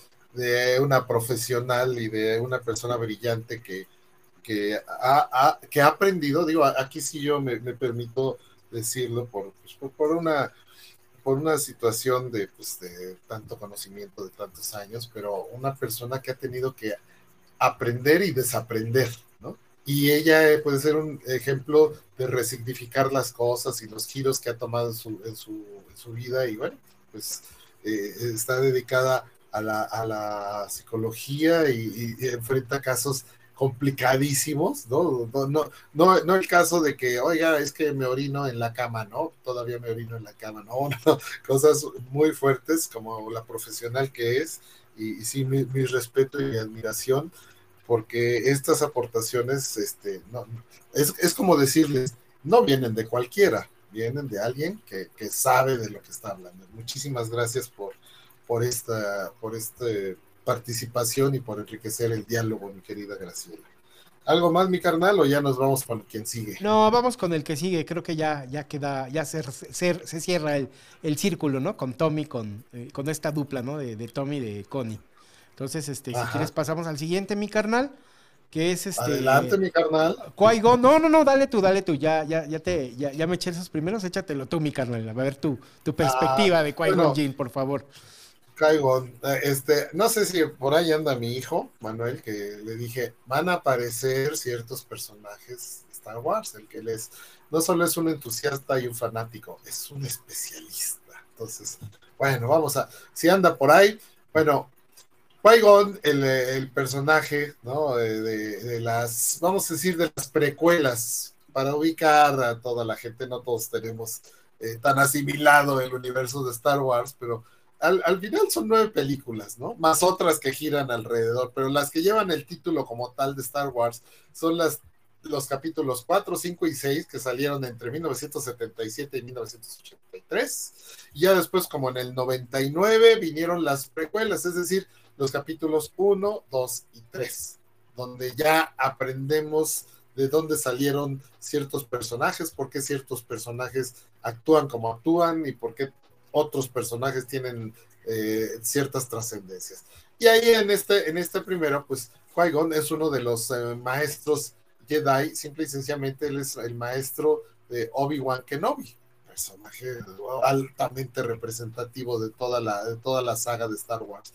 una profesional y de una persona brillante que, que, ha, que ha aprendido, digo, aquí sí yo me, permito decirlo por, pues, por, una por una situación de, pues, de tanto conocimiento de tantos años, pero una persona que ha tenido que aprender y desaprender, ¿no? Y ella eh, puede ser un ejemplo de resignificar las cosas y los giros que ha tomado en su, en su, en su vida y bueno, pues eh, está dedicada a la, a la psicología y, enfrenta casos complicadísimos, ¿no? No, no, no, el caso de que, oiga, es que me orino en la cama, ¿no? Todavía me orino en la cama, no, no, cosas muy fuertes como la profesional que es, y, sí, mi, respeto y admiración, porque estas aportaciones, este, no, es, es como decirles, no vienen de cualquiera, vienen de alguien que, que, sabe de lo que está hablando. Muchísimas gracias por, por esta, por esta participación y por enriquecer el diálogo, mi querida Graciela. ¿Algo más, mi carnal, o ya nos vamos con quien sigue? No, vamos con el que sigue. Creo que ya, ya queda, ya se, se, cierra el, el, círculo, ¿no? Con Tommy, con, eh, con esta dupla, ¿no? De, de Tommy y de Connie. Entonces, este, si quieres, pasamos al siguiente, mi carnal que es este. Adelante, mi carnal. No, no, no, dale tú, dale tú. Ya, ya, ya te, ya, ya me eché esos primeros, échatelo tú, mi carnal. A ver tu, tu perspectiva ah, de Qui-Gon por favor. Qui-Gon, eh, este, no sé si por ahí anda mi hijo, Manuel, que le dije, van a aparecer ciertos personajes de Star Wars, el que es, no solo es un entusiasta y un fanático, es un especialista. Entonces, bueno, vamos a, si anda por ahí, bueno, qui el, personaje, ¿no? De, las, vamos a decir, de las precuelas, para ubicar a toda la gente, no todos tenemos eh, tan asimilado el universo de Star Wars, pero al, al, final son nueve películas, ¿no? Más otras que giran alrededor, pero las que llevan el título como tal de Star Wars son las los capítulos 4, 5 y 6 que salieron entre 1977 y 1983. Y ya después, como en el 99, vinieron las precuelas, es decir, los capítulos 1, 2 y 3, donde ya aprendemos de dónde salieron ciertos personajes, por qué ciertos personajes actúan como actúan y por qué otros personajes tienen eh, ciertas trascendencias. Y ahí en este, en este primero, pues Qui-Gon es uno de los eh, maestros Jedi, simple y sencillamente él es el maestro de Obi-Wan Kenobi, personaje altamente representativo de toda la, de toda la saga de Star Wars.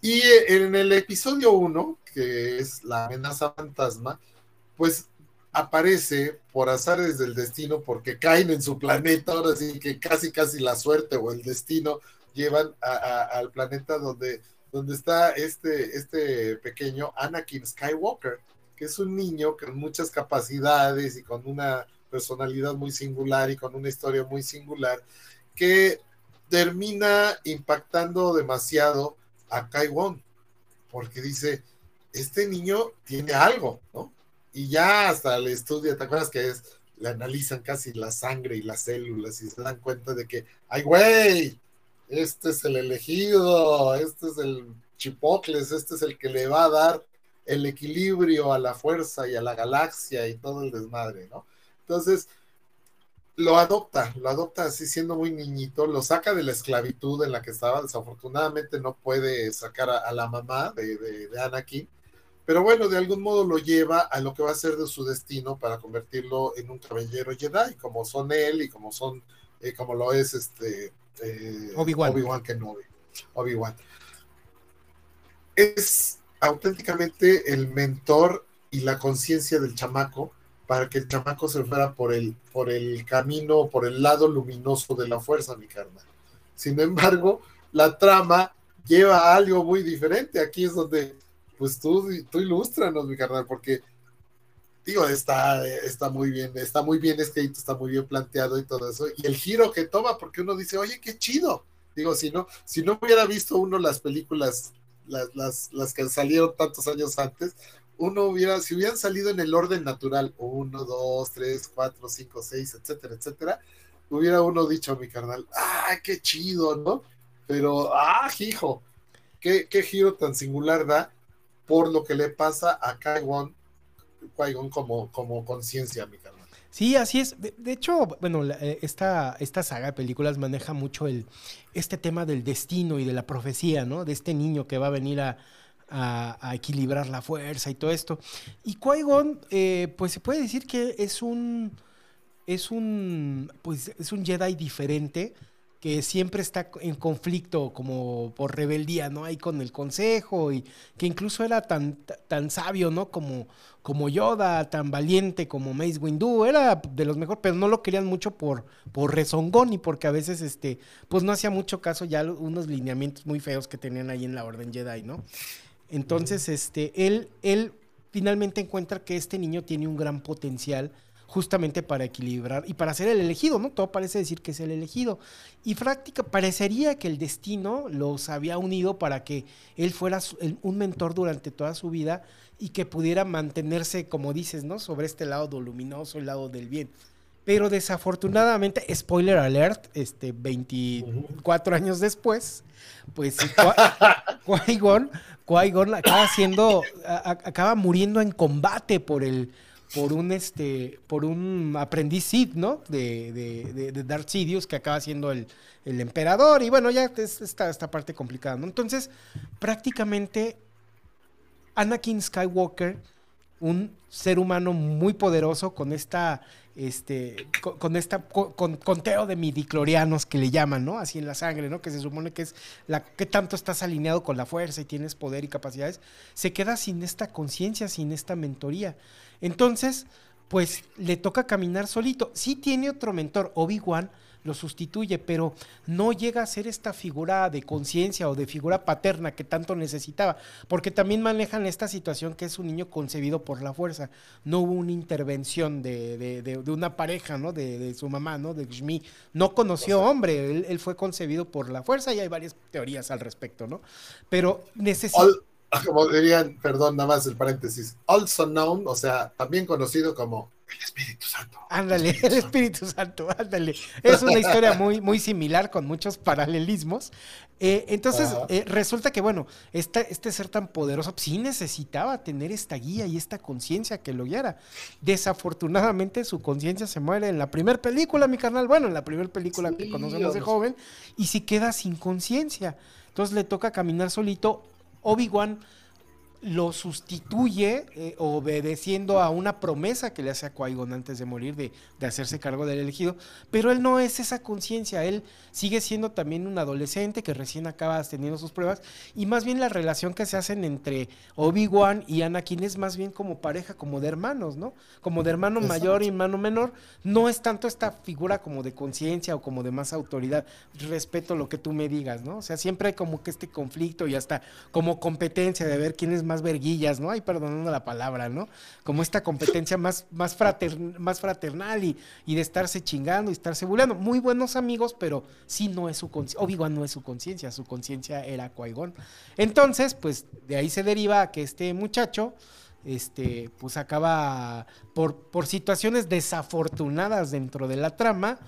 Y en el episodio 1, que es la amenaza fantasma, pues aparece por azares del destino porque caen en su planeta, ahora sí que casi casi la suerte o el destino llevan al planeta donde, donde está este, este pequeño Anakin Skywalker, que es un niño con muchas capacidades y con una personalidad muy singular y con una historia muy singular, que termina impactando demasiado a Kai porque dice, este niño tiene algo, ¿no? Y ya hasta le estudia, ¿te acuerdas que es? Le analizan casi la sangre y las células y se dan cuenta de que, ay, güey, este es el elegido, este es el chipocles, este es el que le va a dar el equilibrio a la fuerza y a la galaxia y todo el desmadre, ¿no? Entonces, lo adopta, lo adopta así siendo muy niñito, lo saca de la esclavitud en la que estaba, desafortunadamente no puede sacar a, la mamá de, de, Anakin, pero bueno, de algún modo lo lleva a lo que va a ser de su destino para convertirlo en un caballero Jedi, como son él y como son, eh, como lo es este eh, Obi-Wan Obi Kenobi, Obi-Wan. Es auténticamente el mentor y la conciencia del chamaco para que el chamaco se fuera por el, por el camino, por el lado luminoso de la fuerza, mi carnal. Sin embargo, la trama lleva a algo muy diferente. Aquí es donde, pues tú, tú ilústranos, mi carnal, porque digo, está, está muy bien, está muy bien escrito, está muy bien planteado y todo eso. Y el giro que toma, porque uno dice, oye, qué chido. Digo, si no, si no hubiera visto uno las películas, las, las, las que salieron tantos años antes, uno hubiera, si hubieran salido en el orden natural, uno, dos, tres, cuatro, cinco, seis, etcétera, etcétera, hubiera uno dicho mi carnal, ah, qué chido, ¿no? Pero, ah, hijo, qué, qué giro tan singular da por lo que le pasa a Qui-Gon como, como conciencia, mi carnal. Sí, así es. De, hecho, bueno, eh, esta, esta saga de películas maneja mucho el, este tema del destino y de la profecía, ¿no? De este niño que va a venir a, a, equilibrar la fuerza y todo esto. Y Qui-Gon, eh, pues se puede decir que es un, es un, pues es un Jedi diferente que siempre está en conflicto como por rebeldía, ¿no? Ahí con el consejo y que incluso era tan, tan sabio, ¿no? Como, como Yoda, tan valiente como Mace Windu, era de los mejores, pero no lo querían mucho por, por rezongón y porque a veces, este, pues no hacía mucho caso ya unos lineamientos muy feos que tenían ahí en la Orden Jedi, ¿no? Entonces, este, él, él finalmente encuentra que este niño tiene un gran potencial justamente para equilibrar y para ser el elegido, ¿no? Todo parece decir que es el elegido. Y práctica, parecería que el destino los había unido para que él fuera un mentor durante toda su vida y que pudiera mantenerse, como dices, ¿no? Sobre este lado luminoso, el lado del bien. Pero desafortunadamente, spoiler alert, este 24 años después, pues Qui-Gon acaba siendo, acaba muriendo en combate por el, por un este, por un aprendiz Sith, ¿no? De, de, de, Darth Sidious que acaba siendo el, el emperador y bueno, ya es esta, esta parte complicada, ¿no? Entonces, prácticamente Anakin Skywalker, un ser humano muy poderoso con esta este, con, esta con, conteo de midiclorianos que le llaman, ¿no? Así en la sangre, ¿no? Que se supone que es la que tanto estás alineado con la fuerza y tienes poder y capacidades, se queda sin esta conciencia, sin esta mentoría. Entonces, pues le toca caminar solito. Sí tiene otro mentor, Obi-Wan, lo sustituye, pero no llega a ser esta figura de conciencia o de figura paterna que tanto necesitaba, porque también manejan esta situación que es un niño concebido por la fuerza. No hubo una intervención de, de, una pareja, ¿no? De, su mamá, ¿no? De Shmi. No conoció hombre, él, fue concebido por la fuerza y hay varias teorías al respecto, ¿no? Pero necesita... Como dirían, perdón, nada más el paréntesis, also known, o sea, también conocido como el Espíritu Santo. Ándale, el Espíritu Santo, ándale. Es una historia muy, muy similar con muchos paralelismos. Eh, entonces, eh, resulta que, bueno, este, este ser tan poderoso pues, sí necesitaba tener esta guía y esta conciencia que lo guiara. Desafortunadamente, su conciencia se muere en la primera película, mi carnal. Bueno, en la primera película que conocemos de joven, y si queda sin conciencia. Entonces le toca caminar solito. Obi-Wan lo sustituye eh, obedeciendo a una promesa que le hace a qui antes de morir de, hacerse cargo del elegido, pero él no es esa conciencia, él sigue siendo también un adolescente que recién acaba teniendo sus pruebas y más bien la relación que se hacen entre Obi-Wan y Anakin es más bien como pareja, como de hermanos, ¿no? Como de hermano mayor y hermano menor, no es tanto esta figura como de conciencia o como de más autoridad, respeto lo que tú me digas, ¿no? O sea, siempre hay como que este conflicto y hasta como competencia de ver quién es más verguillas, ¿no? Ay, perdonando la palabra, ¿no? Como esta competencia más, más, más fraternal y, y, de estarse chingando y estarse burlando. Muy buenos amigos, pero sí no es su conciencia. Obi-Wan no es su conciencia, su conciencia era qui Entonces, pues de ahí se deriva que este muchacho este, pues acaba por, por situaciones desafortunadas dentro de la trama,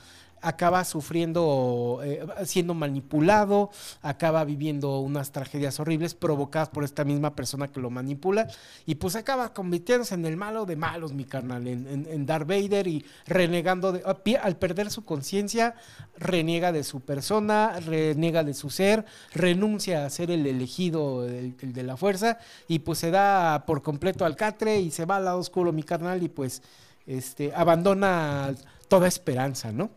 acaba sufriendo, eh, siendo manipulado, acaba viviendo unas tragedias horribles provocadas por esta misma persona que lo manipula y pues acaba convirtiéndose en el malo de malos, mi carnal, en, Darth Vader y renegando, de, al perder su conciencia, reniega de su persona, reniega de su ser, renuncia a ser el elegido el, de la fuerza y pues se da por completo al catre y se va al lado oscuro, mi carnal, y pues este, abandona toda esperanza, ¿no?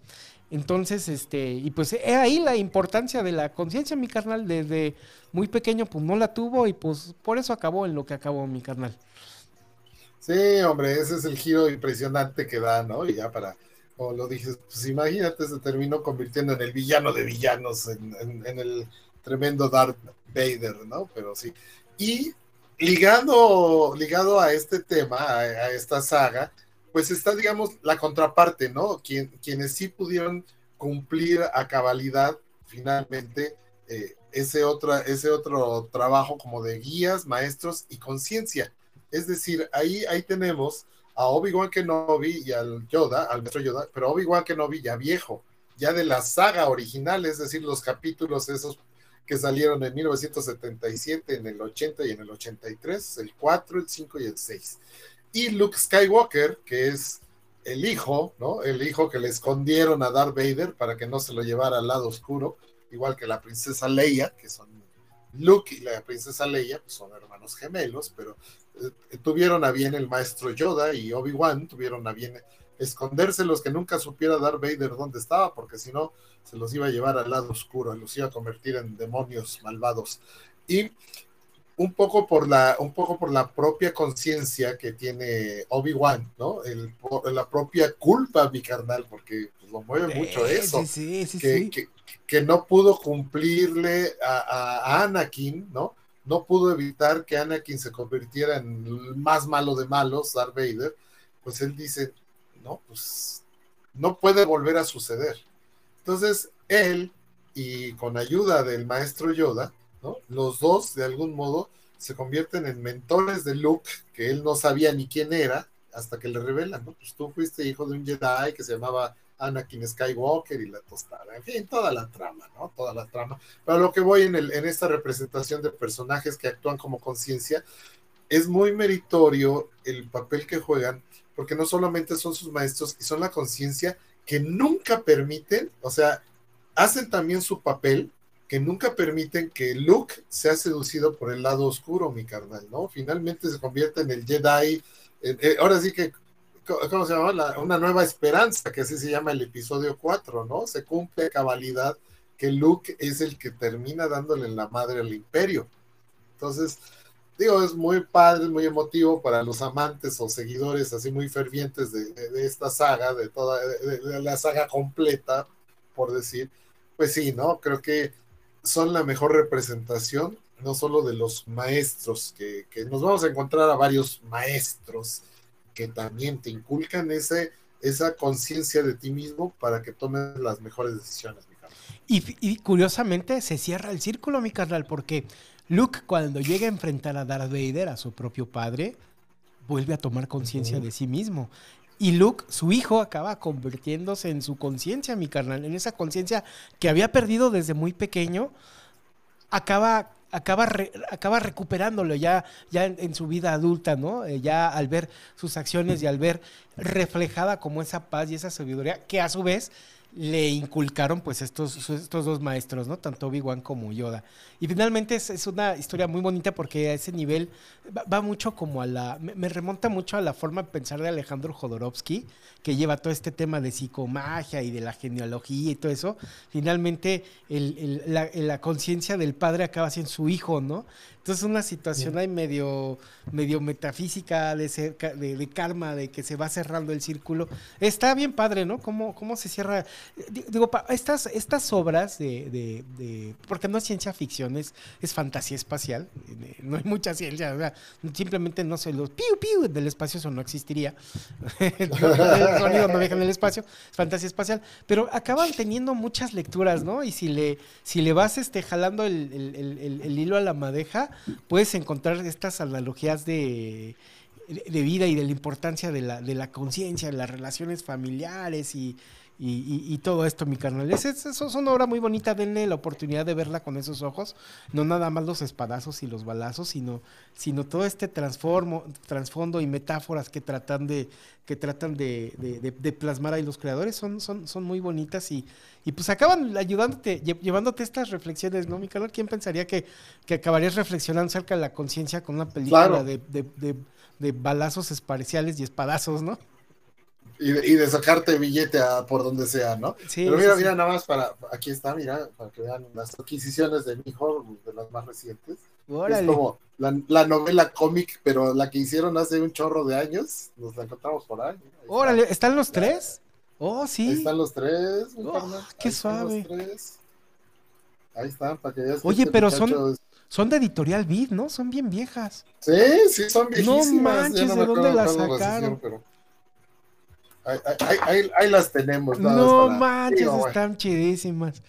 Entonces, este, y pues es ahí la importancia de la conciencia, mi carnal, desde muy pequeño, pues no la tuvo y pues por eso acabó en lo que acabó, mi carnal. Sí, hombre, ese es el giro impresionante que da, ¿no? Y ya para, como lo dije, pues imagínate, se terminó convirtiendo en el villano de villanos, en, el tremendo Darth Vader, ¿no? Pero sí. Y ligado, ligado a este tema, a esta saga, pues está, digamos, la contraparte, ¿no? Quien, quienes sí pudieron cumplir a cabalidad finalmente eh, ese, otro, ese otro trabajo como de guías, maestros y conciencia. Es decir, ahí, ahí tenemos a Obi-Wan Kenobi y al Yoda, al maestro Yoda, pero Obi-Wan Kenobi ya viejo, ya de la saga original, es decir, los capítulos esos que salieron en 1977, en el 80 y en el 83, el 4, el 5 y el 6. Y Luke Skywalker, que es el hijo, ¿no? El hijo que le escondieron a Darth Vader para que no se lo llevara al lado oscuro, igual que la princesa Leia, que son Luke y la princesa Leia, pues son hermanos gemelos, pero eh, tuvieron a bien el maestro Yoda y Obi-Wan tuvieron a bien esconderse los que nunca supiera Darth Vader dónde estaba, porque si no se los iba a llevar al lado oscuro, los iba a convertir en demonios malvados. Y un poco por la, un poco por la propia conciencia que tiene Obi-Wan, ¿no? El, la propia culpa, mi carnal, porque pues, lo mueve mucho eso. Sí, sí, que, que, que, no pudo cumplirle a, a, Anakin, ¿no? No pudo evitar que Anakin se convirtiera en el más malo de malos, Darth Vader. Pues él dice, no, pues no puede volver a suceder. Entonces, él, y con ayuda del maestro Yoda, Los dos, de algún modo, se convierten en mentores de Luke, que él no sabía ni quién era, hasta que le revelan, ¿no? Pues tú fuiste hijo de un Jedi que se llamaba Anakin Skywalker y la tostada, en fin, toda la trama, ¿no? Toda la trama. Pero lo que voy en, el, en esta representación de personajes que actúan como conciencia, es muy meritorio el papel que juegan, porque no solamente son sus maestros y son la conciencia que nunca permiten, o sea, hacen también su papel que nunca permiten que Luke sea seducido por el lado oscuro, mi carnal, ¿no? Finalmente se convierte en el Jedi, eh, ahora sí que, ¿cómo se llama? una nueva esperanza, que así se llama el episodio 4, ¿no? Se cumple cabalidad que Luke es el que termina dándole la madre al imperio. Entonces, digo, es muy padre, muy emotivo para los amantes o seguidores así muy fervientes de, esta saga, de toda de la saga completa, por decir. Pues sí, ¿no? Creo que son la mejor representación, no solo de los maestros, que, nos vamos a encontrar a varios maestros que también te inculcan ese, esa conciencia de ti mismo para que tomes las mejores decisiones, mi carnal. Y, curiosamente se cierra el círculo, mi carnal, porque Luke cuando llega a enfrentar a Darth Vader, a su propio padre, vuelve a tomar conciencia de sí mismo. Y Luke, su hijo, acaba convirtiéndose en su conciencia, mi carnal, en esa conciencia que había perdido desde muy pequeño, acaba, acaba, acaba recuperándolo ya, ya en, su vida adulta, ¿no? Eh, ya al ver sus acciones y al ver reflejada como esa paz y esa sabiduría, que a su vez le inculcaron pues estos, estos dos maestros, ¿no? Tanto Obi-Wan como Yoda. Y finalmente es, una historia muy bonita porque a ese nivel va, mucho como a la... Me, remonta mucho a la forma de pensar de Alejandro Jodorowsky, que lleva todo este tema de psicomagia y de la genealogía y todo eso. Finalmente la, la conciencia del padre acaba siendo su hijo, ¿no? Entonces una situación ahí medio, medio metafísica de, de, karma, de que se va cerrando el círculo. Está bien padre, ¿no? ¿Cómo, cómo se cierra? Digo, estas, estas obras de, porque no es ciencia ficción, es, es fantasía espacial, eh, no hay mucha ciencia, simplemente no sé, los piu piu del espacio, eso no existiría. el sonido no viaja en el espacio, es fantasía espacial, pero acaban teniendo muchas lecturas, ¿no? Y si le, si le vas este, jalando el, el, el hilo a la madeja, puedes encontrar estas analogías de, de vida y de la importancia de la, de la conciencia, de las relaciones familiares y, y, todo esto, mi carnal. Es, es, una obra muy bonita, denle la oportunidad de verla con esos ojos, no nada más los espadazos y los balazos, sino, sino todo este transformo, transfondo y metáforas que tratan de, que tratan de, de, plasmar ahí los creadores, son, son, son muy bonitas y, y pues acaban ayudándote, llevándote estas reflexiones, ¿no, mi carnal? ¿Quién pensaría que, que acabarías reflexionando acerca de la conciencia con una película de, de balazos espaciales y espadazos, ¿no? Y de, y de, sacarte billete a, por donde sea, ¿no? Sí, Pero mira, mira, nada más para, aquí está, mira, para que vean las adquisiciones de mi hijo, de las más recientes. Es como la, la novela cómic, pero la que hicieron hace un chorro de años, nos la encontramos por ahí. Órale, ¿están los tres? Oh, sí. Ahí están los tres, oh, Qué suave. Ahí están, para que veas. Oye, pero son, son de Editorial Vid, ¿no? Son bien viejas. Sí, sí, son viejísimas. No manches, ¿de dónde las sacaron? Ahí, las tenemos. No manches, están chidísimas.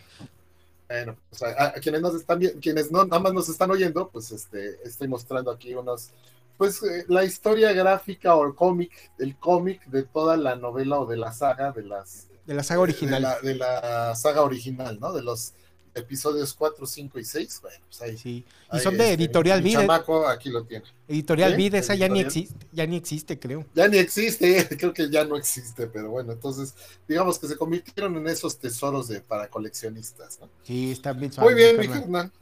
Bueno, pues a, quienes nos están quienes no nada más nos están oyendo, pues este estoy mostrando aquí unos pues eh, la historia gráfica o el cómic, el cómic de toda la novela o de la saga de las de la saga original. De la, saga original, ¿no? De los episodios 4, 5 y 6. Bueno, pues ahí. Sí. Y son de este, Editorial Vid. aquí lo tiene. Editorial Vid, esa ya ni existe, ya ni existe, creo. Ya ni existe, creo que ya no existe, pero bueno, entonces, digamos que se convirtieron en esos tesoros de para coleccionistas, ¿no? Sí, están bien Muy bien, mi Hernán.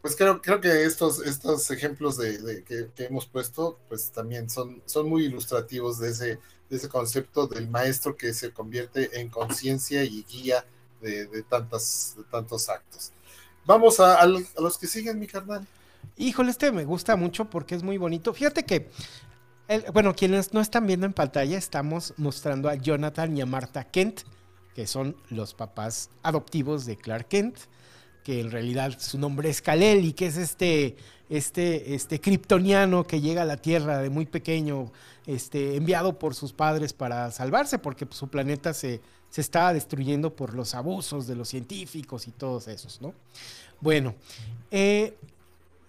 Pues creo, creo que estos, estos ejemplos de, que, hemos puesto, pues también son, son muy ilustrativos de ese, de ese concepto del maestro que se convierte en conciencia y guía de, tantas, tantos actos. Vamos a, los que siguen, mi carnal. Híjole, este me gusta mucho porque es muy bonito. Fíjate que, bueno, quienes no están viendo en pantalla, estamos mostrando a Jonathan y a Marta Kent, que son los papás adoptivos de Clark Kent que en realidad su nombre es Kalel y que es este, este, este kryptoniano que llega a la Tierra de muy pequeño, este, enviado por sus padres para salvarse, porque su planeta se, se estaba destruyendo por los abusos de los científicos y todos esos, ¿no? Bueno, eh,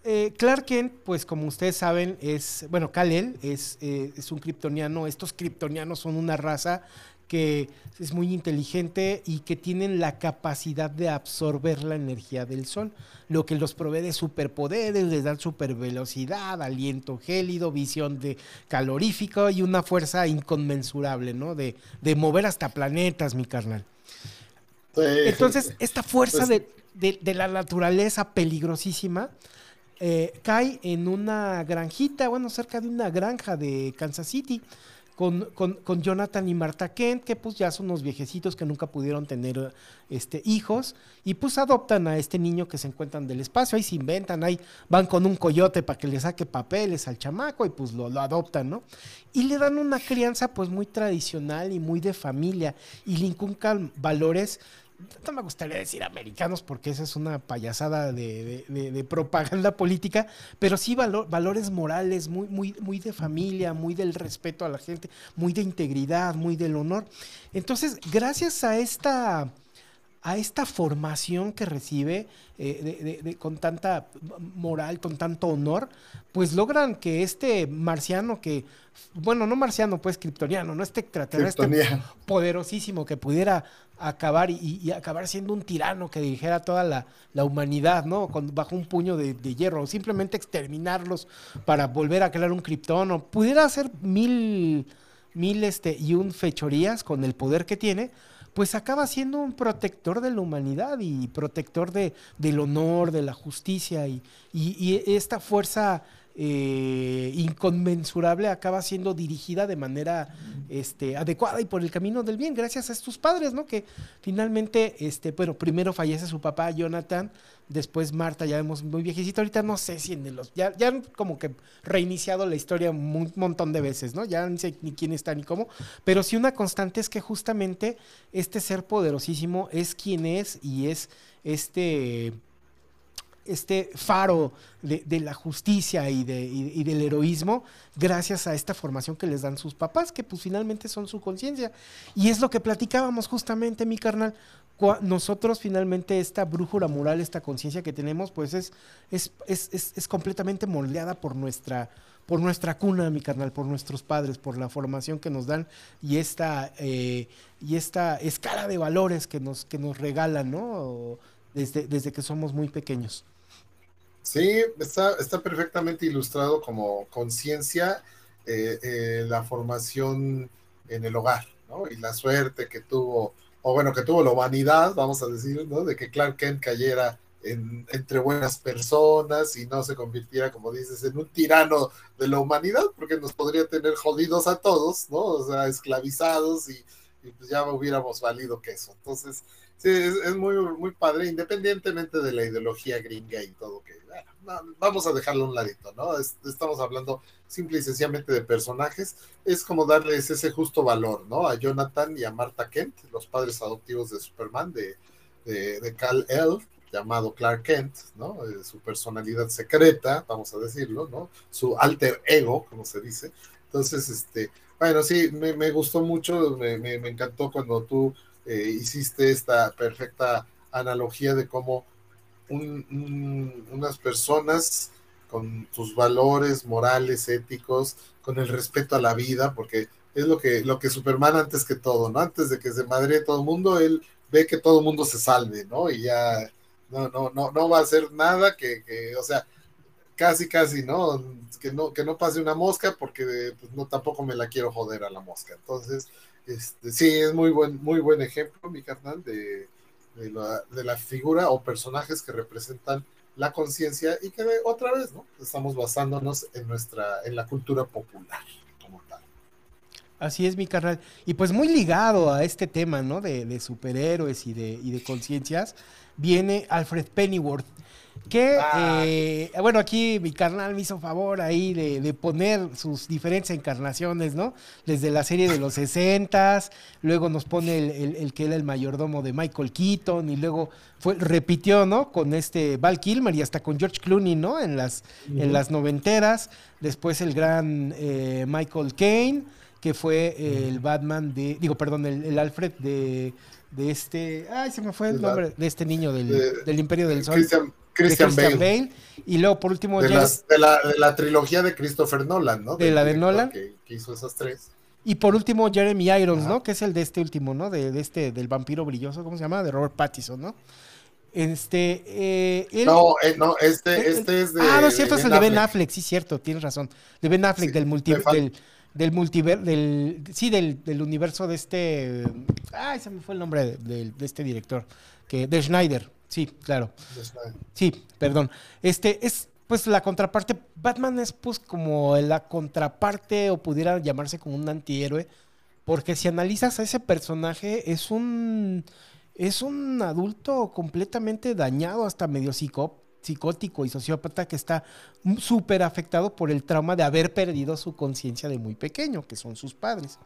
eh, Clark Kent, pues como ustedes saben, es, bueno, Kalel es, eh, es un kryptoniano, estos kryptonianos son una raza que es muy inteligente y que tienen la capacidad de absorber la energía del sol, lo que los provee de superpoderes, les dan supervelocidad, aliento gélido, visión de calorífico y una fuerza inconmensurable, ¿no? De, mover hasta planetas, mi carnal. Entonces, esta fuerza pues de, la naturaleza peligrosísima eh, cae en una granjita, bueno, cerca de una granja de Kansas City con, Jonathan y Marta Kent, que pues ya son unos viejecitos que nunca pudieron tener este, hijos, y pues adoptan a este niño que se encuentran del espacio, ahí se inventan, ahí van con un coyote para que le saque papeles al chamaco y pues lo, lo adoptan, ¿no? Y le dan una crianza pues muy tradicional y muy de familia, y le inculcan valores no me gustaría decir americanos porque esa es una payasada de, propaganda política, pero sí valores morales muy, muy, muy de familia, muy del respeto a la gente, muy de integridad, muy del honor. Entonces, gracias a esta a esta formación que recibe eh, con tanta moral, con tanto honor, pues logran que este marciano que, bueno, no marciano, pues kryptoniano, no este extraterrestre poderosísimo que pudiera acabar y, acabar siendo un tirano que dirigiera toda la, humanidad, ¿no? bajo un puño de, hierro, o simplemente exterminarlos para volver a crear un krypton, o pudiera hacer mil, mil este, y un fechorías con el poder que tiene, pues acaba siendo un protector de la humanidad y protector de, del honor, de la justicia y, y, esta fuerza eh, inconmensurable acaba siendo dirigida de manera este, adecuada y por el camino del bien, gracias a estos padres, ¿no? Que finalmente, este, bueno, primero fallece su papá, Jonathan, Después Marta, ya vemos muy viejecita. Ahorita no sé si en los. Ya, ya han como que reiniciado la historia un montón de veces, ¿no? Ya no sé ni quién está ni cómo. Pero sí una constante es que justamente este ser poderosísimo es quien es y es este este faro de, la justicia y, de, y, del heroísmo gracias a esta formación que les dan sus papás, que pues finalmente son su conciencia. Y es lo que platicábamos justamente, mi carnal. Nosotros finalmente esta brújula moral, esta conciencia que tenemos, pues es, es, es, es, completamente moldeada por nuestra, por nuestra cuna, mi carnal, por nuestros padres, por la formación que nos dan y esta, eh, y esta escala de valores que nos, que nos regalan. Desde, desde que somos muy pequeños. Sí, está, está perfectamente ilustrado como conciencia eh, eh, la formación en el hogar, ¿no? Y la suerte que tuvo, o bueno, que tuvo la humanidad, vamos a decir, ¿no? De que Clark Kent cayera en, entre buenas personas y no se convirtiera, como dices, en un tirano de la humanidad, porque nos podría tener jodidos a todos, ¿no? O sea, esclavizados y, pues ya hubiéramos valido que eso. Entonces, Sí, es, muy, muy padre, independientemente de la ideología gringa y todo, que vamos a dejarlo un ladito, ¿no? estamos hablando simple y sencillamente de personajes, es como darles ese justo valor, ¿no? A Jonathan y a Martha Kent, los padres adoptivos de Superman, de, de, de Cal El, llamado Clark Kent, ¿no? Eh, su personalidad secreta, vamos a decirlo, ¿no? Su alter ego, como se dice. Entonces, este, bueno, sí, me, me gustó mucho, me, me, me encantó cuando tú eh, hiciste esta perfecta analogía de cómo unas personas con tus valores morales, éticos, con el respeto a la vida, porque es lo que, lo que Superman antes que todo, ¿no? Antes de que se madre todo el mundo, él ve que todo el mundo se salve, ¿no? Y ya no, no, no, no va a hacer nada que, que, o sea, casi, casi, ¿no? Que no, que no pase una mosca porque pues, no tampoco me la quiero joder a la mosca. Entonces, este, sí, es muy buen, muy buen ejemplo, mi carnal, de, de, la, de la figura o personajes que representan la conciencia y que otra vez, ¿no? Estamos basándonos en nuestra, en la cultura popular como tal. Así es, mi carnal. Y pues muy ligado a este tema, ¿no? De, de superhéroes y de, y de conciencias, viene Alfred Pennyworth, que, ah. eh, bueno, aquí mi carnal me hizo favor ahí de, de, poner sus diferentes encarnaciones, ¿no? Desde la serie de los 60 luego nos pone el, el, el, que era el mayordomo de Michael Keaton, y luego fue, repitió, ¿no? Con este Val Kilmer y hasta con George Clooney, ¿no? En las, uh -huh. en las noventeras. Después el gran eh, Michael Caine, que fue eh, el Batman de, digo, perdón, el, el Alfred de, de, este, ay, se me fue el nombre, de este niño del, de, del Imperio del Sol. Christian, Christian, Christian Bale. Bale. Y luego, por último, de, las, de, la, de, la, trilogía de Christopher Nolan, ¿no? De la de Nolan. Que, que, hizo esas tres. Y por último, Jeremy Irons, Ajá. ¿no? Que es el de este último, ¿no? De, de, este, del vampiro brilloso, ¿cómo se llama? De Robert Pattinson, ¿no? Este, eh, él, no, eh, no, este, él, este es de. Ah, no es cierto, es el de Ben Affleck, sí, cierto, tienes razón. De Ben Affleck, sí, del multi, del, del multiverso, del, sí, del, del, universo de este, ay, se me fue el nombre de, de este director, que, de Schneider, sí, claro. Sí, perdón. Este, es, pues la contraparte, Batman es pues como la contraparte o pudiera llamarse como un antihéroe, porque si analizas a ese personaje es un, es un adulto completamente dañado, hasta medio psicópata psicótico y sociópata que está súper afectado por el trauma de haber perdido su conciencia de muy pequeño, que son sus padres.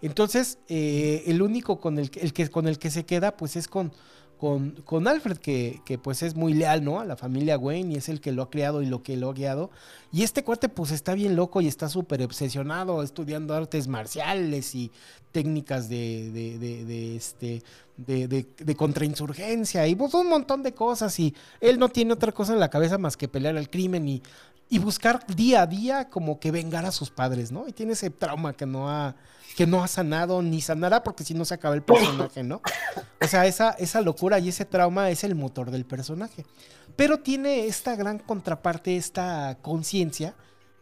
Entonces, eh, el único con el, el, que, con el que se queda, pues es con, con, con Alfred, que, que, pues es muy leal, ¿no? A la familia Wayne y es el que lo ha creado y lo que lo ha guiado. Y este cuate, pues está bien loco y está súper obsesionado estudiando artes marciales y técnicas de, de, de, de este, de, contrainsurgencia y pues un montón de cosas y él no tiene otra cosa en la cabeza más que pelear al crimen y, y buscar día a día como que vengar a sus padres, ¿no? Y tiene ese trauma que no ha, que no ha sanado ni sanará porque si no se acaba el personaje, ¿no? O sea, esa, esa locura y ese trauma es el motor del personaje. Pero tiene esta gran contraparte, esta conciencia,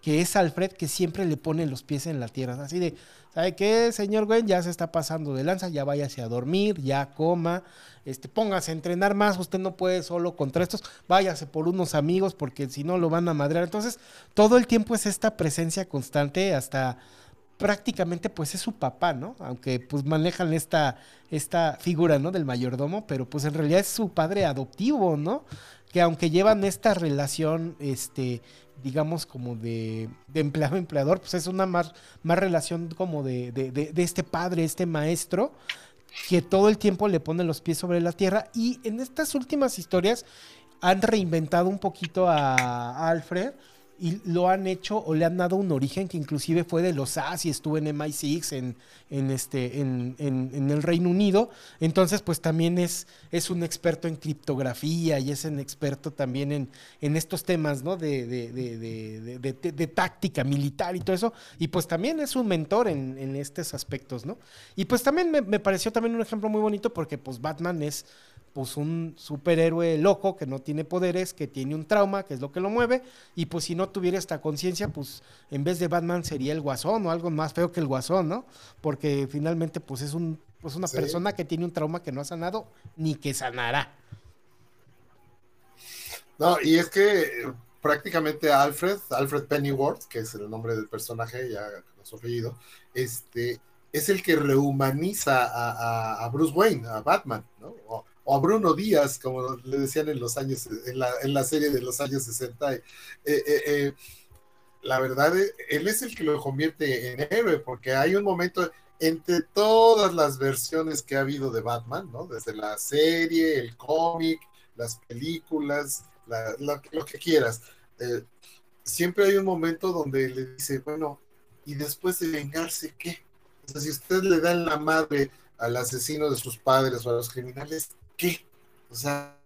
que es Alfred, que siempre le pone los pies en la tierra, así de, ¿sabe qué, señor Gwen? Ya se está pasando de lanza, ya váyase a dormir, ya coma, este, póngase a entrenar más, usted no puede solo contra estos, váyase por unos amigos porque si no lo van a madrear. Entonces, todo el tiempo es esta presencia constante hasta prácticamente pues es su papá, ¿no? Aunque pues manejan esta, esta figura, ¿no? Del mayordomo, pero pues en realidad es su padre adoptivo, ¿no? Que aunque llevan esta relación, este, digamos, como de, de empleado-empleador, pues es una más, más relación como de, de, de, este padre, este maestro, que todo el tiempo le pone los pies sobre la tierra. Y en estas últimas historias han reinventado un poquito a Alfred y lo han hecho o le han dado un origen que inclusive fue de los As y estuvo en MI6 en, en, este, en, en, el Reino Unido. Entonces, pues también es, es un experto en criptografía y es un experto también en, en estos temas ¿no? de, de, de, de, táctica militar y todo eso. Y pues también es un mentor en, en estos aspectos, ¿no? Y pues también me, me pareció también un ejemplo muy bonito porque pues Batman es pues un superhéroe loco que no tiene poderes, que tiene un trauma, que es lo que lo mueve, y pues si no tuviera esta conciencia, pues en vez de Batman sería el guasón o algo más feo que el guasón, ¿no? Porque finalmente pues es un, pues una sí. persona que tiene un trauma que no ha sanado ni que sanará. No, y es que prácticamente Alfred, Alfred Pennyworth, que es el nombre del personaje, ya con su apellido, este, es el que rehumaniza a, a, a Bruce Wayne, a Batman, ¿no? O, o Bruno Díaz, como le decían en los años, en la, en la serie de los años 60. Eh, eh, eh, la verdad, él es el que lo convierte en héroe, porque hay un momento entre todas las versiones que ha habido de Batman, ¿no? Desde la serie, el cómic, las películas, la, la, lo que quieras. Siempre hay un momento donde le dice, bueno, y después de vengarse, ¿qué? Si usted le da en la madre al asesino de sus padres o a los criminales, ¿qué? O sea,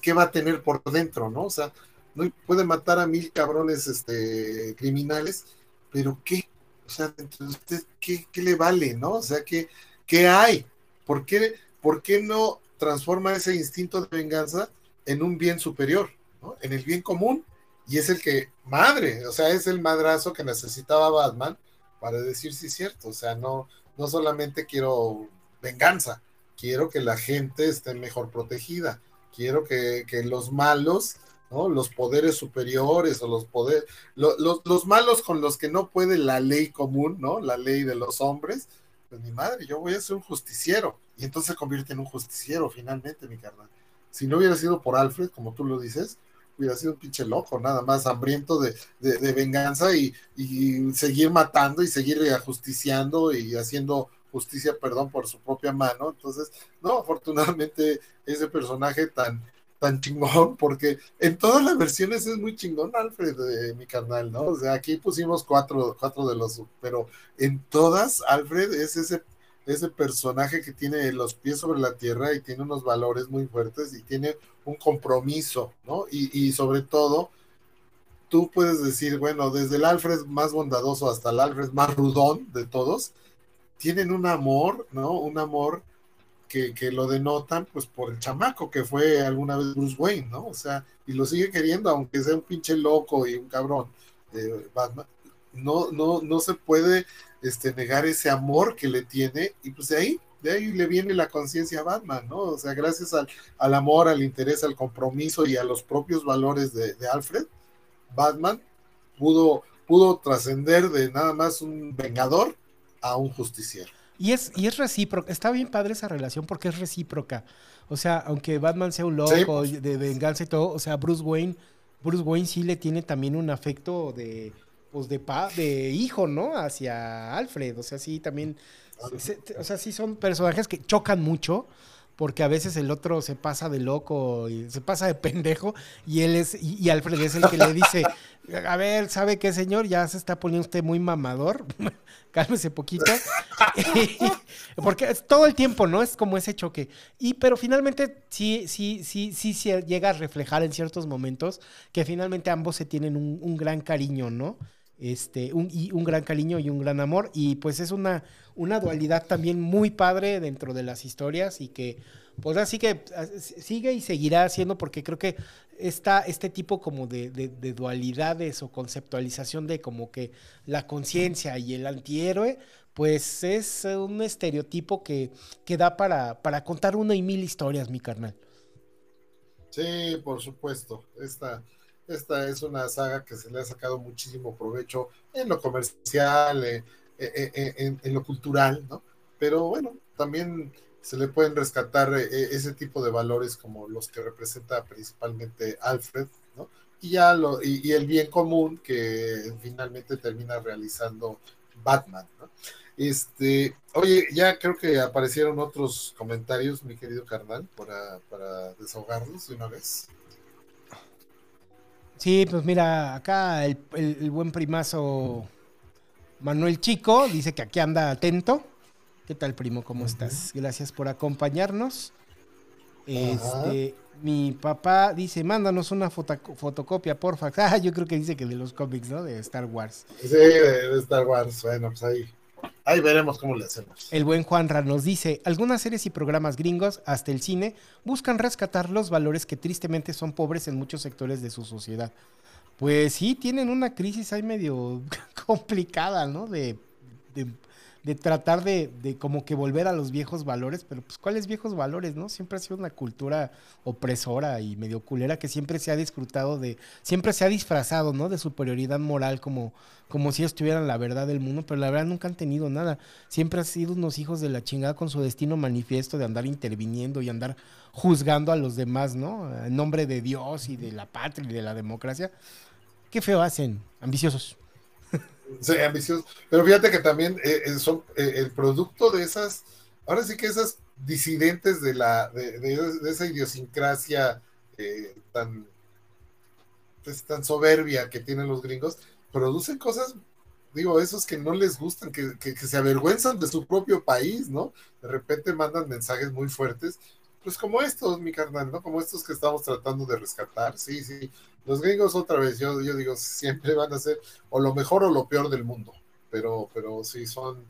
¿qué va a tener por dentro, no? O sea, no puede matar a mil cabrones este, criminales, pero ¿qué? O sea, entre usted, ¿qué, ¿qué, le vale, no? O sea, ¿qué, qué hay? ¿Por qué, ¿Por qué no transforma ese instinto de venganza en un bien superior, ¿no? en el bien común? Y es el que, madre, o sea, es el madrazo que necesitaba Batman para decir sí es cierto, o sea, no, no solamente quiero venganza, quiero que la gente esté mejor protegida, quiero que, que los malos ¿no? Los poderes superiores o los poderes, los malos con los que no puede la ley común, ¿no? La ley de los hombres, pues mi madre, yo voy a ser un justiciero. Y entonces se convierte en un justiciero finalmente, mi carnal. Si no hubiera sido por Alfred, como tú lo dices, hubiera sido un pinche loco, nada más hambriento de, de, venganza y, y, seguir matando y seguir ajusticiando y haciendo justicia, perdón, por su propia mano. Entonces, no, afortunadamente ese personaje tan, tan chingón, porque en todas las versiones es muy chingón Alfred, de mi carnal, ¿no? O sea, aquí pusimos cuatro, cuatro de los, pero en todas Alfred es ese, ese personaje que tiene los pies sobre la tierra y tiene unos valores muy fuertes y tiene un compromiso, ¿no? Y, y sobre todo, tú puedes decir, bueno, desde el Alfred más bondadoso hasta el Alfred más rudón de todos, tienen un amor, ¿no? Un amor que, lo denotan pues por el chamaco que fue alguna vez Bruce Wayne, ¿no? O sea, y lo sigue queriendo, aunque sea un pinche loco y un cabrón. Eh, Batman, no, no, no se puede este, negar ese amor que le tiene, y pues de ahí, de ahí le viene la conciencia a Batman, ¿no? O sea, gracias al, al, amor, al interés, al compromiso y a los propios valores de, de Alfred, Batman pudo, pudo trascender de nada más un vengador a un justiciero. Y es, y es recíproca, está bien padre esa relación porque es recíproca. O sea, aunque Batman sea un loco de venganza y todo, o sea, Bruce Wayne, Bruce Wayne sí le tiene también un afecto de, pues de, pa, de hijo, ¿no? Hacia Alfred. O sea, sí, también, o sea, sí son personajes que chocan mucho porque a veces el otro se pasa de loco y se pasa de pendejo y él es y, Alfred es el que le dice a ver sabe qué señor ya se está poniendo usted muy mamador cálmese poquito porque es todo el tiempo no es como ese choque. Y pero finalmente sí sí sí sí llega a reflejar en ciertos momentos que finalmente ambos se tienen un gran cariño no este, un, y un gran cariño y un gran amor. Y pues es una, una dualidad también muy padre dentro de las historias y que pues así que sigue y seguirá siendo porque creo que está este tipo como de, dualidades o conceptualización de como que la conciencia y el antihéroe, pues es un estereotipo que, que da para, para contar una y mil historias, mi carnal. Sí, por supuesto. Esta, esta es una saga que se le ha sacado muchísimo provecho en lo comercial, eh, eh, eh, en, lo cultural, ¿no? Pero bueno, también se le pueden rescatar ese tipo de valores como los que representa principalmente Alfred, ¿no? Y ya lo, y, el bien común que finalmente termina realizando Batman, ¿no? Este, oye, ya creo que aparecieron otros comentarios, mi querido carnal, para, para desahogarnos de una vez. Sí, pues mira, acá el, buen primazo Manuel Chico dice que aquí anda atento. ¿Qué tal, primo? ¿Cómo estás? Gracias por acompañarnos. Este, mi papá dice, mándanos una fotocopia, porfa. Ah, yo creo que dice que de los cómics, ¿no? De Star Wars. Sí, de Star Wars. Bueno, pues ahí. Ahí veremos cómo le hacemos. El buen Juanra nos dice, algunas series y programas gringos, hasta el cine, buscan rescatar los valores que tristemente son pobres en muchos sectores de su sociedad. Pues sí, tienen una crisis ahí medio complicada, ¿no? De, de de tratar de, de, como que volver a los viejos valores, pero pues cuáles viejos valores, ¿no? Siempre ha sido una cultura opresora y medio culera que siempre se ha disfrutado de, siempre se ha disfrazado, ¿no? De superioridad moral como, como si ellos tuvieran la verdad del mundo, pero la verdad nunca han tenido nada. Siempre han sido unos hijos de la chingada con su destino manifiesto de andar interviniendo y andar juzgando a los demás, ¿no? En nombre de Dios y de la patria y de la democracia. Qué feo hacen, ambiciosos. Sí, ambicioso. Pero fíjate que también eh, eh, son eh, el producto de esas, ahora sí que esas disidentes de la, de, esa idiosincrasia tan, pues, tan soberbia que tienen los gringos, producen cosas, digo, esos que no les gustan, que, que, se avergüenzan de su propio país, ¿no? De repente mandan mensajes muy fuertes, pues como estos, mi carnal, ¿no? Como estos que estamos tratando de rescatar, sí, sí. Los gringos otra vez, yo, digo, siempre van a ser o lo mejor o lo peor del mundo, pero, pero sí son,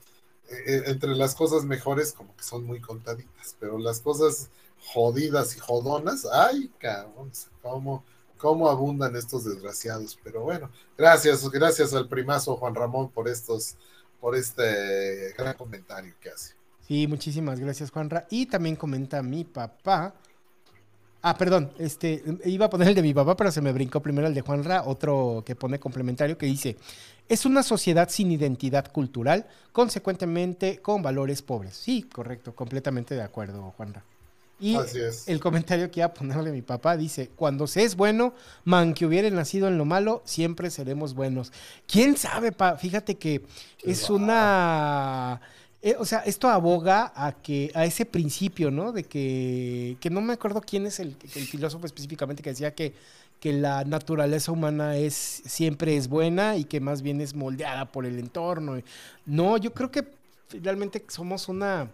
eh, eh, entre las cosas mejores como que son muy contaditas, pero las cosas jodidas y jodonas, ay, cabrón, cómo, cómo abundan estos desgraciados. Pero bueno, gracias, gracias al primazo Juan Ramón por estos, por este gran comentario que hace. Sí, muchísimas gracias, Juanra. Y también comenta mi papá. Ah, perdón, este, iba a poner el de mi papá, pero se me brincó primero el de Juanra, otro que pone complementario que dice, es una sociedad sin identidad cultural, consecuentemente con valores pobres. Sí, correcto, completamente de acuerdo, Juanra. Y el comentario que iba a ponerle a mi papá dice, cuando se es bueno, man que hubiera nacido en lo malo, siempre seremos buenos. ¿Quién sabe, pa? Fíjate que es una eh, o sea, esto aboga a que a ese principio, ¿no? De que, que no me acuerdo quién es el, el filósofo específicamente que decía que, que la naturaleza humana es siempre es buena y que más bien es moldeada por el entorno. No, yo creo que finalmente somos una,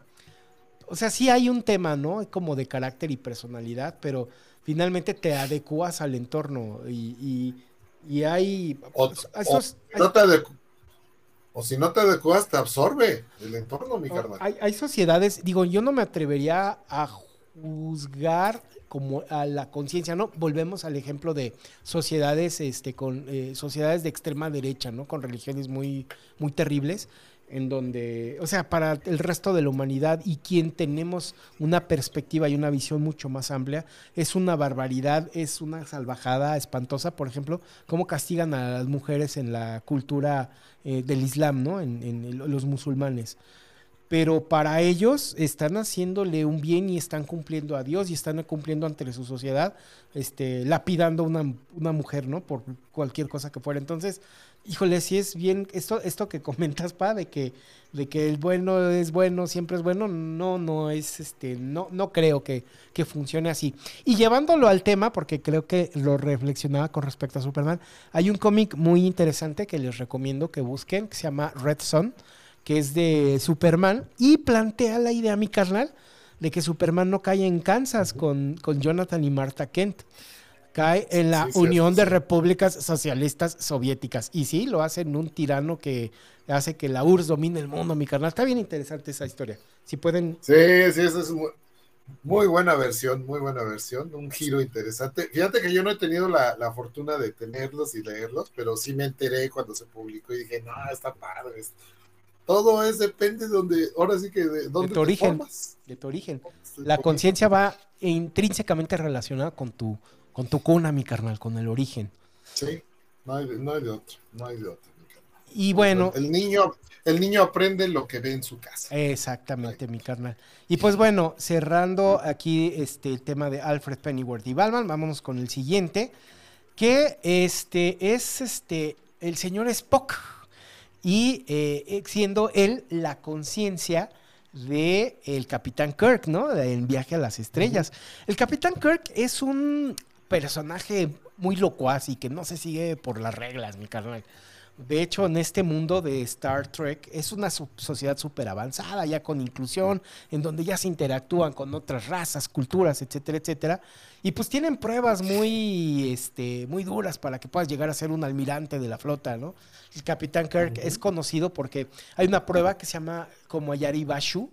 o sea, sí hay un tema, ¿no? Como de carácter y personalidad, pero finalmente te adecuas al entorno y, y, hay... O, esos, o si no te adecuas, te absorbe el entorno, mi carnal. Hay, sociedades, digo, yo no me atrevería a juzgar como a la conciencia, ¿no? Volvemos al ejemplo de sociedades, este, con eh, sociedades de extrema derecha, ¿no? Con religiones muy, muy terribles en donde, o sea, para el resto de la humanidad y quien tenemos una perspectiva y una visión mucho más amplia, es una barbaridad, es una salvajada espantosa, por ejemplo, cómo castigan a las mujeres en la cultura eh, del Islam, ¿no? En, en, los musulmanes. Pero para ellos están haciéndole un bien y están cumpliendo a Dios y están cumpliendo ante su sociedad, este, lapidando una, una mujer, ¿no? Por cualquier cosa que fuera. Entonces, híjole, si es bien, esto, esto que comentas, pa, de que, de que el bueno es bueno, siempre es bueno, no, no es, este, no, no creo que, que funcione así. Y llevándolo al tema, porque creo que lo reflexionaba con respecto a Superman, hay un cómic muy interesante que les recomiendo que busquen, que se llama Red Son, que es de Superman, y plantea la idea, mi carnal, de que Superman no cae en Kansas con, con Jonathan y Martha Kent cae en la Unión de Repúblicas Socialistas Soviéticas. Y sí, lo hacen un tirano que hace que la URSS domine el mundo, mi carnal. Está bien interesante esa historia. Si pueden. Sí, sí, esa es muy, buena versión, muy buena versión. Un giro interesante. Fíjate que yo no he tenido la, fortuna de tenerlos y leerlos, pero sí me enteré cuando se publicó y dije, no, está padre. Todo es, depende de donde, ahora sí que de dónde tu origen. De tu origen. La conciencia va intrínsecamente relacionada con tu con tu cuna, mi carnal, con el origen. Sí, no hay, no hay de otro, no hay de otro, mi carnal. Y bueno. El niño, el niño aprende lo que ve en su casa. Exactamente, mi carnal. Y pues bueno, cerrando aquí este el tema de Alfred Pennyworth y Batman, vámonos con el siguiente, que este es este el señor Spock. Y eh, siendo él la conciencia de el Capitán Kirk, ¿no? En Viaje a las Estrellas. El Capitán Kirk es un personaje muy locuaz y que no se sigue por las reglas, mi carnal. De hecho, en este mundo de Star Trek es una sociedad súper avanzada, ya con inclusión, en donde ya se interactúan con otras razas, culturas, etcétera, etcétera. Y pues tienen pruebas muy, este, muy duras para que puedas llegar a ser un almirante de la flota, ¿no? El Capitán Kirk es conocido porque hay una prueba que se llama como Ayari Bashu,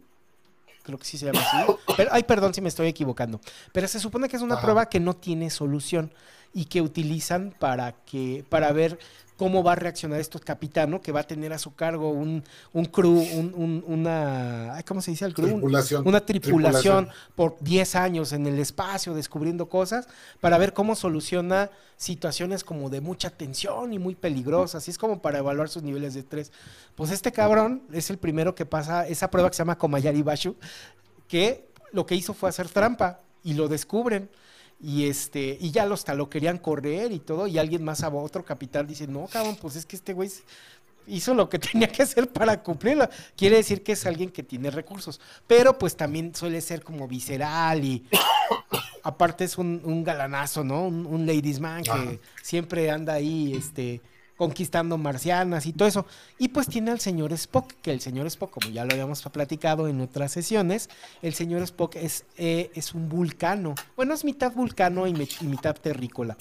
creo que sí se llama así. Pero, ay, perdón si me estoy equivocando. Pero se supone que es una prueba que no tiene solución y que utilizan para que para ver cómo va a reaccionar estos capitano que va a tener a su cargo un, un crew, un, una, ¿cómo se dice el crew? Tripulación. Una tripulación, por 10 años en el espacio descubriendo cosas para ver cómo soluciona situaciones como de mucha tensión y muy peligrosas. Y es como para evaluar sus niveles de estrés. Pues este cabrón es el primero que pasa esa prueba que se llama Komayari Bashu, que lo que hizo fue hacer trampa y lo descubren. Y este, y ya los hasta lo querían correr y todo, y alguien más a otro capitán dice, no, cabrón, pues es que este güey hizo lo que tenía que hacer para cumplirlo. Quiere decir que es alguien que tiene recursos. Pero pues también suele ser como visceral y aparte es un, galanazo, ¿no? Un, un ladies man que siempre anda ahí, este conquistando marcianas y todo eso. Y pues tiene al señor Spock, que el señor Spock, como ya lo habíamos platicado en otras sesiones, el señor Spock es, eh, es un vulcano. Bueno, es mitad vulcano y, mitad terrícola.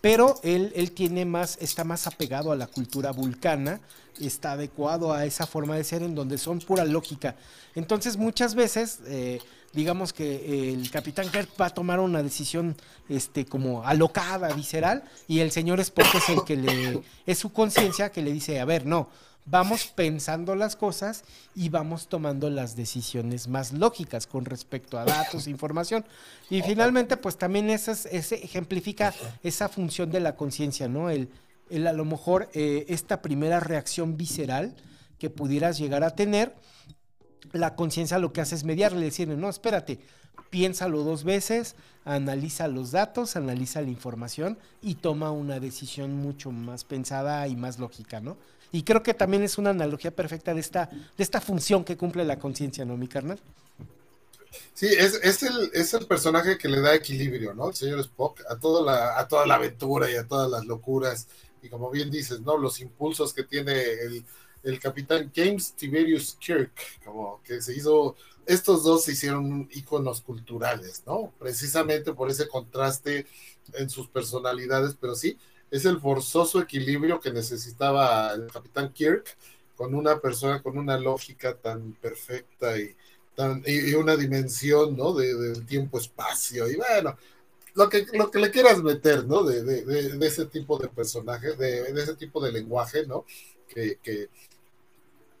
pero él, él tiene más, está más apegado a la cultura vulcana, está adecuado a esa forma de ser en donde son pura lógica. Entonces muchas veces, eh, digamos que el capitán Kirk va a tomar una decisión este, como alocada, visceral, y el señor Spock es el que le, es su conciencia que le dice, a ver, no, vamos pensando las cosas y vamos tomando las decisiones más lógicas con respecto a datos, información. Y finalmente, pues también ese, ejemplifica esa función de la conciencia, ¿no? El, el, a lo mejor eh, esta primera reacción visceral que pudieras llegar a tener, la conciencia lo que hace es mediarle, decirle, no, espérate, piénsalo dos veces, analiza los datos, analiza la información y toma una decisión mucho más pensada y más lógica, ¿no? Y creo que también es una analogía perfecta de esta, de esta función que cumple la conciencia, ¿no, mi carnal? Sí, es, es, el, es el personaje que le da equilibrio, ¿no? El señor Spock, a toda, la, a toda la aventura y a todas las locuras. Y como bien dices, ¿no? Los impulsos que tiene el, el capitán James Tiberius Kirk, como que se hizo, estos dos se hicieron íconos culturales, ¿no? Precisamente por ese contraste en sus personalidades, pero sí, es el forzoso equilibrio que necesitaba el capitán Kirk con una persona con una lógica tan perfecta y, tan, y, una dimensión, ¿no? De, tiempo-espacio. Y bueno, lo que, lo que le quieras meter, ¿no? De, de, de ese tipo de personaje, de, ese tipo de lenguaje, ¿no? Que, que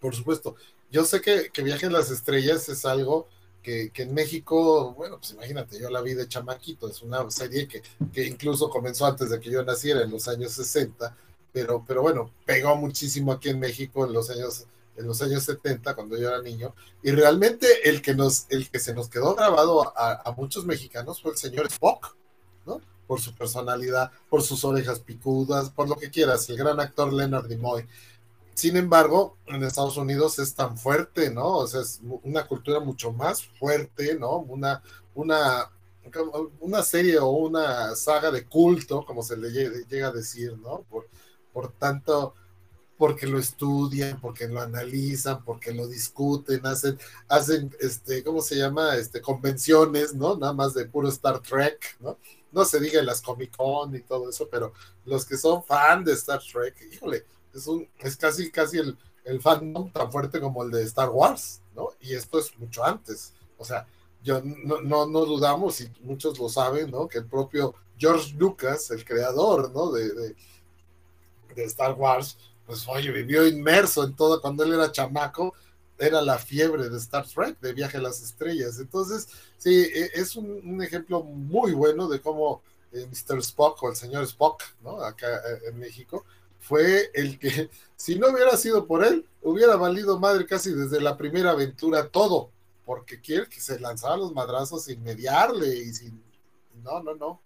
por supuesto, yo sé que, que Viaje en las Estrellas es algo que, en México, bueno, pues imagínate, yo la vi de chamaquito, es una serie que, que incluso comenzó antes de que yo naciera, en los años 60, pero, pero bueno, pegó muchísimo aquí en México en los años en los años 70 cuando yo era niño y realmente el que nos el que se nos quedó grabado a, a muchos mexicanos fue el señor Spock ¿no? por su personalidad por sus orejas picudas por lo que quieras el gran actor Leonard Nimoy sin embargo, en Estados Unidos es tan fuerte, ¿no? O sea, es una cultura mucho más fuerte, ¿no? Una, una, una serie o una saga de culto, como se le llega a decir, ¿no? Por, por tanto, porque lo estudian, porque lo analizan, porque lo discuten, hacen, hacen, este, ¿cómo se llama? Este, convenciones, ¿no? Nada más de puro Star Trek, ¿no? No se diga en las Comic Con y todo eso, pero los que son fan de Star Trek, híjole, es, un, es casi, casi el, el fandom tan fuerte como el de Star Wars, ¿no? Y esto es mucho antes. O sea, yo no, no, no dudamos, y muchos lo saben, ¿no? Que el propio George Lucas, el creador, ¿no? De, de, Star Wars, pues oye, vivió inmerso en todo, cuando él era chamaco, era la fiebre de Star Trek, de Viaje a las Estrellas. Entonces, sí, e, es un, un ejemplo muy bueno de cómo eh, Mr. Spock o el señor Spock, ¿no? Acá eh, en México, fue el que, si no hubiera sido por él, hubiera valido madre casi desde la primera aventura todo, porque quiere que se lanzara los madrazos sin mediarle y sin. No, no, no.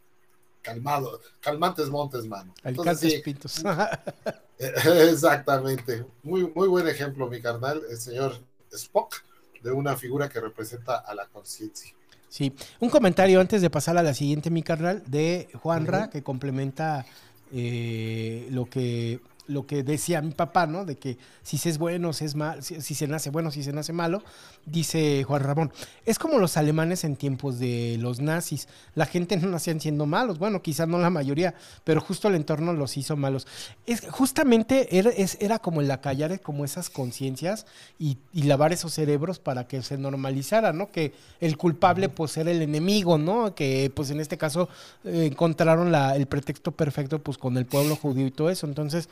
Calmado, calmantes montes, mano. Entonces, pintos. exactamente. Muy, muy buen ejemplo, mi carnal, el señor Spock, de una figura que representa a la conciencia. Sí, un comentario antes de pasar a la siguiente, mi carnal, de Juanra, que complementa eh, lo que lo que decía mi papá, ¿no? De que si se es bueno, si es mal, si, se nace bueno, si se nace malo, dice Juan Ramón. Es como los alemanes en tiempos de los nazis. La gente no nacían siendo malos, bueno, quizás no la mayoría, pero justo el entorno los hizo malos. Es justamente era, era como el acallar como esas conciencias y, lavar esos cerebros para que se normalizara, ¿no? Que el culpable pues era el enemigo, ¿no? Que pues en este caso eh, encontraron la, el pretexto perfecto pues con el pueblo judío y todo eso. Entonces,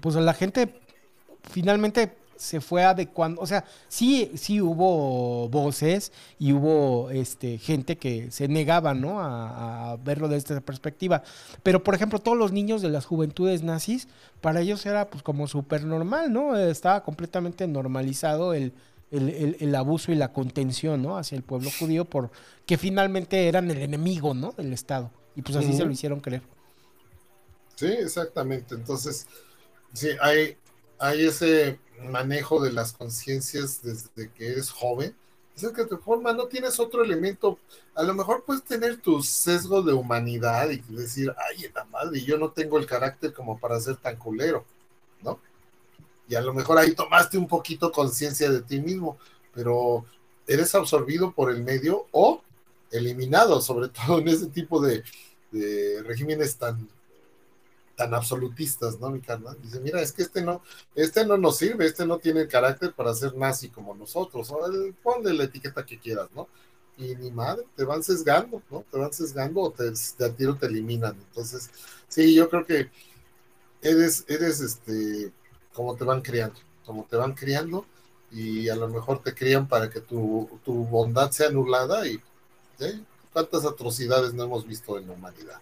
pues la gente finalmente se fue adecuando, o sea, sí, sí hubo voces y hubo este, gente que se negaba, ¿no? A, verlo desde esta perspectiva. Pero, por ejemplo, todos los niños de las juventudes nazis, para ellos era pues como súper normal, ¿no? Estaba completamente normalizado el, el, abuso y la contención, ¿no? Hacia el pueblo judío, por que finalmente eran el enemigo, ¿no? Del Estado. Y pues así se lo hicieron creer. Sí, exactamente. Entonces, Sí, hay, hay ese manejo de las conciencias desde que eres joven. Es que te forma, no tienes otro elemento. A lo mejor puedes tener tu sesgo de humanidad y decir, ay, la madre, yo no tengo el carácter como para ser tan culero, ¿no? Y a lo mejor ahí tomaste un poquito conciencia de ti mismo, pero eres absorbido por el medio o eliminado, sobre todo en ese tipo de, de regímenes tan tan absolutistas, ¿no, mi carnal? Dice, mira, es que este no, este no nos sirve, este no tiene carácter para ser nazi como nosotros, o el, ponle la etiqueta que quieras, ¿no? Y ni madre, te van sesgando, ¿no? Te van sesgando o te, de tiro te eliminan. Entonces, sí, yo creo que eres, eres este, como te van criando, como te van criando y a lo mejor te crían para que tu, tu bondad sea anulada y ¿eh? cuántas atrocidades no hemos visto en la humanidad.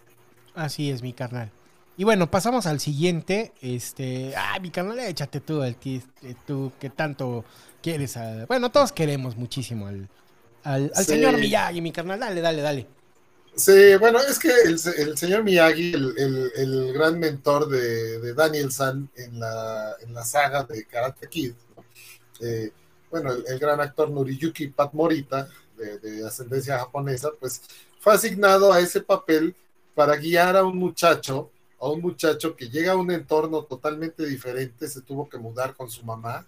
Así es, mi carnal. Y bueno, pasamos al siguiente. Este, ah, mi carnal, échate tú, el eh, tú que tanto quieres. bueno, todos queremos muchísimo al, al, señor Miyagi, mi carnal. Dale, dale, dale. Sí, bueno, es que el, señor Miyagi, el, gran mentor de, Daniel San en la, en la saga de Karate Kid, eh, bueno, el, gran actor Noriyuki Pat Morita, de, de ascendencia japonesa, pues fue asignado a ese papel para guiar a un muchacho a un muchacho que llega a un entorno totalmente diferente, se tuvo que mudar con su mamá,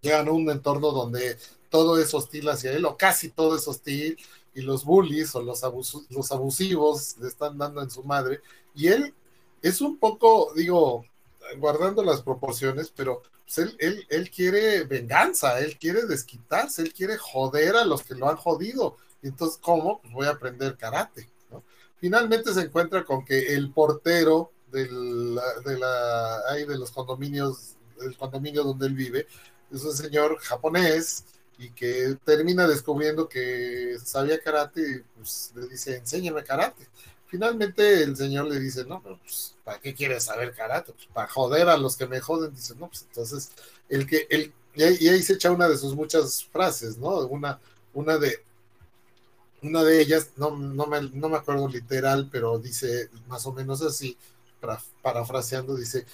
llegan a un entorno donde todo es hostil hacia él, o casi todo es hostil, y los bullies o los, los abusivos le están dando en su madre, y él es un poco, digo, guardando las proporciones, pero pues, él, él, él, quiere venganza, él quiere desquitarse, él quiere joder a los que lo han jodido. Entonces, ¿cómo? Pues voy a aprender karate finalmente se encuentra con que el portero del, de, la, de los condominios, el condominio donde él vive, es un señor japonés y que termina descubriendo que sabía karate y pues le dice, enséñame karate. Finalmente el señor le dice, no, pero pues, ¿para qué quieres saber karate? Pues para joder a los que me joden. Dice, no, pues entonces, el que, el, y ahí, se echa una de sus muchas frases, ¿no? Una, una de, una de ellas, no, no, me, no me acuerdo literal, pero dice más o menos así, parafraseando, dice,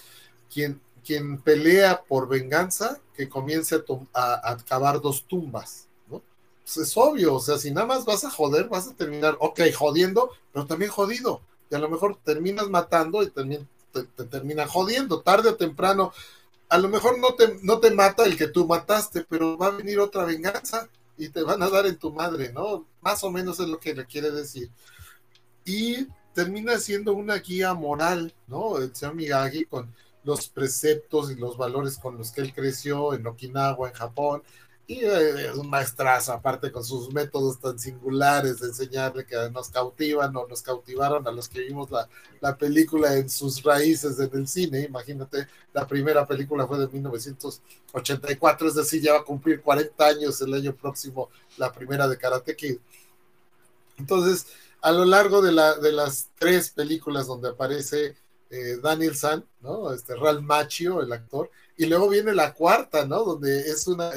quien, quien pelea por venganza, que comience a, a, cavar dos tumbas, ¿no? Pues es obvio, o sea, si nada más vas a joder, vas a terminar, ok, jodiendo, pero también jodido, y a lo mejor terminas matando y también te, te termina jodiendo, tarde o temprano, a lo mejor no te, no te mata el que tú mataste, pero va a venir otra venganza, y te van a dar en tu madre, ¿no? Más o menos es lo que le quiere decir. Y termina siendo una guía moral, ¿no? El señor Miyagi con los preceptos y los valores con los que él creció en Okinawa, en Japón, y eh, un maestrazo, aparte con sus métodos tan singulares de enseñarle que nos cautivan o nos cautivaron a los que vimos la, la película en sus raíces en el cine. Imagínate, la primera película fue de 1984, es decir, ya va a cumplir 40 años el año próximo la primera de Karate Kid. Entonces, a lo largo de, la, de las tres películas donde aparece eh, Daniel San, ¿no? Este Ralph Macchio, el actor, y luego viene la cuarta, ¿no? Donde es una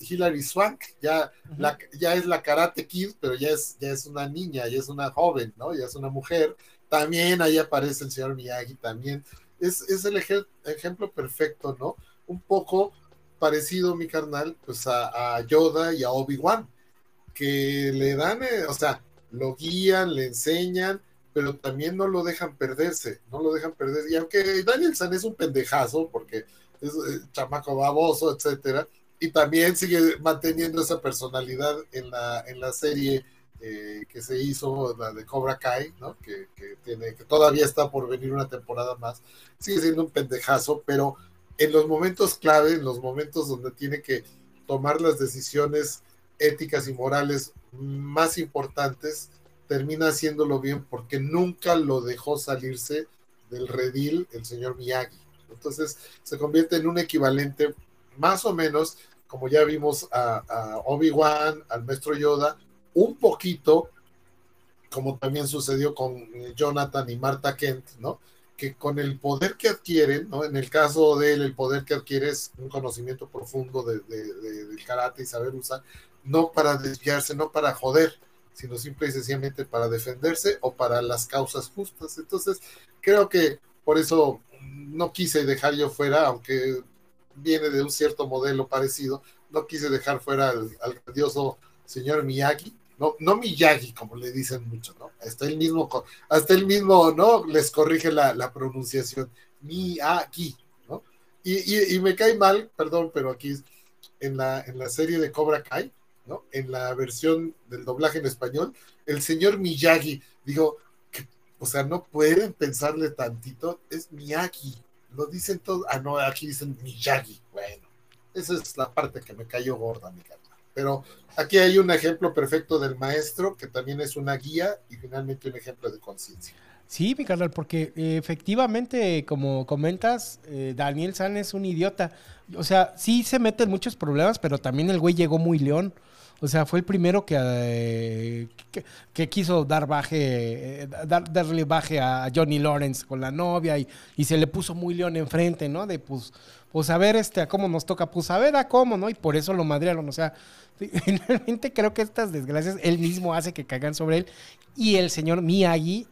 Hilary Swank, ya, la, ya es la Karate Kid, pero ya es, ya es una niña, ya es una joven, ¿no? Ya es una mujer. También ahí aparece el señor Miyagi, también. Es, es el ejemplo perfecto, ¿no? Un poco parecido, mi carnal, pues a, Yoda y a Obi-Wan, que le dan, eh, o sea, lo guían, le enseñan, pero también no lo dejan perderse, no lo dejan perder. Y aunque Daniel San es un pendejazo, porque eh, chamaco baboso, etcétera, y también sigue manteniendo esa personalidad en la, en la serie eh, que se hizo, la de Cobra Kai, ¿no? Que, tiene, que todavía está por venir una temporada más, sigue siendo un pendejazo, pero en los momentos clave, en los momentos donde tiene que tomar las decisiones éticas y morales más importantes, termina haciéndolo bien porque nunca lo dejó salirse del redil el señor Miyagi. Entonces se convierte en un equivalente más o menos, como ya vimos a, Obi-Wan, al maestro Yoda, un poquito, como también sucedió con Jonathan y Marta Kent, ¿no? Que con el poder que adquieren, ¿no? En el caso de él, el poder que adquiere es un conocimiento profundo de, del karate y saber usar, no para desviarse, no para joder, sino simple y sencillamente para defenderse o para las causas justas. Entonces, creo que por eso no quise dejar yo fuera, aunque viene de un cierto modelo parecido, no quise dejar fuera al, grandioso señor Miyagi, no, no Miyagi, como le dicen mucho, ¿no? Hasta el mismo, hasta el mismo, ¿no? Les corrige la, pronunciación, Miyagi, ¿no? Y, y, me cae mal, perdón, pero aquí en la, en la serie de Cobra Kai, en la versión del doblaje en español, el señor Miyagi, digo, O sea, no pueden pensarle tantito, es Miyagi. Lo dicen todos, ah, no, aquí dicen Miyagi. Bueno, esa es la parte que me cayó gorda, mi carnal. Pero aquí hay un ejemplo perfecto del maestro, que también es una guía y finalmente un ejemplo de conciencia. Sí, mi carnal, porque eh, efectivamente, como comentas, eh, Daniel San es un idiota. O sea, sí se mete en muchos problemas, pero también el güey llegó muy león. O sea, fue el primero que, eh, que, quiso dar baje, eh, dar, darle baje a Johnny Lawrence con la novia y, se le puso muy león enfrente, ¿no? De pues, pues a ver este, a cómo nos toca, pues a ver a cómo, ¿no? Y por eso lo madrearon. O sea, finalmente creo que estas desgracias él mismo hace que caigan sobre él y el señor Miyagi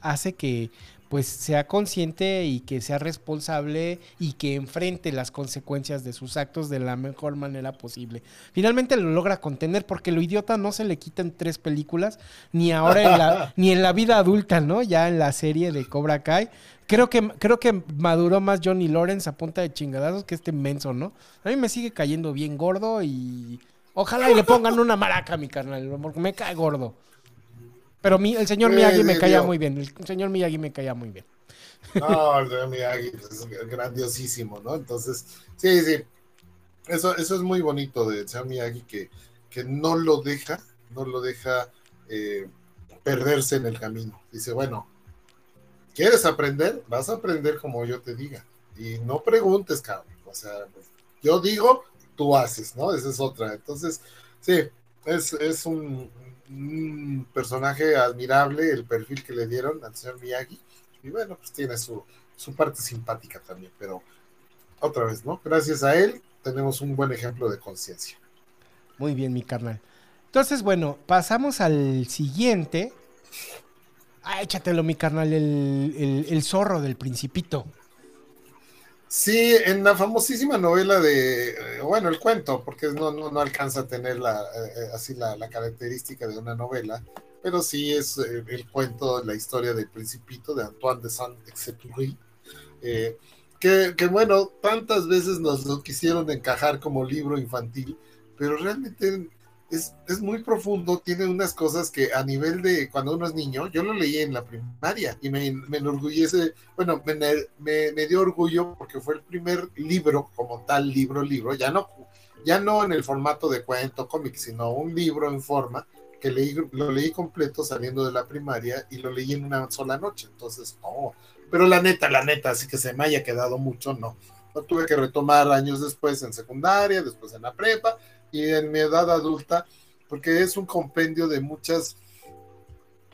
hace que pues sea consciente y que sea responsable y que enfrente las consecuencias de sus actos de la mejor manera posible. Finalmente lo logra contener porque lo idiota no se le quita en tres películas, ni ahora en la, ni en la vida adulta, ¿no? Ya en la serie de Cobra Kai. Creo que, creo que maduró más Johnny Lawrence a punta de chingadazos que este menso, ¿no? A mí me sigue cayendo bien gordo y ojalá y le pongan una maraca a mi carnal, porque me cae gordo. Pero el señor Miyagi me caía muy bien. El señor Miyagi me caía muy bien. No, el señor Miyagi es grandiosísimo, ¿no? Entonces, sí, sí. Eso, eso es muy bonito del señor Miyagi que, que no lo deja, no lo deja eh, perderse en el camino. Dice, bueno, ¿quieres aprender? Vas a aprender como yo te diga. Y no preguntes, cabrón. O sea, yo digo, tú haces, ¿no? Esa es otra. Entonces, sí, es, es un, un personaje admirable, el perfil que le dieron al señor Miyagi. Y bueno, pues tiene su, su parte simpática también, pero otra vez, ¿no? Gracias a él tenemos un buen ejemplo de conciencia. Muy bien, mi carnal. Entonces, bueno, pasamos al siguiente. Ah, échatelo, mi carnal, el, el zorro del principito. Sí, en la famosísima novela de, eh, bueno, el cuento, porque no, no, alcanza a tener la, eh, eh, así la, característica de una novela, pero sí es el cuento, la historia del principito de Antoine de Saint-Exupéry, que, que, bueno, tantas veces nos quisieron encajar como libro infantil, pero realmente es, muy profundo, tiene unas cosas que a nivel de cuando uno es niño, yo lo leí en la primaria y me, me enorgullece, bueno, me, me, dio orgullo porque fue el primer libro como tal, libro, libro, ya no, ya no en el formato de cuento, cómic, sino un libro en forma que leí, lo leí completo saliendo de la primaria y lo leí en una sola noche, entonces, oh, pero la neta, la neta, así que se me haya quedado mucho, no. Lo tuve que retomar años después en secundaria, después en la prepa, y en mi edad adulta, porque es un compendio de muchas,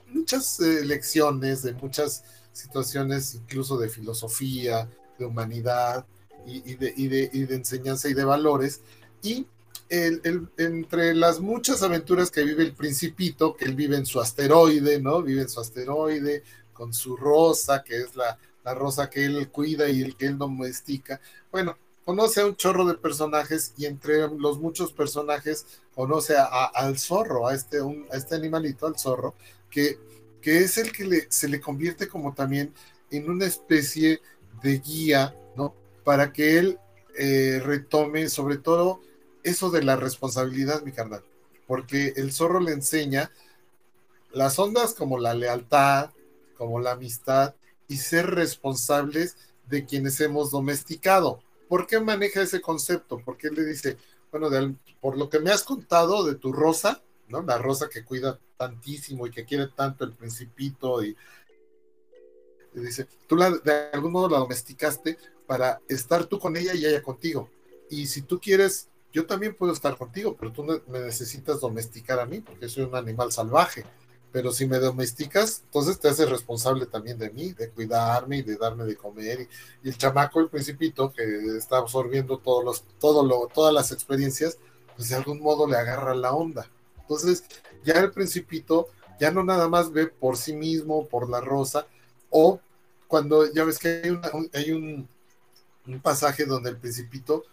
muchas eh, lecciones, de muchas situaciones, incluso de filosofía, de humanidad y, de, y, de, y de, enseñanza y de valores. Y el, entre las muchas aventuras que vive el principito, que él vive en su asteroide, ¿no? Vive en su asteroide con su rosa, que es la, la rosa que él cuida y el que él domestica. Bueno, conoce a un chorro de personajes y entre los muchos personajes conoce a, al zorro, a este, a este animalito, al zorro, que, que es el que le, se le convierte como también en una especie de guía, ¿no? Para que él eh, retome sobre todo eso de la responsabilidad, mi carnal, porque el zorro le enseña las ondas como la lealtad, como la amistad y ser responsables de quienes hemos domesticado ¿Por qué maneja ese concepto? Porque él le dice, bueno, por lo que me has contado de tu rosa, ¿no? La rosa que cuida tantísimo y que quiere tanto el principito y, dice, tú la, de algún modo la domesticaste para estar tú con ella y ella contigo. Y si tú quieres, yo también puedo estar contigo, pero tú me necesitas domesticar a mí porque soy un animal salvaje pero si me domesticas, entonces te haces responsable también de mí, de cuidarme y de darme de comer. Y, el chamaco, el principito, que está absorbiendo todos los, todo lo, todas las experiencias, pues de algún modo le agarra la onda. Entonces, ya el principito ya no nada más ve por sí mismo, por la rosa, o cuando ya ves que hay, un, hay un, un pasaje donde el principito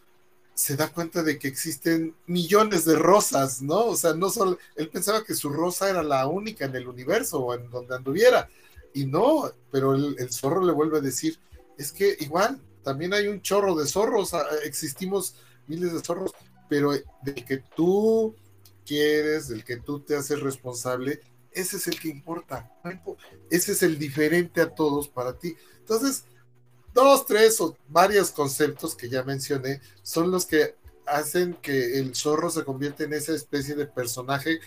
se da cuenta de que existen millones de rosas, ¿no? O sea, no solo, él pensaba que su rosa era la única en el universo o en donde anduviera, y no, pero el, zorro le vuelve a decir, es que igual, también hay un chorro de zorros, ah, existimos miles de zorros, pero del que tú quieres, del que tú te haces responsable, ese es el que importa, ese es el diferente a todos para ti. Entonces, dos, tres o varios conceptos que ya mencioné son los que hacen que el zorro se convierta en esa especie de personaje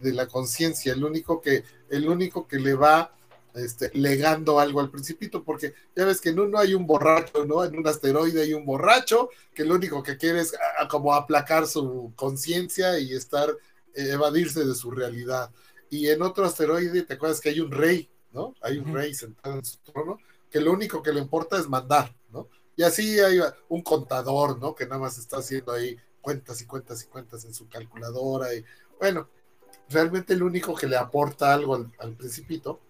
de la conciencia, el único que, el único que le va este, legando algo al principito, porque ya ves que en uno hay un borracho, ¿no? En un asteroide hay un borracho que lo único que quiere es como aplacar su conciencia y estar, eh, evadirse de su realidad. Y en otro asteroide, ¿te acuerdas que hay un rey, ¿no? Hay un rey sentado en su trono, que lo único que le importa es mandar, ¿no? Y así hay un contador, ¿no? Que nada más está haciendo ahí cuentas y cuentas y cuentas en su calculadora. Y bueno, realmente el único que le aporta algo al, principito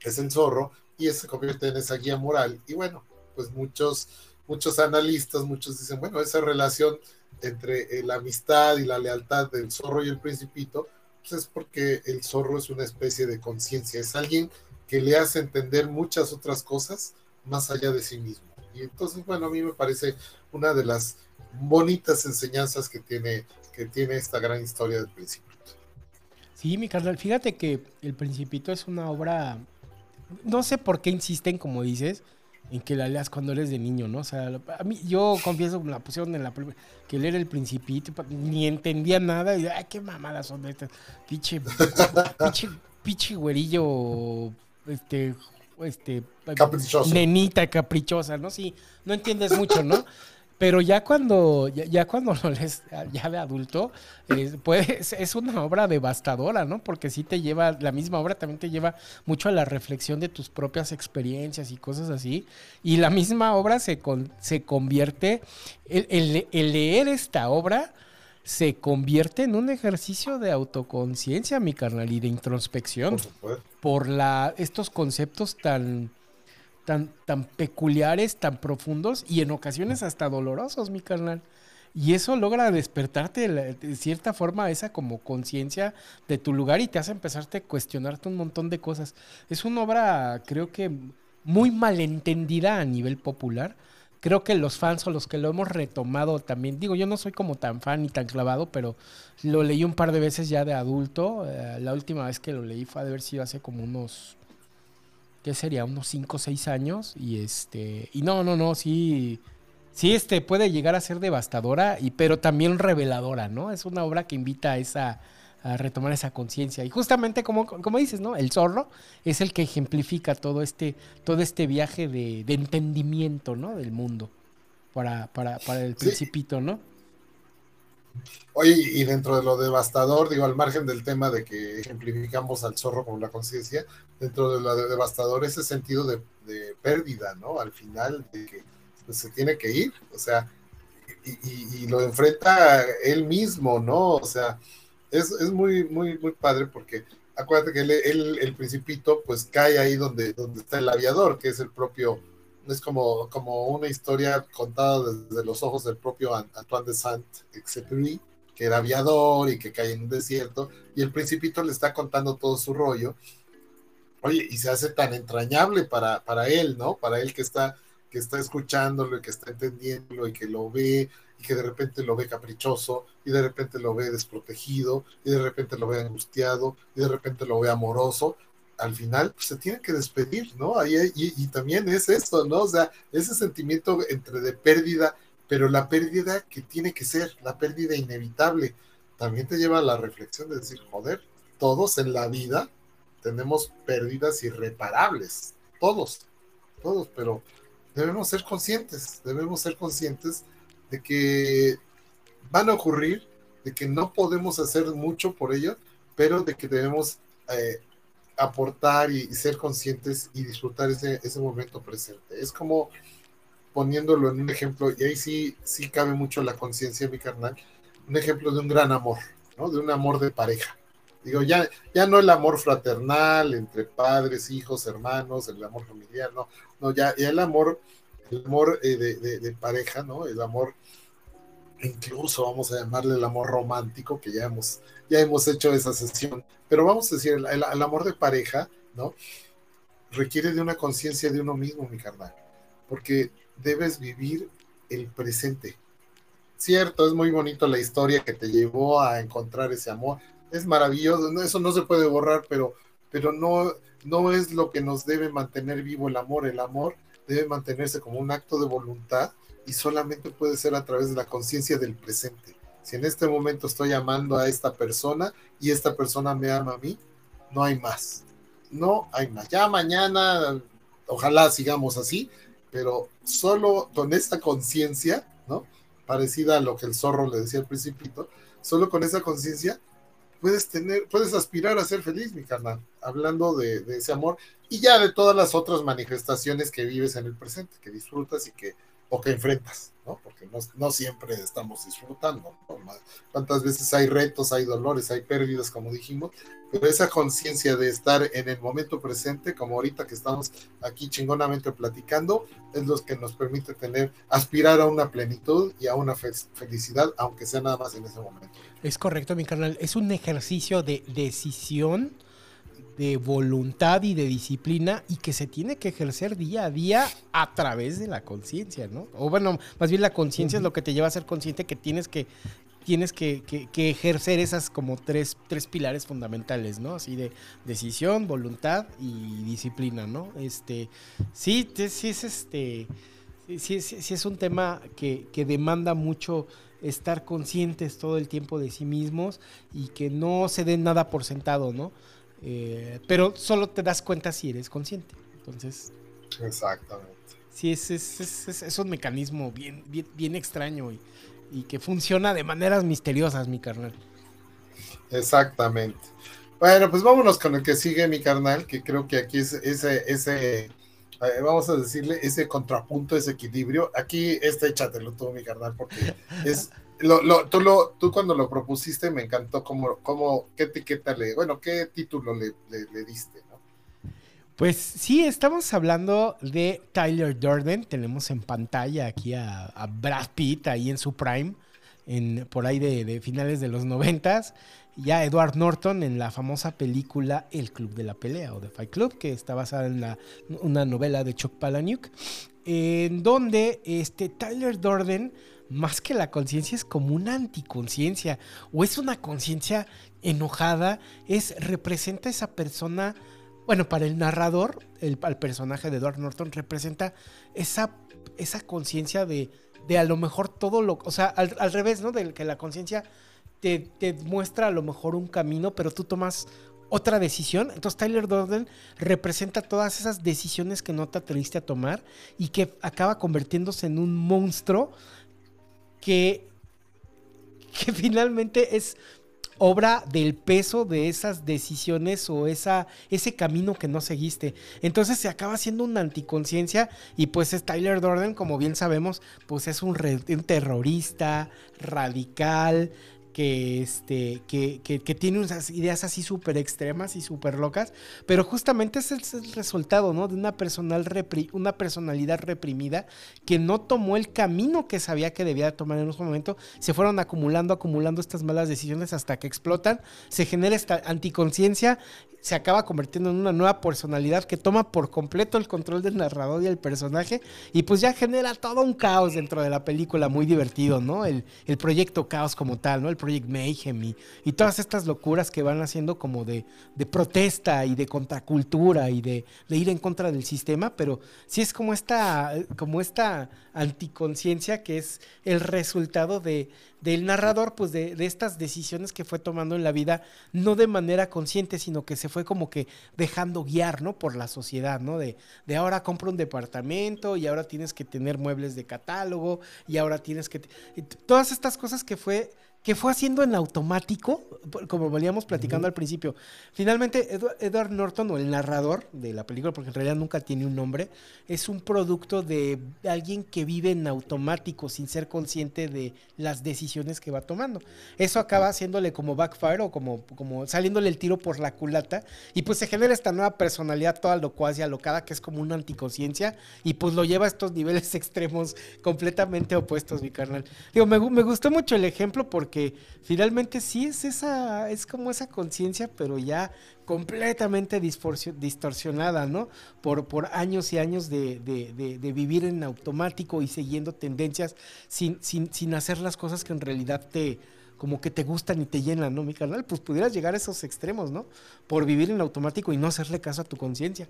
es el zorro y se convierte en esa guía moral. Y bueno, pues muchos, muchos analistas, muchos dicen, bueno, esa relación entre eh, la amistad y la lealtad del zorro y el principito, pues es porque el zorro es una especie de conciencia, es alguien que le hace entender muchas otras cosas más allá de sí mismo. Y entonces, bueno, a mí me parece una de las bonitas enseñanzas que tiene, que tiene esta gran historia del principito. Sí, mi carnal, fíjate que El Principito es una obra, no sé por qué insisten, como dices, en que la leas cuando eres de niño, ¿no? O sea, a mí, yo confieso, la pusieron en la que leer El Principito, ni entendía nada, y ay, qué mamadas son estas, pinche, pinche, pinche güerillo, este, este, nenita caprichosa, ¿no? Sí, no entiendes mucho, ¿no? Pero ya cuando, ya, cuando lo lees ya de adulto, pues, es una obra devastadora, ¿no? Porque sí te lleva, la misma obra también te lleva mucho a la reflexión de tus propias experiencias y cosas así. Y la misma obra se, se convierte, el, leer esta obra se convierte en un ejercicio de autoconciencia, mi carnal, y de introspección. Por, por la, estos conceptos tan tan, tan peculiares, tan profundos y en ocasiones hasta dolorosos, mi carnal. Y eso logra despertarte de, cierta forma esa como conciencia de tu lugar y te hace empezarte a cuestionarte un montón de cosas. Es una obra, creo que, muy malentendida a nivel popular. Creo que los fans o los que lo hemos retomado también, digo, yo no soy como tan fan ni tan clavado, pero lo leí un par de veces ya de adulto. Eh, la última vez que lo leí fue de haber sido hace como unos ¿qué sería? Unos 5 o 6 años. Y este. Y no, no, no, sí. Sí, este puede llegar a ser devastadora, y, pero también reveladora, ¿no? Es una obra que invita a esa a retomar esa conciencia. Y justamente como, como dices, ¿no? El zorro es el que ejemplifica todo este, todo este viaje de, entendimiento, ¿no? Del mundo. Para, para, para el principito, ¿no? Oye, y dentro de lo devastador, digo, al margen del tema de que ejemplificamos al zorro con la conciencia, dentro de lo devastador, ese sentido de, pérdida, ¿no? Al final, de que pues, se tiene que ir, o sea, y, lo enfrenta él mismo, ¿no? O sea, es, muy, muy, muy padre porque acuérdate que él, el principito, pues cae ahí donde, donde está el aviador, que es el propio es como, como una historia contada desde los ojos del propio Antoine de Saint-Exupéry, que era aviador y que cae en un desierto, y el principito le está contando todo su rollo. Oye, y se hace tan entrañable para, para él, ¿no? Para él que está, que está escuchándolo y que está entendiéndolo y que lo ve que de repente lo ve caprichoso y de repente lo ve desprotegido y de repente lo ve angustiado y de repente lo ve amoroso al final pues, se tiene que despedir, ¿no? y, y, también es eso, ¿no? O sea, ese sentimiento entre de pérdida, pero la pérdida que tiene que ser, la pérdida inevitable, también te lleva a la reflexión de decir, joder, todos en la vida tenemos pérdidas irreparables, todos, todos, pero debemos ser conscientes, debemos ser conscientes de que van a ocurrir, de que no podemos hacer mucho por ello, pero de que debemos eh, aportar y, ser conscientes y disfrutar ese, ese momento presente. Es como poniéndolo en un ejemplo, y ahí sí, sí cabe mucho la conciencia, mi carnal, un ejemplo de un gran amor, ¿no? De un amor de pareja. Digo, ya, ya no el amor fraternal entre padres, hijos, hermanos, el amor familiar, no, no, ya, ya el amor, el amor eh, de, pareja, ¿no? El amor, incluso vamos a llamarle el amor romántico, que ya hemos, ya hemos hecho esa sesión, pero vamos a decir, el, amor de pareja, ¿no? Requiere de una conciencia de uno mismo, mi carnal, porque debes vivir el presente. Cierto, es muy bonito la historia que te llevó a encontrar ese amor, es maravilloso, eso no se puede borrar, pero, pero no, no es lo que nos debe mantener vivo el amor. El amor debe mantenerse como un acto de voluntad y solamente puede ser a través de la conciencia del presente. Si en este momento estoy amando a esta persona y esta persona me ama a mí, no hay más. No hay más. Ya mañana, ojalá sigamos así, pero solo con esta conciencia, ¿no? Parecida a lo que el zorro le decía al principito, solo con esa conciencia puedes tener, puedes aspirar a ser feliz, mi carnal, hablando de, ese amor y ya de todas las otras manifestaciones que vives en el presente, que disfrutas y que, o que enfrentas, ¿no? Porque no, no siempre estamos disfrutando, ¿no? ¿Cuántas veces hay retos, hay dolores, hay pérdidas, como dijimos? Pero esa conciencia de estar en el momento presente, como ahorita que estamos aquí chingonamente platicando, es lo que nos permite tener, aspirar a una plenitud y a una felicidad, aunque sea nada más en ese momento. Es correcto, mi carnal. Es un ejercicio de decisión, de voluntad y de disciplina y que se tiene que ejercer día a día a través de la conciencia, ¿no? O bueno, más bien la conciencia uh -huh. es lo que te lleva a ser consciente que tienes que tienes que, que, que, ejercer esas como tres, tres pilares fundamentales, ¿no? Así de decisión, voluntad y disciplina, ¿no? Este, sí, sí es este, sí, sí, sí es un tema que, que demanda mucho estar conscientes todo el tiempo de sí mismos y que no se den nada por sentado, ¿no? Eh, pero solo te das cuenta si eres consciente. Entonces. Exactamente. Sí, es, es, es, es un mecanismo bien, bien, bien extraño y, y, que funciona de maneras misteriosas, mi carnal. Exactamente. Bueno, pues vámonos con el que sigue, mi carnal, que creo que aquí es ese, ese, eh, vamos a decirle, ese contrapunto, ese equilibrio. Aquí, este échatelo tú, mi carnal, porque es lo, lo, tú, lo, tú cuando lo propusiste me encantó cómo, cómo qué etiqueta le, bueno, qué título le, le, diste, ¿no? Pues sí, estamos hablando de Tyler Durden. Tenemos en pantalla aquí a, Brad Pitt ahí en su prime, en, por ahí de finales de los noventas. Ya Edward Norton en la famosa película El Club de la Pelea o The Fight Club, que está basada en la, una novela de Chuck Palahniuk, en donde este Tyler Durden más que la conciencia es como una anticonciencia o es una conciencia enojada, es representa esa persona, bueno, para el narrador, el, personaje de Edward Norton representa esa, esa conciencia de, de a lo mejor todo lo, o sea, al, al revés, ¿no? De que la conciencia te, muestra a lo mejor un camino, pero tú tomas otra decisión. Entonces Tyler Durden representa todas esas decisiones que no te atreviste a tomar y que acaba convirtiéndose en un monstruo que, que finalmente es obra del peso de esas decisiones o esa, ese camino que no seguiste. Entonces se acaba siendo una anticonciencia y pues es Tyler Durden, como bien sabemos, pues es un terrorista radical, que, este, que, que, tiene unas ideas así súper extremas y súper locas, pero justamente ese es el resultado, ¿no? De una, personal repri una personalidad reprimida que no tomó el camino que sabía que debía tomar en un momento, se fueron acumulando, acumulando estas malas decisiones hasta que explotan, se genera esta anticonciencia, se acaba convirtiendo en una nueva personalidad que toma por completo el control del narrador y el personaje y pues ya genera todo un caos dentro de la película muy divertido, ¿no? El, el proyecto caos como tal, ¿no? Project Mayhem y, todas estas locuras que van haciendo como de, protesta y de contracultura y de, ir en contra del sistema, pero sí es como esta, como esta anticonciencia que es el resultado de, del narrador, pues de, de, estas decisiones que fue tomando en la vida, no de manera consciente, sino que se fue como que dejando guiar, ¿no? Por la sociedad, ¿no? De, de ahora compra un departamento y ahora tienes que tener muebles de catálogo y ahora tienes que... Todas estas cosas que fue que fue haciendo en automático, como veníamos platicando uh -huh. al principio. Finalmente, Edward, Edward, Norton, o el narrador de la película, porque en realidad nunca tiene un nombre, es un producto de alguien que vive en automático sin ser consciente de las decisiones que va tomando. Eso acaba haciéndole como backfire o como, como saliéndole el tiro por la culata y pues se genera esta nueva personalidad toda locuaz y alocada que es como una anticonciencia y pues lo lleva a estos niveles extremos completamente opuestos, mi carnal. Digo, me, me gustó mucho el ejemplo porque que finalmente sí es esa, es como esa conciencia, pero ya completamente distorsionada, ¿no? Por, por años y años de, de, vivir en automático y siguiendo tendencias sin, sin, sin hacer las cosas que en realidad te, como que te gustan y te llenan, ¿no, mi carnal? Pues pudieras llegar a esos extremos, ¿no? Por vivir en automático y no hacerle caso a tu conciencia.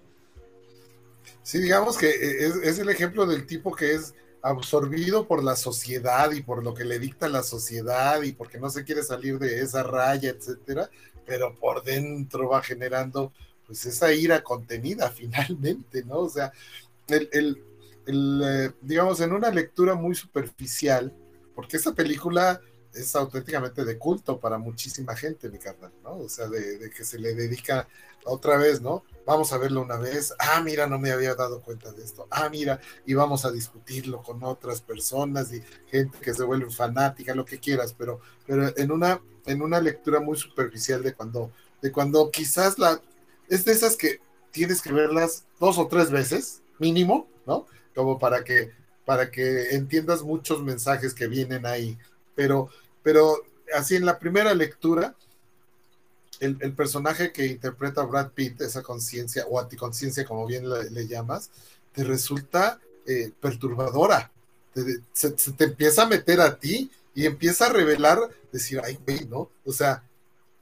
Sí, digamos que es, es, el ejemplo del tipo que es absorbido por la sociedad y por lo que le dicta la sociedad y porque no se quiere salir de esa raya, etcétera, pero por dentro va generando pues esa ira contenida finalmente, ¿no? O sea, el, el, eh, digamos, en una lectura muy superficial, porque esta película es auténticamente de culto para muchísima gente, mi carnal, ¿no? O sea, de, que se le dedica otra vez, ¿no? Vamos a verlo una vez, ah, mira, no me había dado cuenta de esto, ah, mira, y vamos a discutirlo con otras personas y gente que se vuelve fanática, lo que quieras, pero, pero en una, en una lectura muy superficial de cuando, de cuando quizás la, es de esas que tienes que verlas dos o tres veces, mínimo, ¿no? Como para que, para que entiendas muchos mensajes que vienen ahí, pero pero así en la primera lectura, el, el, personaje que interpreta Brad Pitt, esa conciencia o anticonciencia, como bien le, llamas, te resulta eh, perturbadora. Te, se, te empieza a meter a ti y empieza a revelar, decir, ay, güey, ¿no? O sea,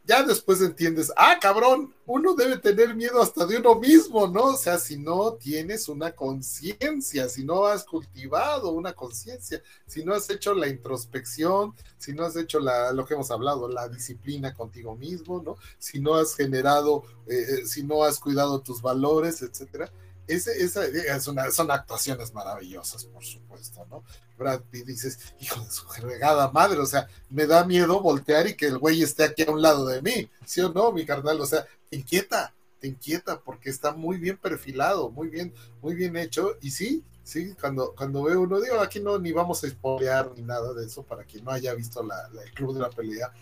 ya después entiendes, ah, cabrón, uno debe tener miedo hasta de uno mismo, ¿no? O sea, si no tienes una conciencia, si no has cultivado una conciencia, si no has hecho la introspección, si no has hecho la, lo que hemos hablado, la disciplina contigo mismo, ¿no? Si no has generado, eh, si no has cuidado tus valores, etcétera. Ese, es una, son actuaciones maravillosas, por supuesto, ¿no? Brad Pitt dices, hijo de su regada madre, o sea, me da miedo voltear y que el güey esté aquí a un lado de mí, ¿sí o no, mi carnal? O sea, te inquieta, te inquieta porque está muy bien perfilado, muy bien, muy bien hecho, y sí, sí, cuando, cuando veo uno, digo, aquí no, ni vamos a spoilear ni nada de eso para quien no haya visto la, el club de la pelea,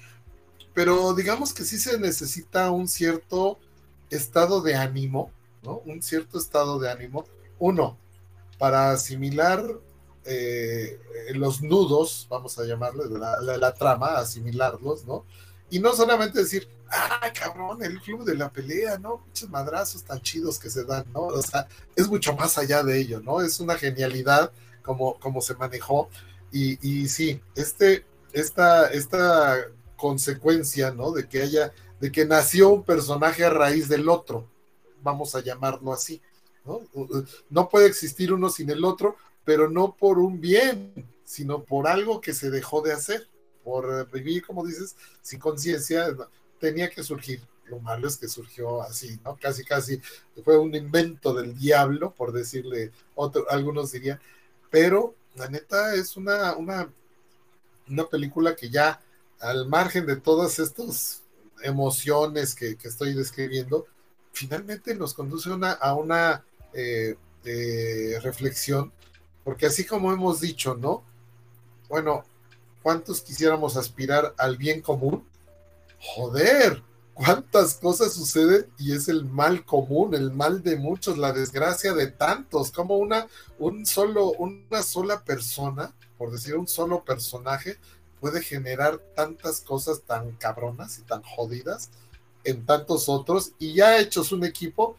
pero digamos que sí se necesita un cierto estado de ánimo, ¿no? Un cierto estado de ánimo, uno, para asimilar eh, los nudos, vamos a llamarle, la, trama, asimilarlos, ¿no? Y no solamente decir, ah, cabrón, el club de la pelea, ¿no? Muchos madrazos tan chidos que se dan, ¿no? O sea, es mucho más allá de ello, ¿no? Es una genialidad como, como se manejó. Y, y sí, este, esta, esta consecuencia, ¿no? De que haya, de que nació un personaje a raíz del otro, vamos a llamarlo así, ¿no? No puede existir uno sin el otro, pero no por un bien, sino por algo que se dejó de hacer, por vivir, como dices, sin conciencia, tenía que surgir. Lo malo es que surgió así, ¿no? Casi, casi fue un invento del diablo, por decirle, otro, algunos dirían, pero la neta es una, una, una película que ya, al margen de todas estas emociones que, que estoy describiendo, finalmente nos conduce una, a una eh, eh, reflexión porque así como hemos dicho, ¿no? Bueno, ¿cuántos quisiéramos aspirar al bien común? Joder, cuántas cosas suceden y es el mal común, el mal de muchos, la desgracia de tantos, como una, un solo, una sola persona, por decir un solo personaje, puede generar tantas cosas tan cabronas y tan jodidas en tantos otros, y ya hechos un equipo,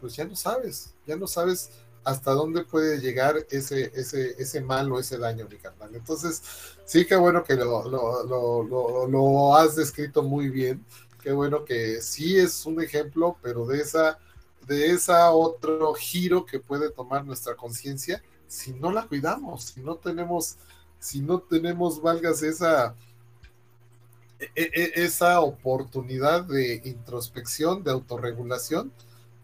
pues ya no sabes, ya no sabes hasta dónde puede llegar ese, ese, ese mal o ese daño, mi carnal. Entonces, sí, qué bueno que lo, lo, lo, lo, has descrito muy bien. Qué bueno que sí es un ejemplo, pero de esa, de esa otro giro que puede tomar nuestra conciencia si no la cuidamos, si no tenemos, si no tenemos, valgas esa, esa oportunidad de introspección, de autorregulación,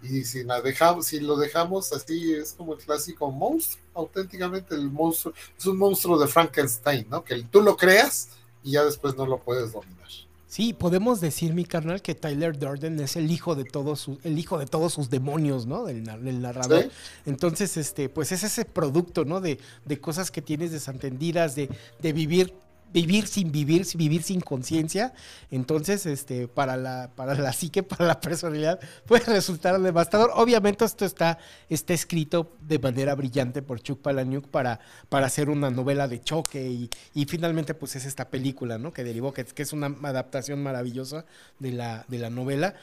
y si la dejamos, si lo dejamos así, es como el clásico monstruo, auténticamente el monstruo, es un monstruo de Frankenstein, ¿no? Que tú lo creas y ya después no lo puedes dominar. Sí, podemos decir, mi carnal, que Tyler Durden es el hijo de todos sus, el hijo de todos sus demonios, ¿no? Del, del narrador. ¿Sí? Entonces, este, pues es ese producto, ¿no? De, de cosas que tienes desentendidas, de, de vivir vivir sin vivir, vivir sin conciencia, entonces este, para, la, para la psique, para la personalidad, puede resultar devastador. Obviamente esto está, está escrito de manera brillante por Chuck Palahniuk para, para hacer una novela de choque y, y finalmente pues es esta película, ¿no? Que derivó, que, que es una adaptación maravillosa de la, de la novela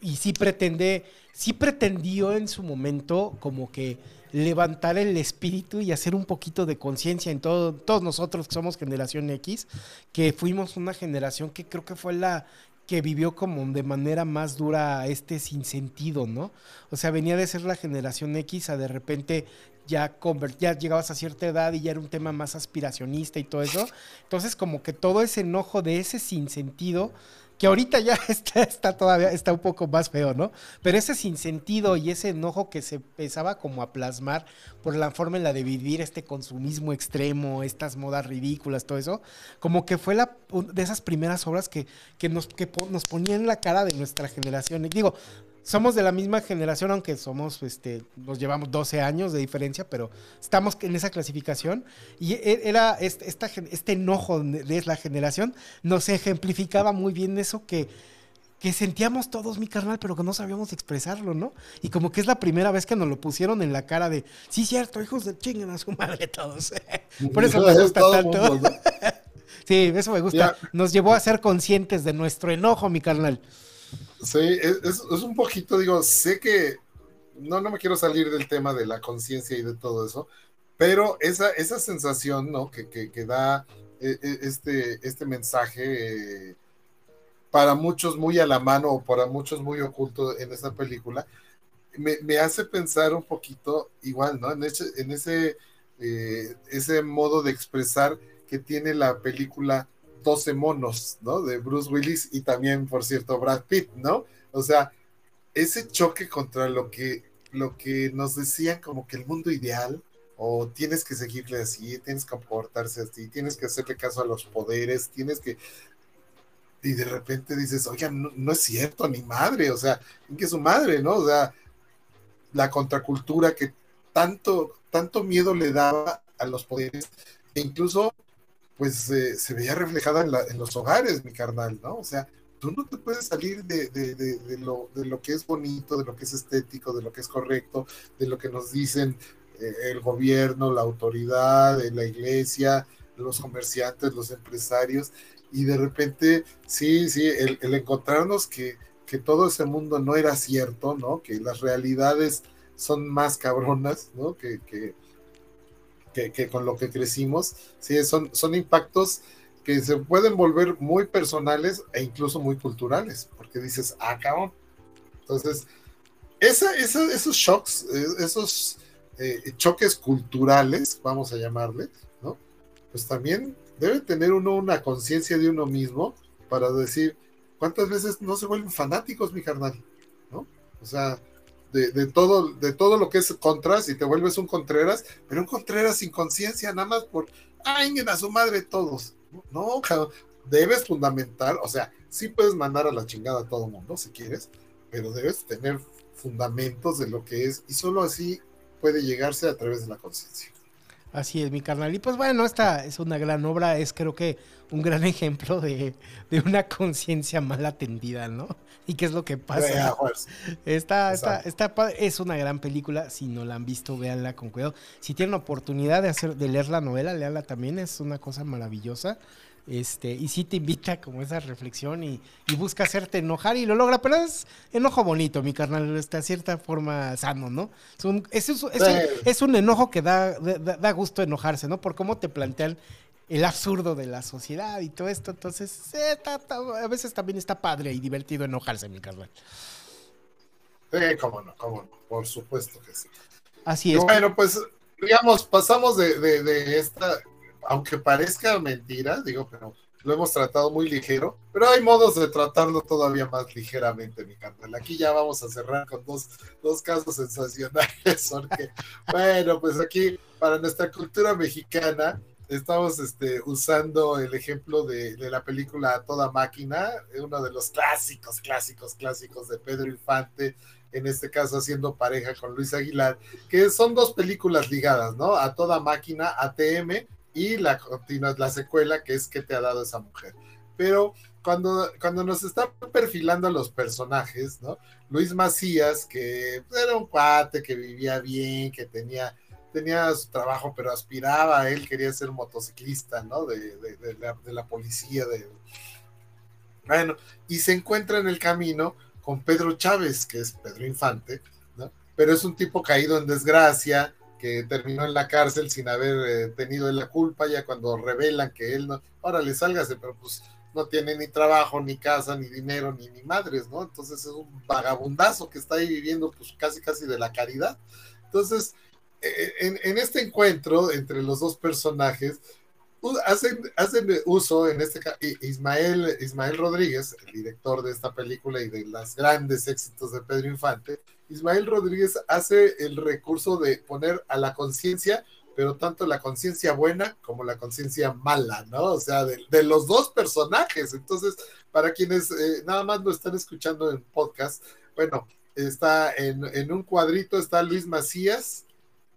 y sí pretende, sí pretendió en su momento como que levantar el espíritu y hacer un poquito de conciencia en todo, todos nosotros que somos generación X, que fuimos una generación que creo que fue la que vivió como de manera más dura este sinsentido, ¿no? O sea, venía de ser la generación X a de repente ya, ya llegabas a cierta edad y ya era un tema más aspiracionista y todo eso. Entonces, como que todo ese enojo de ese sinsentido que ahorita ya está, todavía, está un poco más feo, ¿no? Pero ese sinsentido y ese enojo que se empezaba como a plasmar por la forma en la de vivir este consumismo extremo, estas modas ridículas, todo eso, como que fue la, de esas primeras obras que, que, nos, que nos ponían la cara de nuestra generación. Y digo, somos de la misma generación, aunque somos, este, nos llevamos 12 años de diferencia, pero estamos en esa clasificación. Y e, era este, este enojo de la generación, nos ejemplificaba muy bien eso que, que sentíamos todos, mi carnal, pero que no sabíamos expresarlo, ¿no? Y como que es la primera vez que nos lo pusieron en la cara de, sí, cierto, hijos de chinguen a su madre todos. Por eso me gusta tanto. sí, eso me gusta. Nos llevó a ser conscientes de nuestro enojo, mi carnal. Sí, es, un poquito, digo, sé que no, no me quiero salir del tema de la conciencia y de todo eso, pero esa, esa sensación, ¿no? Que, que, da e, e, este, este mensaje eh, para muchos muy a la mano o para muchos muy oculto en esta película, me, hace pensar un poquito igual, ¿no? En ese, en ese, eh, ese modo de expresar que tiene la película 12 monos, ¿no? De Bruce Willis y también, por cierto, Brad Pitt, ¿no? O sea, ese choque contra lo que, lo que nos decían como que el mundo ideal, o tienes que seguirle así, tienes que comportarse así, tienes que hacerle caso a los poderes, tienes que... Y de repente dices, oiga, no, es cierto, ni madre, o sea, que su madre, ¿no? O sea, la contracultura que tanto, tanto miedo le daba a los poderes, e incluso pues se veía reflejada en, los hogares, mi carnal, ¿no? O sea, tú no te puedes salir de, lo, de lo que es bonito, de lo que es estético, de lo que es correcto, de lo que nos dicen eh, el gobierno, la autoridad, la iglesia, los comerciantes, los empresarios, y de repente, sí, sí, el, encontrarnos que, que todo ese mundo no era cierto, ¿no? Que las realidades son más cabronas, ¿no? Que, que, con lo que crecimos, sí, son, son impactos que se pueden volver muy personales e incluso muy culturales, porque dices, ah, cabrón. Entonces, esa, esos shocks, eh, esos eh, choques culturales, vamos a llamarle, ¿no? Pues también debe tener uno una conciencia de uno mismo para decir, ¿cuántas veces no se vuelven fanáticos, mi carnal? ¿No? O sea, de, todo, de todo lo que es Contras y te vuelves un Contreras, pero un Contreras sin conciencia, nada más por, ay, a su madre todos. No, debes fundamentar, o sea, sí puedes mandar a la chingada a todo mundo si quieres, pero debes tener fundamentos de lo que es y solo así puede llegarse a través de la conciencia. Así es, mi carnal. Y pues bueno, esta es una gran obra, es creo que un gran ejemplo de, de una conciencia mal atendida, ¿no? ¿Y qué es lo que pasa? Esta, esta, esta, es una gran película. Si no la han visto, véanla con cuidado. Si tienen oportunidad de, hacer, de leer la novela, léala también. Es una cosa maravillosa. Este, y sí te invita como esa reflexión y, busca hacerte enojar y lo logra, pero es enojo bonito, mi carnal, está cierta forma sano, ¿no? Es un, es, un, enojo que da, da, da, gusto enojarse, ¿no? Por cómo te plantean el absurdo de la sociedad y todo esto. Entonces, a veces también está padre y divertido enojarse, mi carnal. Sí, cómo no, cómo no, por supuesto que sí. Así es. Bueno, pues, digamos, pasamos de, esta, aunque parezca mentira, digo, pero lo hemos tratado muy ligero, pero hay modos de tratarlo todavía más ligeramente, mi carnal. Aquí ya vamos a cerrar con dos, dos casos sensacionales, bueno, pues aquí, para nuestra cultura mexicana, estamos este, usando el ejemplo de, la película Toda Máquina, uno de los clásicos, clásicos, clásicos de Pedro Infante, en este caso haciendo pareja con Luis Aguilar, que son dos películas ligadas, ¿no? A Toda Máquina, ATM, y la, la secuela que es ¿Qué te ha dado esa mujer? Pero cuando, cuando nos están perfilando los personajes, ¿no? Luis Macías, que era un cuate que vivía bien, que tenía tenía su trabajo, pero aspiraba, él quería ser motociclista, ¿no? De, la, policía, de... Bueno, y se encuentra en el camino con Pedro Chávez, que es Pedro Infante, ¿no? Pero es un tipo caído en desgracia, que terminó en la cárcel sin haber eh, tenido la culpa, ya cuando revelan que él no, ahora le sálgase, pero pues no tiene ni trabajo, ni casa, ni dinero, ni, ni madres, ¿no? Entonces es un vagabundazo que está ahí viviendo pues casi casi de la caridad. Entonces, eh, en, en este encuentro entre los dos personajes, hacen, hacen uso en este caso, Ismael, Ismael Rodríguez, el director de esta película y de los grandes éxitos de Pedro Infante, Ismael Rodríguez hace el recurso de poner a la conciencia, pero tanto la conciencia buena como la conciencia mala, ¿no? O sea, de, de, los dos personajes. Entonces, para quienes eh, nada más lo están escuchando en podcast, bueno, está en, en un cuadrito, está Luis Macías,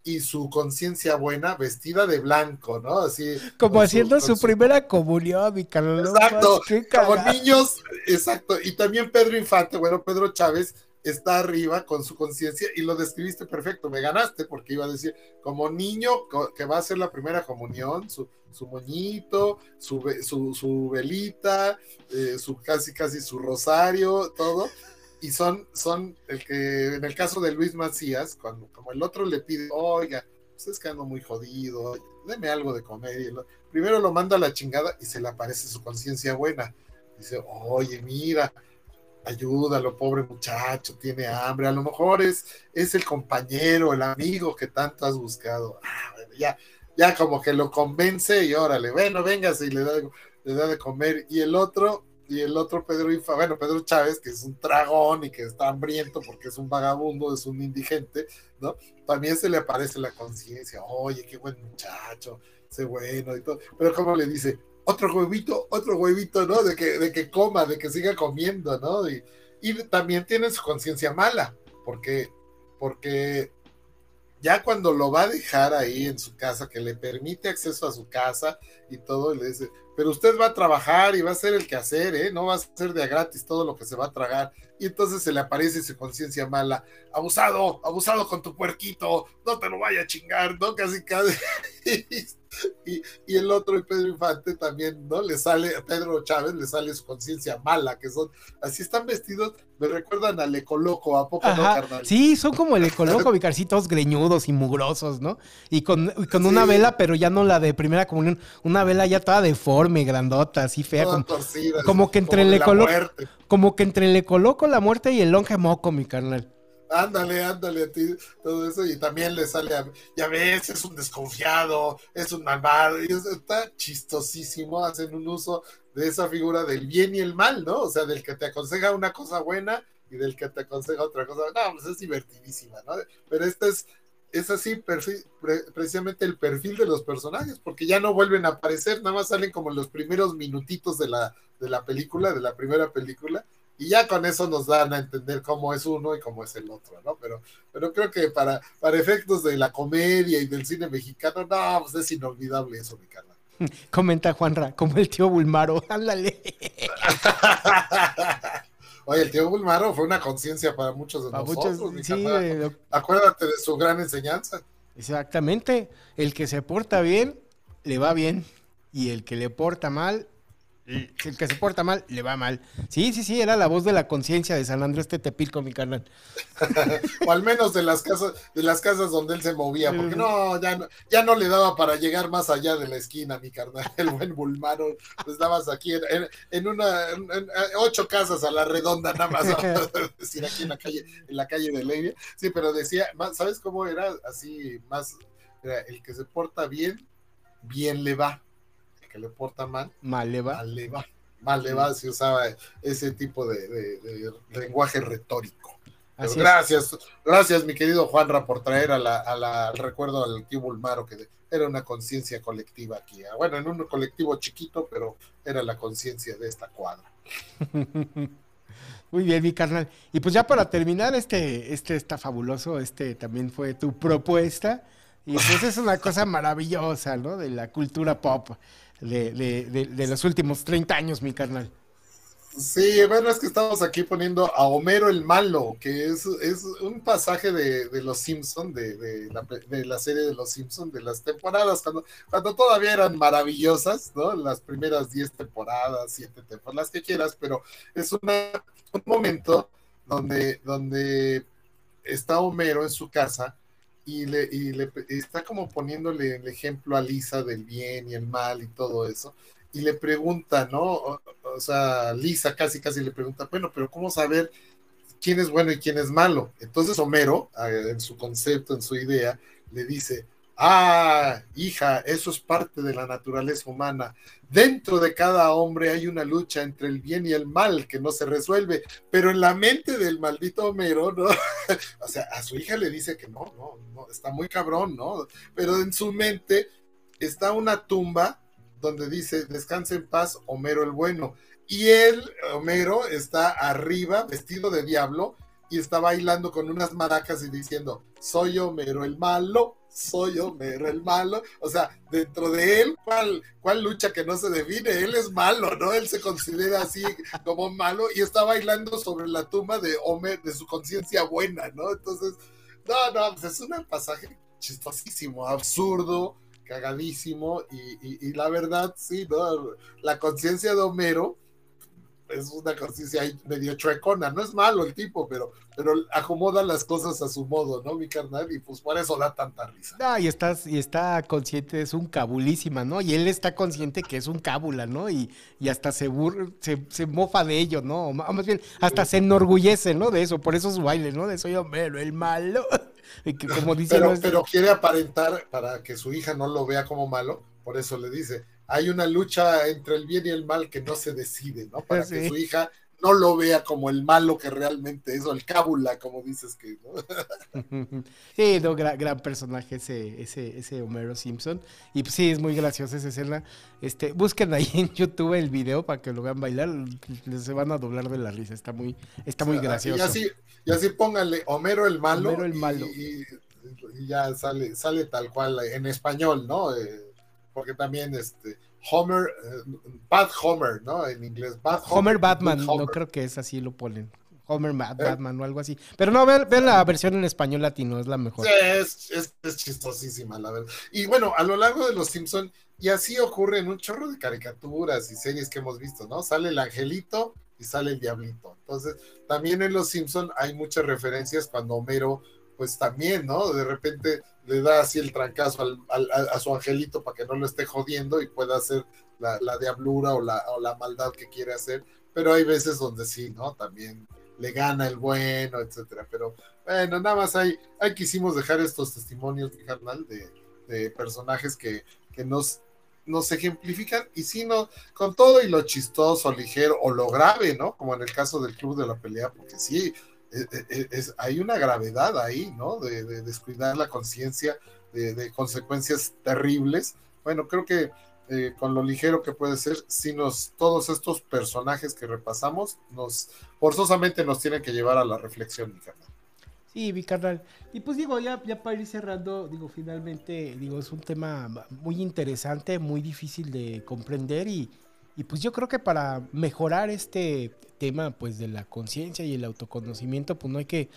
y su conciencia buena vestida de blanco, ¿no? Así. Como haciendo su, su, primera comunión, mi Carlos. Exacto, como niños, exacto. Y también Pedro Infante, bueno, Pedro Chávez está arriba con su conciencia y lo describiste perfecto, me ganaste porque iba a decir, como niño que va a hacer la primera comunión, su, su moñito, su, su, su velita, eh, su casi casi su rosario, todo y son, son el que, en el caso de Luis Macías, cuando como el otro le pide, oiga, usted es que ando muy jodido, deme algo de comer. Primero lo manda a la chingada y se le aparece su conciencia buena. Dice, oye, mira, ayúdalo, pobre muchacho, tiene hambre, a lo mejor es, es el compañero, el amigo que tanto has buscado. Ah, bueno, ya, ya como que lo convence y órale, bueno, véngase y le da, le da de comer. Y el otro, y el otro Pedro Infa, bueno, Pedro Chávez, que es un dragón y que está hambriento porque es un vagabundo, es un indigente, ¿no? También se le aparece la conciencia, oye, qué buen muchacho, ese bueno y todo, pero como le dice, otro huevito, otro huevito, ¿no? De que, de que coma, de que siga comiendo, ¿no? Y, y también tiene su conciencia mala, porque, porque ya cuando lo va a dejar ahí en su casa, que le permite acceso a su casa y todo, le dice, pero usted va a trabajar y va a ser el que hacer, ¿eh? No va a ser de a gratis todo lo que se va a tragar. Y entonces se le aparece su conciencia mala, abusado, abusado con tu puerquito, no te lo vaya a chingar, ¿no? Casi, casi. y, y, el otro, el Pedro Infante, también, ¿no? Le sale, a Pedro Chávez le sale su conciencia mala, que son, así están vestidos, me recuerdan al Ecoloco, ¿a poco Ajá. no, carnal? Sí, son como el Ecoloco, vicarcitos greñudos y mugrosos, ¿no? Y con, y con una vela, pero ya no la de primera comunión, una vela ya toda deforme, grandota, así fea, Toda como, torcida, como que entre como el Ecoloco, muerte. como que entre el Ecoloco, la muerte y el longe moco, mi carnal. Ándale, ándale a ti, todo eso, y también le sale a, ya ves, es un desconfiado, es un malvado, y está chistosísimo, hacen un uso de esa figura del bien y el mal, ¿no? O sea, del que te aconseja una cosa buena y del que te aconseja otra cosa, no, pues es divertidísima, ¿no? Pero esta es, es así pre, precisamente el perfil de los personajes, porque ya no vuelven a aparecer, nada más salen como los primeros minutitos de la, de la película, de la primera película, y ya con eso nos dan a entender cómo es uno y cómo es el otro, ¿no? Pero, pero creo que para, para efectos de la comedia y del cine mexicano, no, pues es inolvidable eso, mi carnal. Comenta Juanra, como el tío Bulmaro, ándale. Oye, el tío Bulmaro fue una conciencia para muchos de Para nosotros, muchos, mi sí, eh, Acuérdate de su gran enseñanza. Exactamente. El que se porta bien, le va bien. Y el que le porta mal, el que se porta mal, le va mal. Sí, sí, sí, era la voz de la conciencia de San Andrés Tetepilco, mi carnal. o al menos de las casas, de las casas donde él se movía, porque no, ya no, ya no le daba para llegar más allá de la esquina, mi carnal, el buen Bulmaro, pues aquí en, una, en, en ocho casas a la redonda, nada más, decir aquí en la calle, en la calle de Levia, sí, pero decía, ¿sabes cómo era? Así, más, era el que se porta bien, bien le va, que le porta mal, mal le va, mal le va, mal le va, se usaba ese tipo de, de, de lenguaje retórico. gracias, gracias mi querido Juanra por traer a la, a la, al recuerdo al tío Bulmaro, que era una conciencia colectiva aquí. Ah, Bueno, en un colectivo chiquito, pero era la conciencia de esta cuadra. Muy bien, mi carnal. Y pues ya para terminar, este, este está fabuloso, este también fue tu propuesta. Y pues es una cosa maravillosa, ¿no? De la cultura pop de, de, de, los últimos 30 años, mi carnal. Sí, bueno, es que estamos aquí poniendo a Homero el Malo, que es, es un pasaje de, Los Simpson, de, de, la, de, la, serie de Los Simpson, de las temporadas, cuando, cuando todavía eran maravillosas, ¿no? Las primeras 10 temporadas, 7 temporadas, las que quieras, pero es una, un momento donde, donde está Homero en su casa y le, y le está como poniéndole el ejemplo a Lisa del bien y el mal y todo eso, y le pregunta, ¿no? O, sea, Lisa casi casi le pregunta, bueno, pero ¿cómo saber quién es bueno y quién es malo? Entonces Homero, en su concepto, en su idea, le dice, ah, hija, eso es parte de la naturaleza humana. Dentro de cada hombre hay una lucha entre el bien y el mal que no se resuelve, pero en la mente del maldito Homero, ¿no? o sea, a su hija le dice que no, no, no, está muy cabrón, ¿no? Pero en su mente está una tumba donde dice, descanse en paz, Homero el bueno. Y él, Homero, está arriba, vestido de diablo, y está bailando con unas maracas y diciendo, soy Homero el malo, soy Homero el malo. O sea, dentro de él, ¿cuál, ¿cuál lucha que no se define? Él es malo, ¿no? Él se considera así como malo y está bailando sobre la tumba de Homero, de su conciencia buena, ¿no? Entonces, no, no, pues es un pasaje chistosísimo, absurdo, cagadísimo y, y, la verdad, sí, ¿no? La conciencia de Homero es una conciencia medio chuecona, no es malo el tipo, pero, pero acomoda las cosas a su modo, ¿no, mi carnal? Y pues por eso da tanta risa. Ah, y, estás, y está consciente, es un cabulísima, ¿no? Y él está consciente que es un cábula, ¿no? Y, y hasta se, se, mofa de ello, ¿no? más bien, hasta se enorgullece, ¿no? De eso, por eso su baile, ¿no? De soy Homero, el malo. como dice, pero, pero quiere aparentar para que su hija no lo vea como malo, por eso le dice, hay una lucha entre el bien y el mal que no se decide, ¿no? Para que su hija no lo vea como el malo que realmente es, o el cábula, como dices que. ¿no? sí, no, gran, personaje ese, ese, ese Homero Simpson. Y pues, sí, es muy graciosa esa escena. Este, busquen ahí en YouTube el video para que lo vean bailar. Se van a doblar de la risa. Está muy, está muy gracioso. Y así, y así pónganle Homero el malo. Homero el malo. Y, ya sale, sale tal cual en español, ¿no? Eh, porque también este Homer, eh, Bad Homer, ¿no? En inglés, Bad Homer. Homer Batman, no creo que es así lo ponen. Homer eh. Batman o algo así. Pero no, vean, la versión en español latino, es la mejor. Sí, es, es, chistosísima, la verdad. Y bueno, a lo largo de los Simpson y así ocurre en un chorro de caricaturas y series que hemos visto, ¿no? Sale el angelito y sale el diablito. Entonces, también en los Simpson hay muchas referencias cuando Homero pues también, ¿no? De repente le da así el trancazo al, a su angelito para que no lo esté jodiendo y pueda hacer la, diablura o la, maldad que quiere hacer, pero hay veces donde sí, ¿no? También le gana el bueno, etcétera. Pero bueno, nada más ahí, ahí quisimos dejar estos testimonios, carnal, de, de personajes que, nos ejemplifican y si no, con todo y lo chistoso, ligero o lo grave, ¿no? Como en el caso del club de la pelea, porque sí, eh, eh, es, hay una gravedad ahí, ¿no? De, descuidar la conciencia de, consecuencias terribles. Bueno, creo que eh, con lo ligero que puede ser, si nos, todos estos personajes que repasamos, nos forzosamente nos tienen que llevar a la reflexión, mi carnal. Sí, mi carnal. Y pues digo, ya, ya para ir cerrando, digo, finalmente, digo, es un tema muy interesante, muy difícil de comprender y, y pues yo creo que para mejorar este tema pues de la conciencia y el autoconocimiento, pues no hay que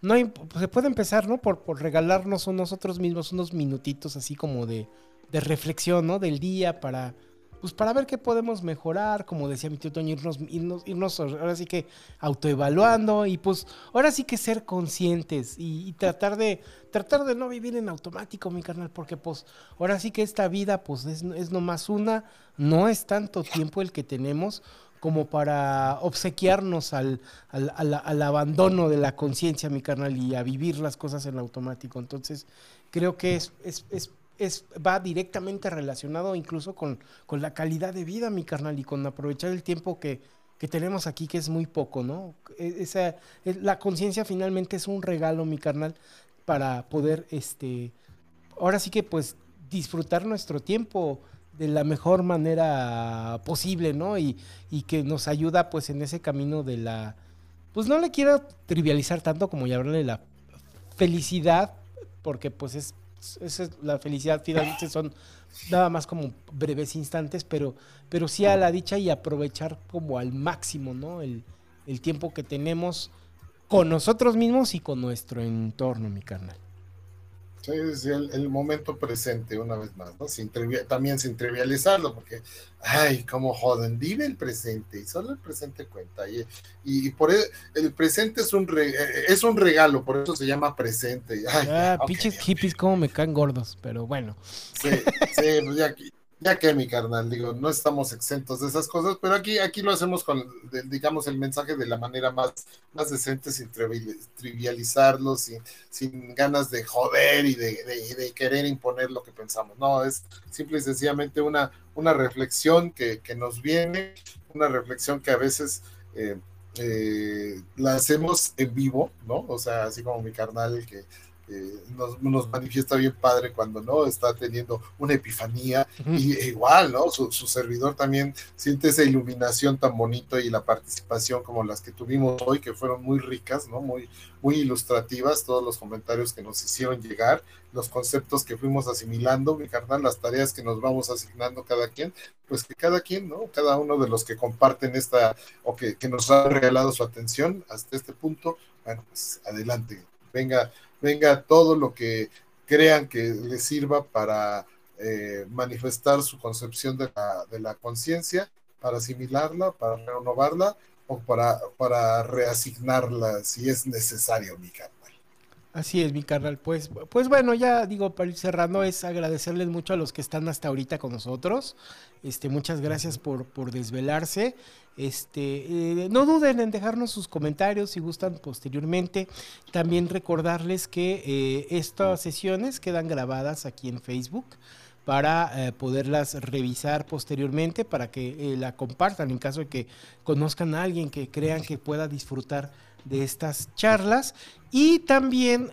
no hay, pues, se puede empezar, ¿no? Por, por regalarnos a nosotros mismos unos minutitos así como de, de reflexión, ¿no? Del día para pues para ver qué podemos mejorar, como decía mi tío Toño, irnos, irnos, irnos ahora sí que autoevaluando y pues ahora sí que ser conscientes y, tratar de tratar de no vivir en automático, mi carnal, porque pues ahora sí que esta vida pues es, es nomás una, no es tanto tiempo el que tenemos como para obsequiarnos al, al, al abandono de la conciencia, mi carnal, y a vivir las cosas en automático. Entonces, creo que es, es, va directamente relacionado incluso con, con, la calidad de vida, mi carnal, y con aprovechar el tiempo que, que tenemos aquí, que es muy poco, ¿no? E, esa, e, la conciencia finalmente es un regalo, mi carnal, para poder, este, ahora sí que pues disfrutar nuestro tiempo de la mejor manera posible, ¿no? Y, y que nos ayuda pues en ese camino de la, pues no le quiero trivializar tanto como de la felicidad, porque pues es esa es la felicidad finalmente son nada más como breves instantes, pero, pero sí a la dicha y aprovechar como al máximo, ¿no? El, el tiempo que tenemos con nosotros mismos y con nuestro entorno, mi carnal. Sí, el, momento presente, una vez más, ¿no? Sin también sin trivializarlo, porque, ay, cómo joden, vive el presente, y solo el presente cuenta. Y, y, por el, el presente es un, eh, es un regalo, por eso se llama presente. ah, pinches hippies, como me caen gordos, pero bueno. Sí, sí, pues ya, ya que mi carnal, digo, no estamos exentos de esas cosas, pero aquí, aquí lo hacemos con, digamos, el mensaje de la manera más, más decente, sin trivializarlo, sin, sin ganas de joder y de, querer imponer lo que pensamos. No, es simple y sencillamente una, una reflexión que, nos viene, una reflexión que a veces eh, eh, la hacemos en vivo, ¿no? O sea, así como mi carnal que nos, nos, manifiesta bien padre cuando no está teniendo una epifanía y e igual, ¿no? Su, servidor también siente esa iluminación tan bonito y la participación como las que tuvimos hoy, que fueron muy ricas, ¿no? Muy, muy ilustrativas, todos los comentarios que nos hicieron llegar, los conceptos que fuimos asimilando, mi carnal, las tareas que nos vamos asignando cada quien, pues que cada quien, ¿no? Cada uno de los que comparten esta o que, que nos ha regalado su atención hasta este punto, bueno, pues adelante, venga venga todo lo que crean que les sirva para eh, manifestar su concepción de la, de la conciencia, para asimilarla, para renovarla o para, para reasignarla si es necesario, mi carnal. Así es, mi carnal. Pues, pues bueno, ya digo, para ir cerrando, es agradecerles mucho a los que están hasta ahorita con nosotros. Este, muchas gracias por, por desvelarse. Este, eh, no duden en dejarnos sus comentarios si gustan posteriormente. También recordarles que eh, estas sesiones quedan grabadas aquí en Facebook para eh, poderlas revisar posteriormente, para que la compartan en caso de que conozcan a alguien que crean que pueda disfrutar de estas charlas y también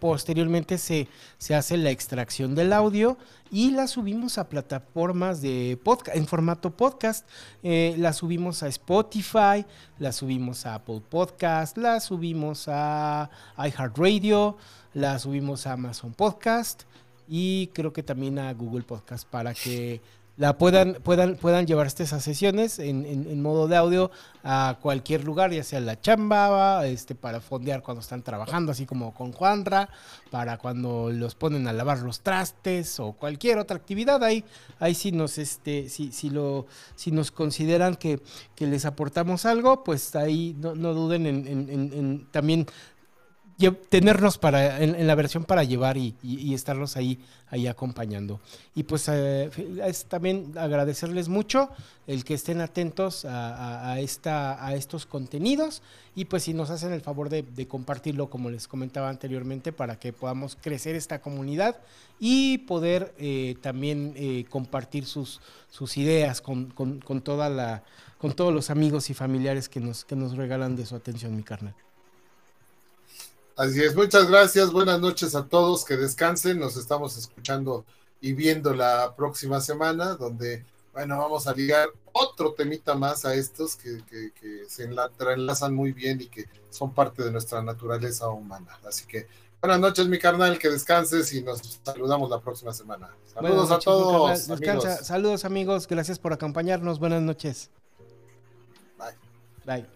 posteriormente se, se hace la extracción del audio y la subimos a plataformas de podcast, en formato podcast. Eh, la subimos a Spotify, la subimos a Apple Podcast, la subimos a iHeartRadio, la subimos a Amazon Podcast y creo que también a Google Podcast para que la puedan, puedan, puedan llevarse esas sesiones en, en, modo de audio a cualquier lugar, ya sea la chamba, este, para fondear cuando están trabajando, así como con Juanra, para cuando los ponen a lavar los trastes o cualquier otra actividad. Ahí, ahí sí nos, este, si, si lo, si nos consideran que, que les aportamos algo, pues ahí no, no duden en, en también tenernos para, en, la versión para llevar y, estarlos ahí, ahí acompañando. Y pues eh, es también agradecerles mucho el que estén atentos a, esta, a estos contenidos y pues si nos hacen el favor de, compartirlo, como les comentaba anteriormente, para que podamos crecer esta comunidad y poder eh, también eh, compartir sus, sus ideas con, con, toda la, con todos los amigos y familiares que nos, que nos regalan de su atención, mi carnal. Así es, muchas gracias, buenas noches a todos, que descansen, nos estamos escuchando y viendo la próxima semana, donde, bueno, vamos a ligar otro temita más a estos que, se enlazan muy bien y que son parte de nuestra naturaleza humana. Así que buenas noches, mi carnal, que descanses y nos saludamos la próxima semana. Saludos a todos. Saludos amigos, gracias por acompañarnos, buenas noches. Bye. Bye.